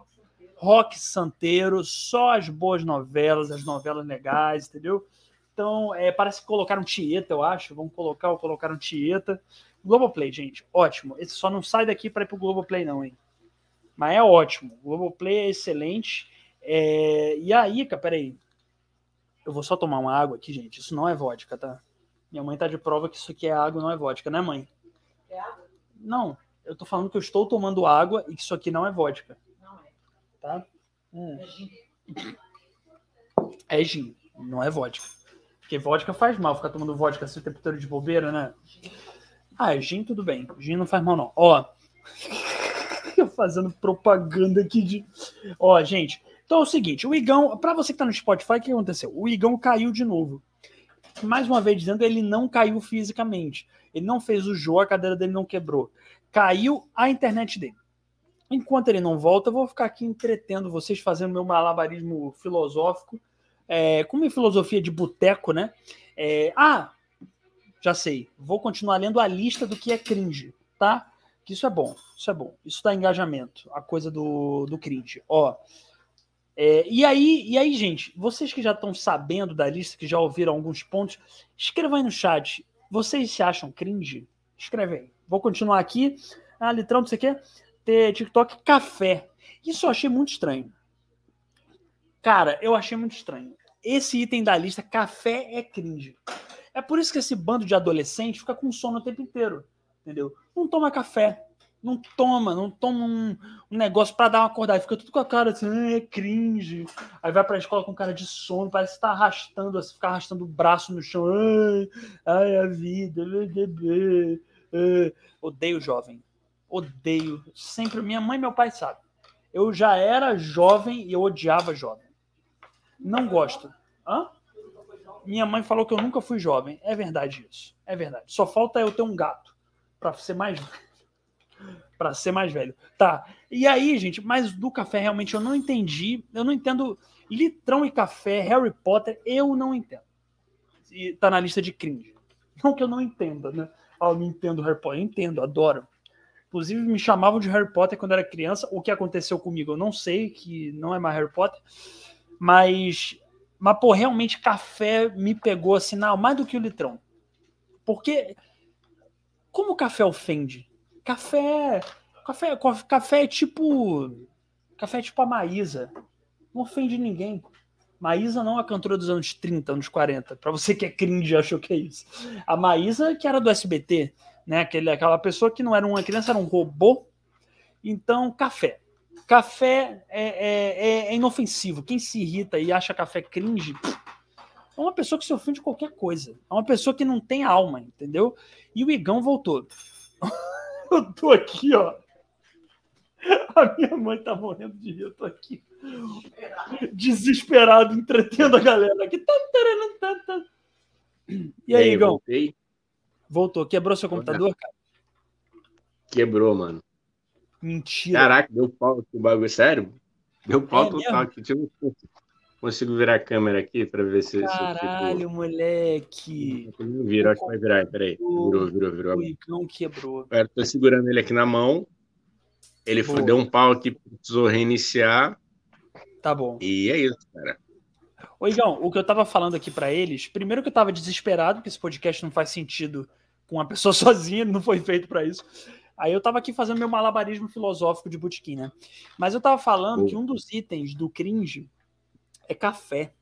Rock Santeiro, só as boas novelas, as novelas legais, entendeu? Então, é, parece que colocaram Tieta, eu acho. Vamos colocar ou colocaram Tieta. Globoplay, gente, ótimo. Esse só não sai daqui para ir pro Globoplay, não, hein? Mas é ótimo. Globoplay é excelente. É... E aí, cara, peraí. Eu vou só tomar uma água aqui, gente. Isso não é vodka, tá? Minha mãe tá de prova que isso aqui é água, não é vodka, né, mãe? É água? Não. Eu tô falando que eu estou tomando água e que isso aqui não é vodka. Não é. Tá? Hum. É gin. É gin, não é vodka. Porque vodka faz mal ficar tomando vodka assim o tempo todo de bobeira, né? Ah, é gin tudo bem. Gin não faz mal, não. Ó. *laughs* Eu fazendo propaganda aqui de. Ó, gente. Então é o seguinte: o Igão, para você que tá no Spotify, o que aconteceu? O Igão caiu de novo. Mais uma vez dizendo, ele não caiu fisicamente. Ele não fez o jogo, a cadeira dele não quebrou. Caiu a internet dele. Enquanto ele não volta, eu vou ficar aqui entretendo vocês, fazendo meu malabarismo filosófico, é, com minha filosofia de boteco, né? É, ah, já sei. Vou continuar lendo a lista do que é cringe, tá? Que isso é bom, isso é bom. Isso dá engajamento, a coisa do, do cringe. Ó. É, e aí, e aí, gente, vocês que já estão sabendo da lista, que já ouviram alguns pontos, escrevam aí no chat. Vocês se acham cringe? Escreve aí. Vou continuar aqui. Ah, litrão, não sei o quê ter TikTok café. Isso eu achei muito estranho. Cara, eu achei muito estranho. Esse item da lista, café é cringe. É por isso que esse bando de adolescente fica com sono o tempo inteiro. Entendeu? Não toma café. Não toma, não toma um, um negócio para dar uma acordada. Fica tudo com a cara assim, é cringe. Aí vai pra escola com cara de sono, parece que tá arrastando, assim, ficar arrastando o braço no chão. Ai, ai a vida, bebê. Odeio jovem odeio. Sempre. Minha mãe e meu pai sabem. Eu já era jovem e eu odiava jovem. Não gosto. Hã? Minha mãe falou que eu nunca fui jovem. É verdade isso. É verdade. Só falta eu ter um gato para ser mais para ser mais velho. Tá. E aí, gente, mas do café realmente eu não entendi. Eu não entendo litrão e café, Harry Potter, eu não entendo. E tá na lista de cringe. Não que eu não entenda, né? Ah, eu não entendo Harry Potter. Eu entendo, adoro. Inclusive, me chamavam de Harry Potter quando era criança. O que aconteceu comigo, eu não sei, que não é mais Harry Potter. Mas, mas pô, realmente café me pegou assim, não, mais do que o litrão. Porque, como o café ofende? Café, café, café é tipo, café é tipo a Maísa. Não ofende ninguém. Maísa não é a cantora dos anos 30, anos 40. Para você que é cringe, achou que é isso. A Maísa, que era do SBT, né? Aquele, aquela pessoa que não era uma criança, era um robô. Então, café. Café é, é, é, é inofensivo. Quem se irrita e acha café cringe é uma pessoa que se ofende qualquer coisa. É uma pessoa que não tem alma, entendeu? E o Igão voltou. *laughs* eu tô aqui, ó. A minha mãe tá morrendo de rir, eu tô aqui. Desesperado, entretendo a galera aqui. E aí, Igão? Voltei. Voltou. Quebrou seu computador, cara? Quebrou, mano. Mentira. Caraca, deu pau aqui o bagulho. Sério? Deu pau é total aqui. Ver consigo virar a câmera aqui pra ver se. Caralho, se moleque. Não vira, acho que vai virar. Peraí. Virou, virou, virou. O Igão quebrou. Eu tô segurando ele aqui na mão. Ele foi, deu um pau aqui, precisou reiniciar. Tá bom. E é isso, cara. Ô, Igão, o que eu tava falando aqui para eles, primeiro que eu tava desesperado, que esse podcast não faz sentido com uma pessoa *laughs* sozinha, não foi feito para isso. Aí eu tava aqui fazendo meu malabarismo filosófico de botequim, né? Mas eu tava falando que um dos itens do cringe é café.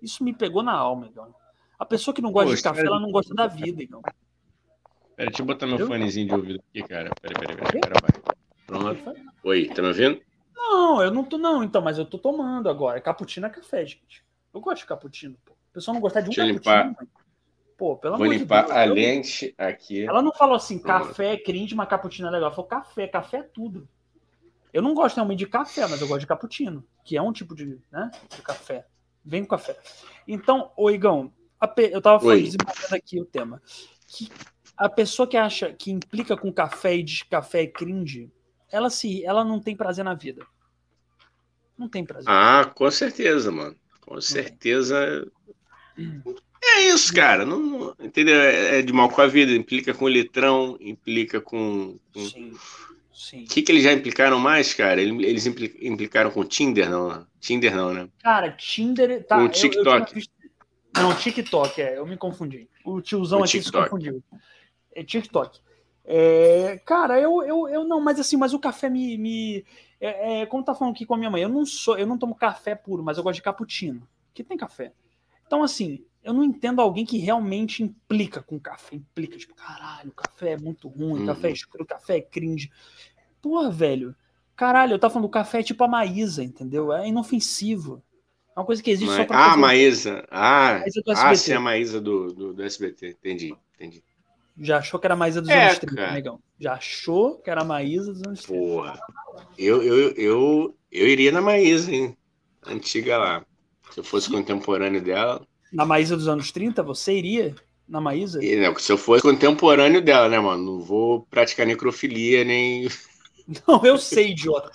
Isso me pegou na alma, Igão. A pessoa que não gosta Pô, de café, ela não gosta da vida, Igão. Pera, deixa eu botar meu fonezinho de ouvido aqui, cara. Pera, pera, pera. pera, pera. Pronto. Oi, tá me ouvindo? Não, eu não tô, não, então, mas eu tô tomando agora. Cappuccino é café, gente. Eu gosto de cappuccino, pô. O pessoal não gostar de um Deixa cappuccino, limpar. Pô, pelo Vou amor limpar de Deus, a eu... lente aqui. Ela não falou assim, café é cringe, mas cappuccino é legal. Ela falou café, café é tudo. Eu não gosto realmente de café, mas eu gosto de cappuccino, que é um tipo de, né, de café. Vem com café. Então, ô Igão, pe... eu tava falando, desenvolvendo aqui o tema. Que a pessoa que acha que implica com café e diz café é cringe, ela se ela não tem prazer na vida. Não tem prazer. Ah, com certeza, mano. Com certeza. É isso, cara. Não, entendeu? É, é de mal com a vida. Implica com litrão, implica com. com... Sim. O que, que eles já implicaram mais, cara? Eles implicaram com Tinder, não? Tinder não, né? Cara, Tinder. Tá, o TikTok. Eu, eu Não, TikTok, é, eu me confundi. O tiozão o aqui TikTok. se confundiu. É TikTok. É, cara, eu, eu, eu não, mas assim, mas o café me. me é, é, como tá falando aqui com a minha mãe, eu não sou, eu não tomo café puro, mas eu gosto de cappuccino, que tem café. Então, assim, eu não entendo alguém que realmente implica com café. Implica, tipo, caralho, o café é muito ruim, hum. café é escuro, café é cringe. Porra, velho. Caralho, eu tava falando, o café é tipo a Maísa, entendeu? É inofensivo. É uma coisa que existe Mas, só pra. Ah, Maísa. Ah, Maísa ah sim, a Maísa do, do, do, SBT. Entendi, entendi. Já achou que era a Maísa dos é, anos 30, negão. Já achou que era a Maísa dos anos 30. Porra. Eu, eu, eu, eu iria na Maísa, hein? Antiga lá. Se eu fosse contemporâneo dela. Na Maísa dos anos 30, você iria na Maísa? E, né, se eu fosse contemporâneo dela, né, mano? Não vou praticar necrofilia nem. *laughs* Não, eu sei, idiota.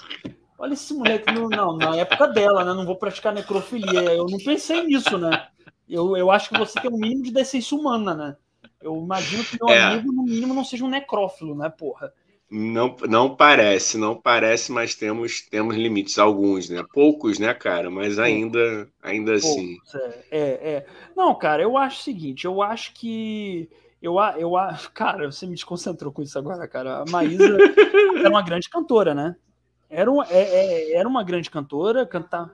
Olha esse moleque, não, não, na época dela, né? Não vou praticar necrofilia. Eu não pensei nisso, né? Eu, eu acho que você tem um mínimo de decência humana, né? Eu imagino que meu é. amigo, no mínimo, não seja um necrófilo, né, porra? Não, não parece, não parece, mas temos, temos limites, alguns, né? Poucos, né, cara? Mas ainda, ainda Poucos, assim. É, é, Não, cara, eu acho o seguinte, eu acho que. Eu, eu, *laughs* cara, você me desconcentrou com isso agora, cara. A Maísa era uma grande cantora, né? Era, um, é, é, era uma grande cantora, cantar.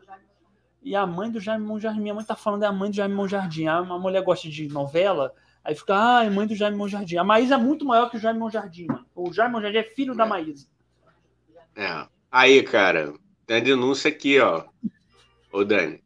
E a mãe do Jaime Monjardim, minha mãe tá falando é a mãe do Jaime Monjardim. A mulher gosta de novela, Aí fica, ah, é mãe do Jaime Monjardim. A Maísa é muito maior que o Jaime Monjardim, mano. O Jaime Monjardim é filho da Maísa. É. Aí, cara, tem a denúncia aqui, ó. Ô, Dani.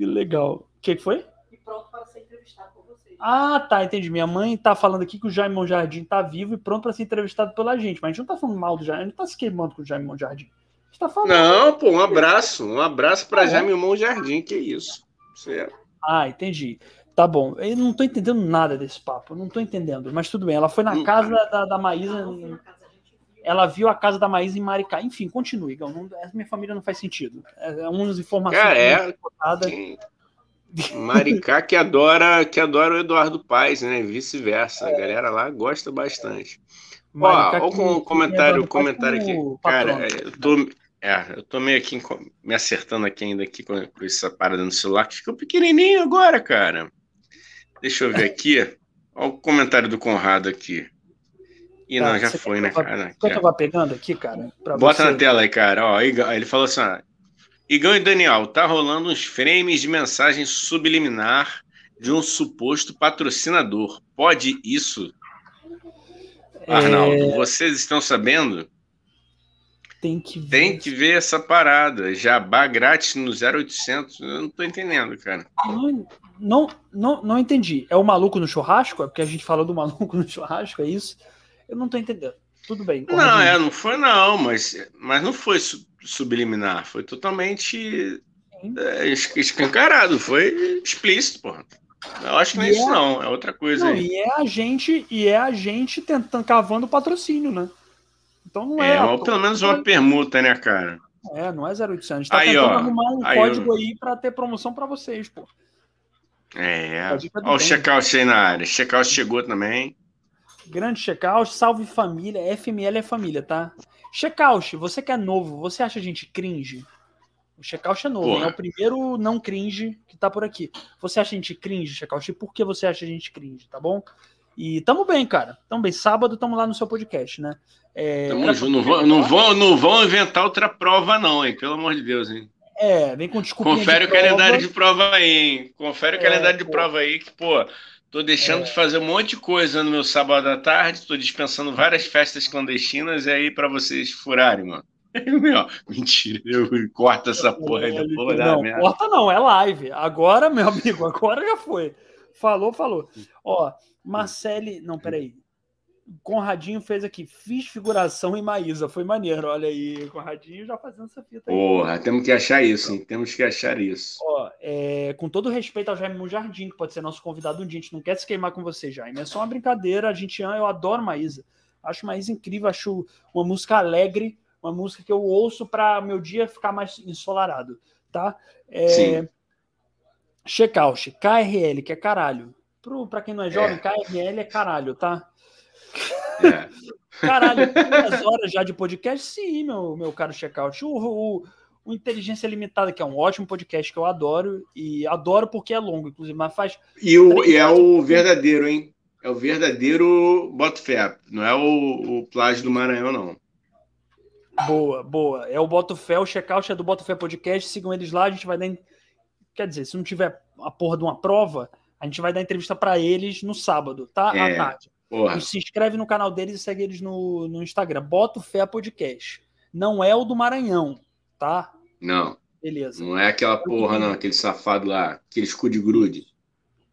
Legal. O que foi? E pronto para ser entrevistado por vocês. Ah, tá, entendi. Minha mãe tá falando aqui que o Jaime Monjardim tá vivo e pronto para ser entrevistado pela gente. Mas a gente não tá falando mal do Jaime, a gente não tá se queimando com o Jaime Monjardim. A gente tá falando. Não, pô, um abraço. Um abraço para ah, Jaime Monjardim, que isso. Certo. É- ah, entendi. Tá bom. Eu não tô entendendo nada desse papo. Não tô entendendo. Mas tudo bem. Ela foi na hum. casa da, da Maísa. Ela viu a casa da Maísa em Maricá. Enfim, continue, Igão. Não, minha família não faz sentido. É, é umas informações. Cara, é. *laughs* Maricá que adora, que adora o Eduardo Paes, né? Vice-versa. É. A galera lá gosta bastante. Maricá Ó, olha o comentário, comentário aqui. Cara, eu tô, é, eu tô meio aqui me acertando aqui ainda aqui com, com essa parada no celular que ficou pequenininho agora, cara. Deixa eu ver aqui. Olha o comentário do Conrado aqui. E tá, não, já foi, né, cara? Você tava pegando aqui, cara? Bota você. na tela aí, cara. Ó, ele falou assim: ó, Igão e Daniel, tá rolando uns frames de mensagem subliminar de um suposto patrocinador. Pode isso? É... Arnaldo, vocês estão sabendo? Tem que ver. Tem que ver essa parada. Jabá grátis no 0800. Eu não tô entendendo, cara. Não, não, não, não entendi. É o maluco no churrasco? É porque a gente falou do maluco no churrasco, é isso? Eu não tô entendendo. Tudo bem. Não, é, não foi não, mas, mas não foi subliminar, foi totalmente é, escancarado, foi explícito, porra. Eu acho que não é isso, é, não, é outra coisa não, aí. E é a gente, e é a gente tentando cavando patrocínio, né? Então não é. É, pelo menos uma permuta, né, cara? É, não é 0800. A gente tá aí, tentando ó, arrumar um aí, código eu... aí para ter promoção para vocês, pô. É. Olha o checkout aí na área. Checkout chegou também. Grande checkout, salve família. FML é família, tá? Checkout, você que é novo, você acha a gente cringe? O checkout é novo, é o primeiro não cringe que tá por aqui. Você acha a gente cringe, checkout? E por que você acha a gente cringe, tá bom? E tamo bem, cara. Tamo bem. Sábado tamo lá no seu podcast, né? É, tamo junto. Não vão, não, vão, não vão inventar outra prova, não, hein? Pelo amor de Deus, hein? É, vem com desculpa. Confere o calendário de prova aí, hein? Confere o é, calendário de pô. prova aí, que, pô, tô deixando é. de fazer um monte de coisa no meu sábado à tarde, tô dispensando várias festas clandestinas e aí para vocês furarem, mano. *laughs* Meu, mentira, eu corta essa porra aí, porra Não, corta não, é live. Agora, meu amigo, agora já foi. Falou, falou. Ó, Marcele, não, peraí. Conradinho fez aqui, fiz figuração em Maísa, foi maneiro, olha aí, Conradinho já fazendo essa fita aí. Porra, temos que achar isso, hein? temos que achar isso. Ó, é, com todo respeito ao Jaime Jardim, que pode ser nosso convidado um dia, a gente não quer se queimar com você, Jaime, é só uma brincadeira, a gente ama, eu adoro Maísa, acho Maísa incrível, acho uma música alegre, uma música que eu ouço para meu dia ficar mais ensolarado, tá? É, Sim. Checkout, KRL, que é caralho. Para quem não é jovem, é. KRL é caralho, tá? É. Caralho, duas horas já de podcast? Sim, meu, meu caro checkout. O, o, o Inteligência Limitada, que é um ótimo podcast que eu adoro, e adoro porque é longo, inclusive, mas faz. E, o, e é o verdadeiro, hein? É o verdadeiro Botafé, não é o, o plágio do Maranhão, não. Boa, boa. É o Botafé, o checkout é do Botafé Podcast, sigam eles lá, a gente vai dar. Quer dizer, se não tiver a porra de uma prova, a gente vai dar entrevista para eles no sábado, tá? É, à tarde. Porra. Se inscreve no canal deles e segue eles no, no Instagram. Bota o Fé Podcast. Não é o do Maranhão, tá? Não. Beleza. Não é aquela porra, não, aquele safado lá, aquele cu de grude.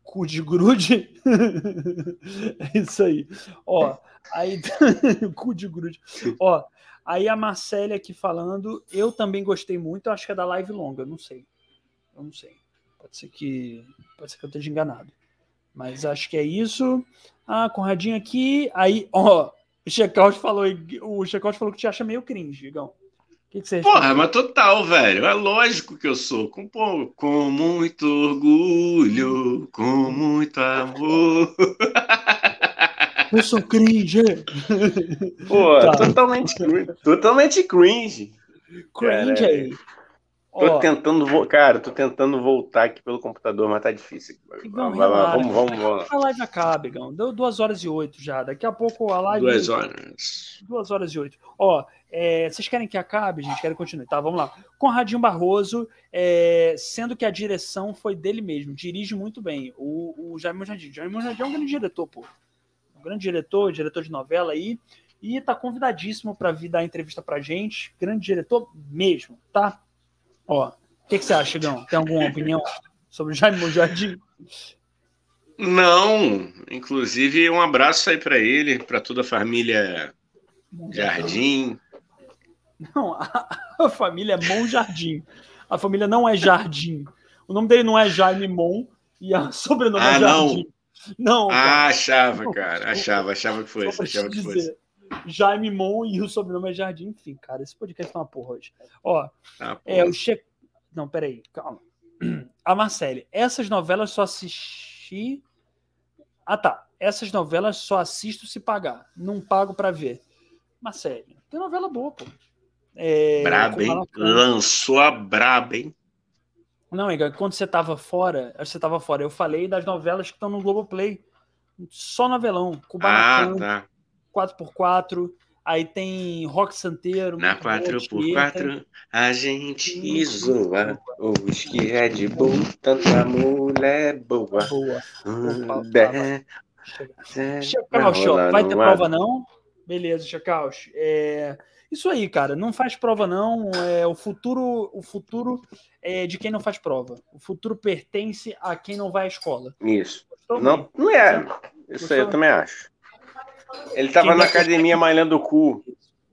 Cu de grude? *laughs* é isso aí. Ó, aí. *laughs* cu de grude. Ó, aí a Marcele aqui falando. Eu também gostei muito, acho que é da live longa, não sei. Eu não sei. Pode ser que. Pode ser que eu esteja enganado. Mas acho que é isso. Ah, Conradinho aqui. Aí, ó, o Checkout falou, o Checkout falou que te acha meio cringe, Igão que, que você Porra, mas total, velho. É lógico que eu sou. Com, com muito orgulho, com muito amor. Eu sou cringe. Pô, tá. totalmente, totalmente cringe. Cringe aí. Tô Ó, tentando, cara, tô tentando voltar aqui pelo computador, mas tá difícil. Igão, vai, vai, vamos, vamos, vamos. A live acaba, Igão. Deu duas horas e oito já. Daqui a pouco a live. Duas horas. Duas horas e oito. Ó, é, vocês querem que acabe, gente? Querem continuar? Tá, vamos lá. Conradinho Barroso, é, sendo que a direção foi dele mesmo, dirige muito bem. O, o Jaime Jardim. Jaime Jardim é um grande diretor, pô. Um grande diretor, diretor de novela aí. E tá convidadíssimo para vir dar entrevista pra gente. Grande diretor mesmo, tá? Ó, o que, que, você acha, Gão? Tem alguma opinião sobre o Jaime Jardim? Não, inclusive um abraço aí para ele, para toda a família Jardim. Não, a, a família é Mon Jardim. A família não é Jardim. O nome dele não é Jaime Mon e a sobrenome é ah, é Jardim. Não, não ah, achava, cara. Achava, achava que fosse. Achava que fosse. Jaime Mon e o sobrenome é Jardim. Enfim, cara, esse podcast é uma porra hoje. Ó, ah, é o che... Não, peraí, calma. *clears throat* A Marcele, essas novelas só assisti. Ah, tá. Essas novelas só assisto se pagar. Não pago para ver. Marcele, tem novela boa, pô. É, braba, hein? Lançou a braba, hein? Não, Igor, quando você tava fora, você tava fora, eu falei das novelas que estão no Globoplay. Só novelão. Kubanacan, ah, tá. 4x4, aí tem Rock Santeiro. Na 4x4 a gente zoa. Os que é de boa, tanta mulher boa. Boa. Hum, Chega, Chega, vai ter prova não? Beleza, Chacaus. É... Isso aí, cara, não faz prova não. É, o futuro, o futuro é de quem não faz prova. O futuro pertence a quem não vai à escola. Isso. não, não é. Isso aí eu também acho. Ele tava na academia malhando o cu.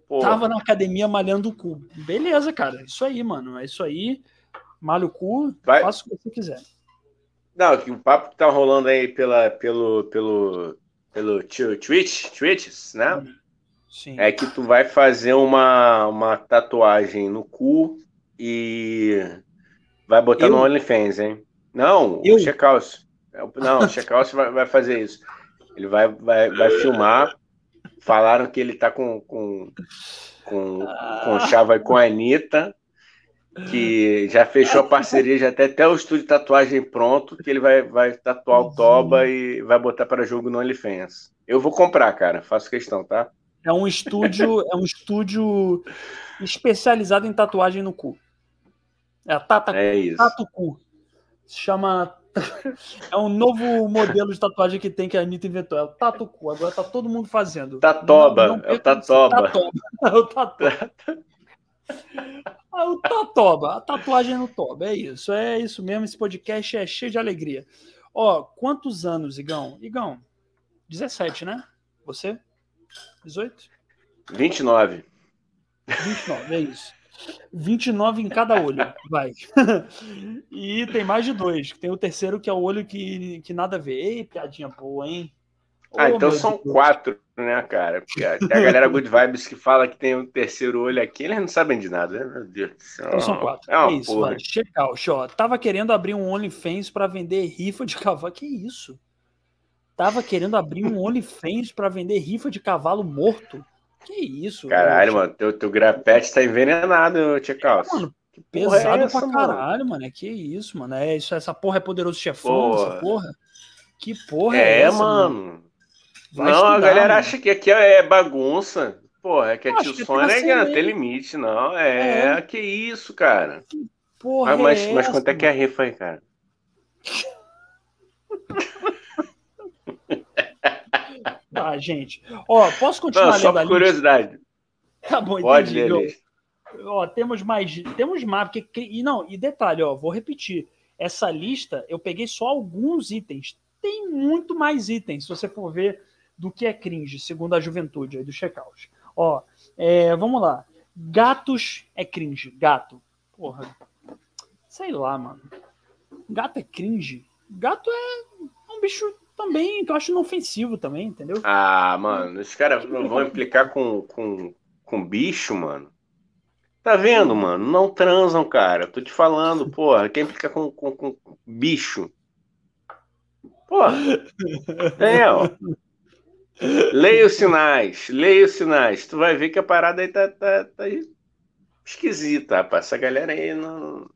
Porra. Tava na academia malhando o cu. Beleza, cara. Isso aí, mano. É isso aí. Malha o cu, vai. faça o que você quiser. Não, que o papo que tá rolando aí pela, pelo, pelo, pelo Twitch, Twitch, né? Hum. Sim. é que tu vai fazer uma, uma tatuagem no cu e vai botar eu? no OnlyFans, hein? Não, eu? o Checkhouse. Não, o Checkhouse vai, vai fazer isso. Ele vai, vai, vai filmar. Falaram que ele tá com, com, com, com chava com a Anitta, que já fechou a parceria, já tem até o estúdio de tatuagem pronto, que ele vai, vai tatuar o Toba e vai botar para jogo no OnlyFans. Eu vou comprar, cara, faço questão, tá? É um estúdio, é um estúdio especializado em tatuagem no cu. É a Tata, é isso. Tato Cu. Se chama. É um novo modelo de tatuagem que tem que a Anitta inventou. É o Tato Cu. Agora tá todo mundo fazendo. Tatoba. Não, não é o Tatoba. Tatoba. *laughs* É o Tatoba. É o Tatoba. A tatuagem no Toba. É isso. É isso mesmo. Esse podcast é cheio de alegria. Ó, quantos anos, Igão? Igão, 17, né? Você? 18? 29. 29, é isso. 29 em cada olho, vai. *laughs* e tem mais de dois. Tem o terceiro que é o olho que, que nada a ver. Ei, piadinha boa, hein? Ah, oh, então são Deus. quatro, né, cara? Porque a galera Good Vibes que fala que tem um terceiro olho aqui, eles não sabem de nada, né? Meu Deus do céu. Então são quatro. É, é isso, porra. Checar, ó. Tava querendo abrir um OnlyFans para vender rifa de cavalo. Que isso? tava querendo abrir um *laughs* OnlyFans para vender rifa de cavalo morto. Que isso? Caralho, mano, teu, teu grapete tá envenenado, Tia Calça. Mano, Que Pesado é essa, pra caralho, mano? É que isso, mano. É isso, essa porra é poderoso chefão, porra. essa porra. Que porra é, é essa, mano? mano? não, estudar, a galera mano. acha que aqui é bagunça. Porra, é que a tio Sônia é não tem limite, não. É, é, que isso, cara. Que porra ah, mas, é mas essa, quanto é que é a rifa aí, cara? *laughs* Tá, gente. Ó, posso continuar não, só por curiosidade. Tá bom, Pode entendi. Ó, temos mais, temos mais, porque e não, e detalhe, ó, vou repetir. Essa lista eu peguei só alguns itens. Tem muito mais itens, se você for ver do que é cringe, segundo a juventude aí do checkout. Ó, é, vamos lá. Gatos é cringe. Gato. Porra. Sei lá, mano. Gato é cringe. Gato é um bicho também que eu acho inofensivo também, entendeu? Ah, mano, esses caras não vão implicar com, com, com bicho, mano. Tá vendo, mano? Não transam, cara. Tô te falando, porra. Quem implica com, com, com bicho? Porra. É, ó. Leia os sinais, leia os sinais. Tu vai ver que a parada aí tá, tá, tá esquisita, rapaz. Essa galera aí não.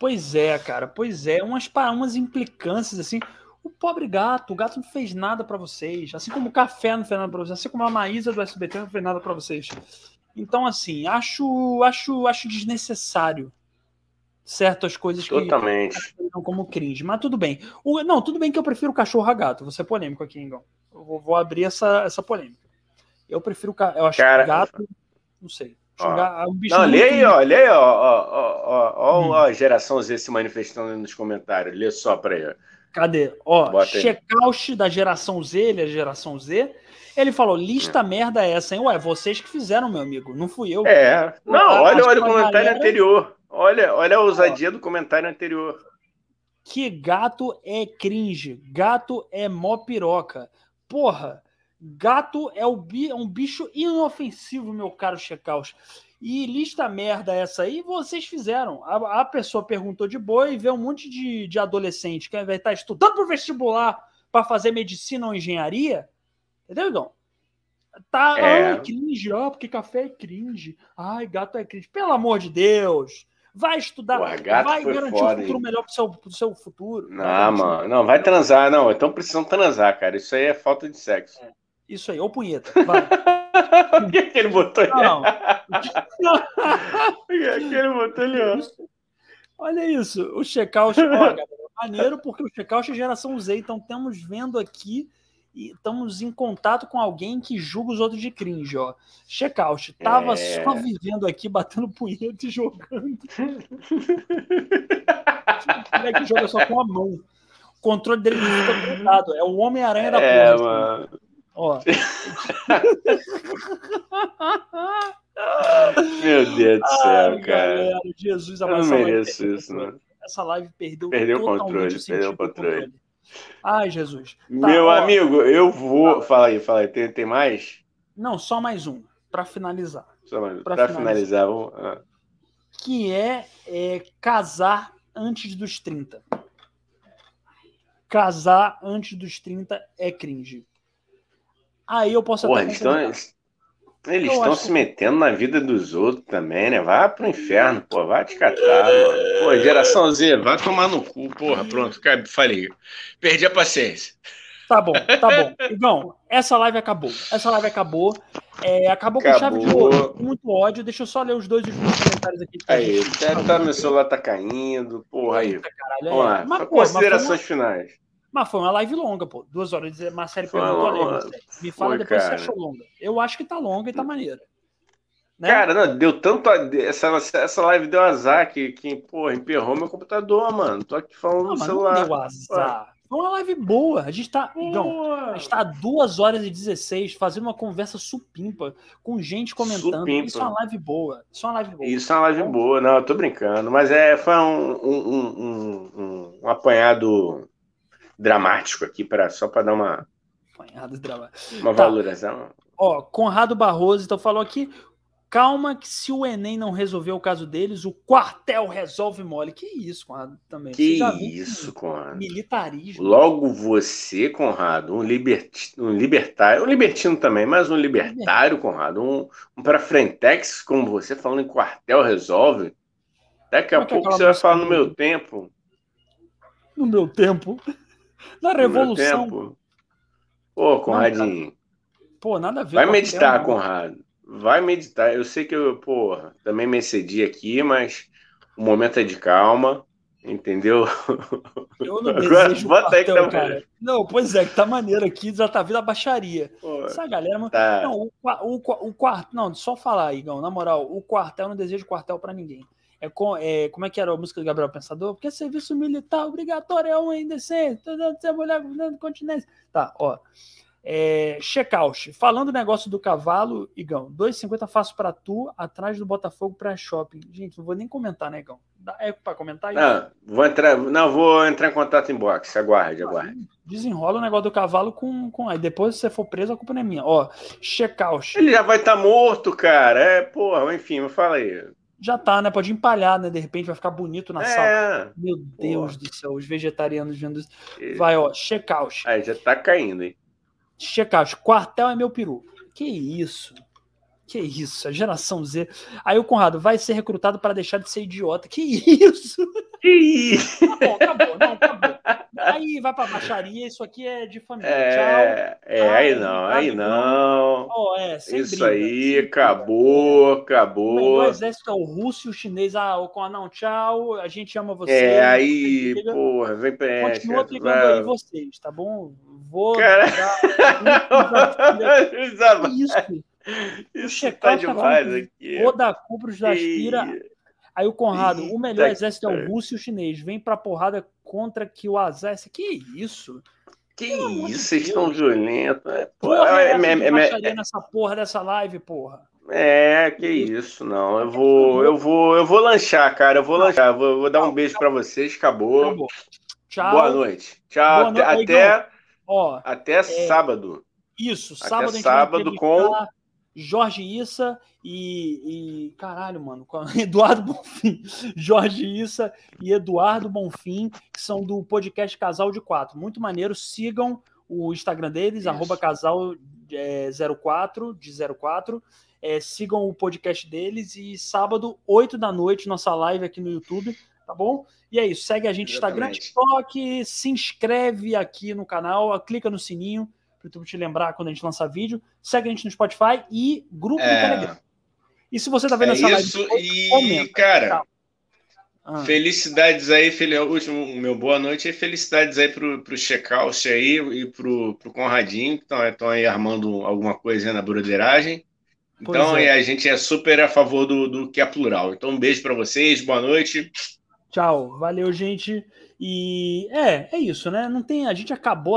Pois é, cara, pois é. Umas, umas implicâncias assim. O pobre gato, o gato não fez nada para vocês. Assim como o café não fez nada pra vocês. Assim como a Maísa do SBT não fez nada para vocês. Então, assim, acho, acho, acho desnecessário certas coisas Totalmente. que como cringe. Mas tudo bem. O, não, tudo bem que eu prefiro cachorro a gato. Vou ser polêmico aqui, Engão. Eu vou, vou, abrir essa, essa polêmica. Eu prefiro. Eu acho Cara... gato. Não sei. Ó. Um não, lê aí, ó, lê aí, ó, ó, ó, ó, hum. ó, a geração Z se manifestando nos comentários. Lê só pra aí. Cadê? Ó, checkout da geração Z, ele é geração Z. Ele falou: lista hum. merda é essa, hein? Ué, vocês que fizeram, meu amigo, não fui eu. É. Não, olha, olha o comentário galera... anterior. Olha, olha a ousadia do comentário anterior. Que gato é cringe. Gato é mó piroca. Porra, gato é um bicho inofensivo, meu caro Checaus. E lista merda essa aí, vocês fizeram. A, a pessoa perguntou de boa e vê um monte de, de adolescente que vai estar estudando para vestibular para fazer medicina ou engenharia. Entendeu, Igão? Tá, é. ai, cringe, ó, porque café é cringe. Ai, gato é cringe. Pelo amor de Deus. Vai estudar, Porra, vai garantir foda, um futuro hein? melhor pro seu, pro seu futuro. Não, mano, não, vai transar, não. Então precisam transar, cara. Isso aí é falta de sexo. É. Isso aí, ou punheta. Vai. *laughs* Por que, que ele botou? Não. Por que, que ele botou ó? Olha isso, o checkout, maneiro porque o checkout é geração Z, então estamos vendo aqui e estamos em contato com alguém que julga os outros de cringe, ó. Checkout, tava é... só vivendo aqui, batendo punheta e jogando. Como é que joga só com a mão? O controle dele fica grudado. É o Homem-Aranha da é, porra. Ó. *laughs* Meu Deus do céu, Ai, cara. Galera, Jesus, Eu não mereço isso, mano. Essa live perdeu, perdeu o controle, perdeu o controle. Ai, Jesus. Tá, Meu ó, amigo, eu vou. Fala aí, fala aí. Tem, tem mais? Não, só mais um, para finalizar. Só mais Para finalizar, finalizar vamos... ah. que é, é casar antes dos 30. Casar antes dos 30 é cringe. Aí eu posso Porra, até. Eles eles estão se metendo na vida dos outros também, né? Vai pro inferno, pô, vai te catar, mano. Pô, geração Z, vai tomar no cu, porra, pronto, falei. Perdi a paciência. Tá bom, tá bom. Igão, essa live acabou. Essa live acabou. É, acabou, acabou, com chave de ouro, muito ódio. Deixa eu só ler os dois últimos comentários aqui. Aí, tá, tá, meu celular tá caindo, porra aí. Eita, caralho, Vamos é. lá, mas, pô, considerações mas finais. Mas foi uma live longa, pô. Duas horas. Uma série perguntou ali. Me fala foi, depois cara. se achou longa. Eu acho que tá longa e tá maneira. Né? Cara, não, deu tanto. Essa, essa live deu azar que, que porra, emperrou meu computador, mano. Tô aqui falando não, no celular. Não deu azar. Foi uma live boa. A gente tá. Não, a gente tá 2 horas e 16 fazendo uma conversa supimpa, com gente comentando. Supimpa. Isso é uma live boa. Isso é uma live boa. Isso é uma live boa, não, eu tô brincando. Mas é, foi um, um, um, um, um apanhado dramático aqui, para só para dar uma. Uma tá. valorização. Ó, Conrado Barroso, então falou aqui. calma que se o Enem não resolver o caso deles, o quartel resolve mole. Que isso, Conrado, também. Que isso, Conrado. Militarismo. Logo você, Conrado, um, liberti... um libertário, um libertino também, mas um libertário, Conrado, um, um para frentex como você, falando em quartel resolve. Daqui a Como pouco é você vai falar no meu tempo. No meu tempo? Na Revolução. Pô, Conradinho. Pô, nada a ver. Vai meditar, Conrado. Vai meditar. Eu sei que eu, pô, também me excedi aqui, mas o momento é de calma, entendeu? Eu *laughs* não desejo Agora, tá cara. Não, pois é, que tá maneiro aqui, já tá vindo a baixaria. Pô, Essa galera, tá. não, o, o, o quarto, não, só falar, Igão, na moral, o quartel, eu não desejo quartel para ninguém. É, com, é, como é que era a música do Gabriel Pensador? Porque serviço militar obrigatório é um indecente, ser mulher governando continência. Tá, ó. É, Checkout. Falando o negócio do cavalo, Igão, 2,50 faço para tu, atrás do Botafogo para shopping. Gente, não vou nem comentar, né, Igão? É para comentar aí? Não, vou entrar, não, vou entrar em contato em box. Aguarde, aguarde. Desenrola o negócio do cavalo com, com. Aí depois, se você for preso, a culpa não é minha. Ó, checkout. Ele já vai estar tá morto, cara. É, porra, enfim, me fala aí. Já tá, né? Pode empalhar, né? De repente vai ficar bonito na é, sala. Meu Deus porra. do céu, os vegetarianos vendo isso. Vai, ó, checkout. Aí já tá caindo, hein? Checkout, quartel é meu peru. Que isso? Que isso? A geração Z. Aí o Conrado vai ser recrutado para deixar de ser idiota. Que isso? Que isso? Acabou, acabou, não, acabou. Aí vai para baixaria, isso aqui é de família. É, Tchau. É, aí não, aí não. Oh, é, isso briga, aí, acabou, acabou. O exército é o russo e o chinês. Ah, o Conrado, não, tchau, a gente ama você. É, aí, porra, vem pra Continua aplicando vai... aí vocês, tá bom? Vou. Cara... *laughs* isso. Isso tá demais aqui. Vou dar culpa os Jaspira. Aí o Conrado, Eita, o melhor exército é o russo e o chinês. Vem pra porrada contra que o exército. Que isso? Que Pelo isso, vocês estão violentos. É, porra, é, é, é, é, nessa porra dessa live, porra. É, que isso, não. Eu vou, eu vou, eu vou lanchar, cara. Eu vou lanchar. Vou, vou dar um beijo para vocês. Acabou. Acabou. Tchau. Boa noite. Tchau. Boa noite. Até, até, Ó, até sábado. Isso, sábado até sábado com Jorge Issa e, e, caralho, mano, *laughs* Eduardo Bonfim, Jorge Issa e Eduardo Bonfim, que são do podcast Casal de Quatro. Muito maneiro, sigam o Instagram deles, Isso. arroba casal é, 04, de 04. É, sigam o podcast deles e sábado, 8 da noite, nossa live aqui no YouTube, tá bom? E é isso, segue a gente Instagram, TikTok, se inscreve aqui no canal, clica no sininho para o YouTube te lembrar quando a gente lançar vídeo. Segue a gente no Spotify e grupo é... do Telegram. E se você tá vendo é essa isso, live, e, comenta. Cara, tá. ah. felicidades aí, fel... último meu boa noite e felicidades aí pro, pro Checkout aí e pro, pro Conradinho, que estão aí armando alguma coisa na broderagem. Então, é. a gente é super a favor do, do que é plural. Então, um beijo para vocês, boa noite. Tchau, valeu, gente. E é, é isso, né? Não tem, a gente acabou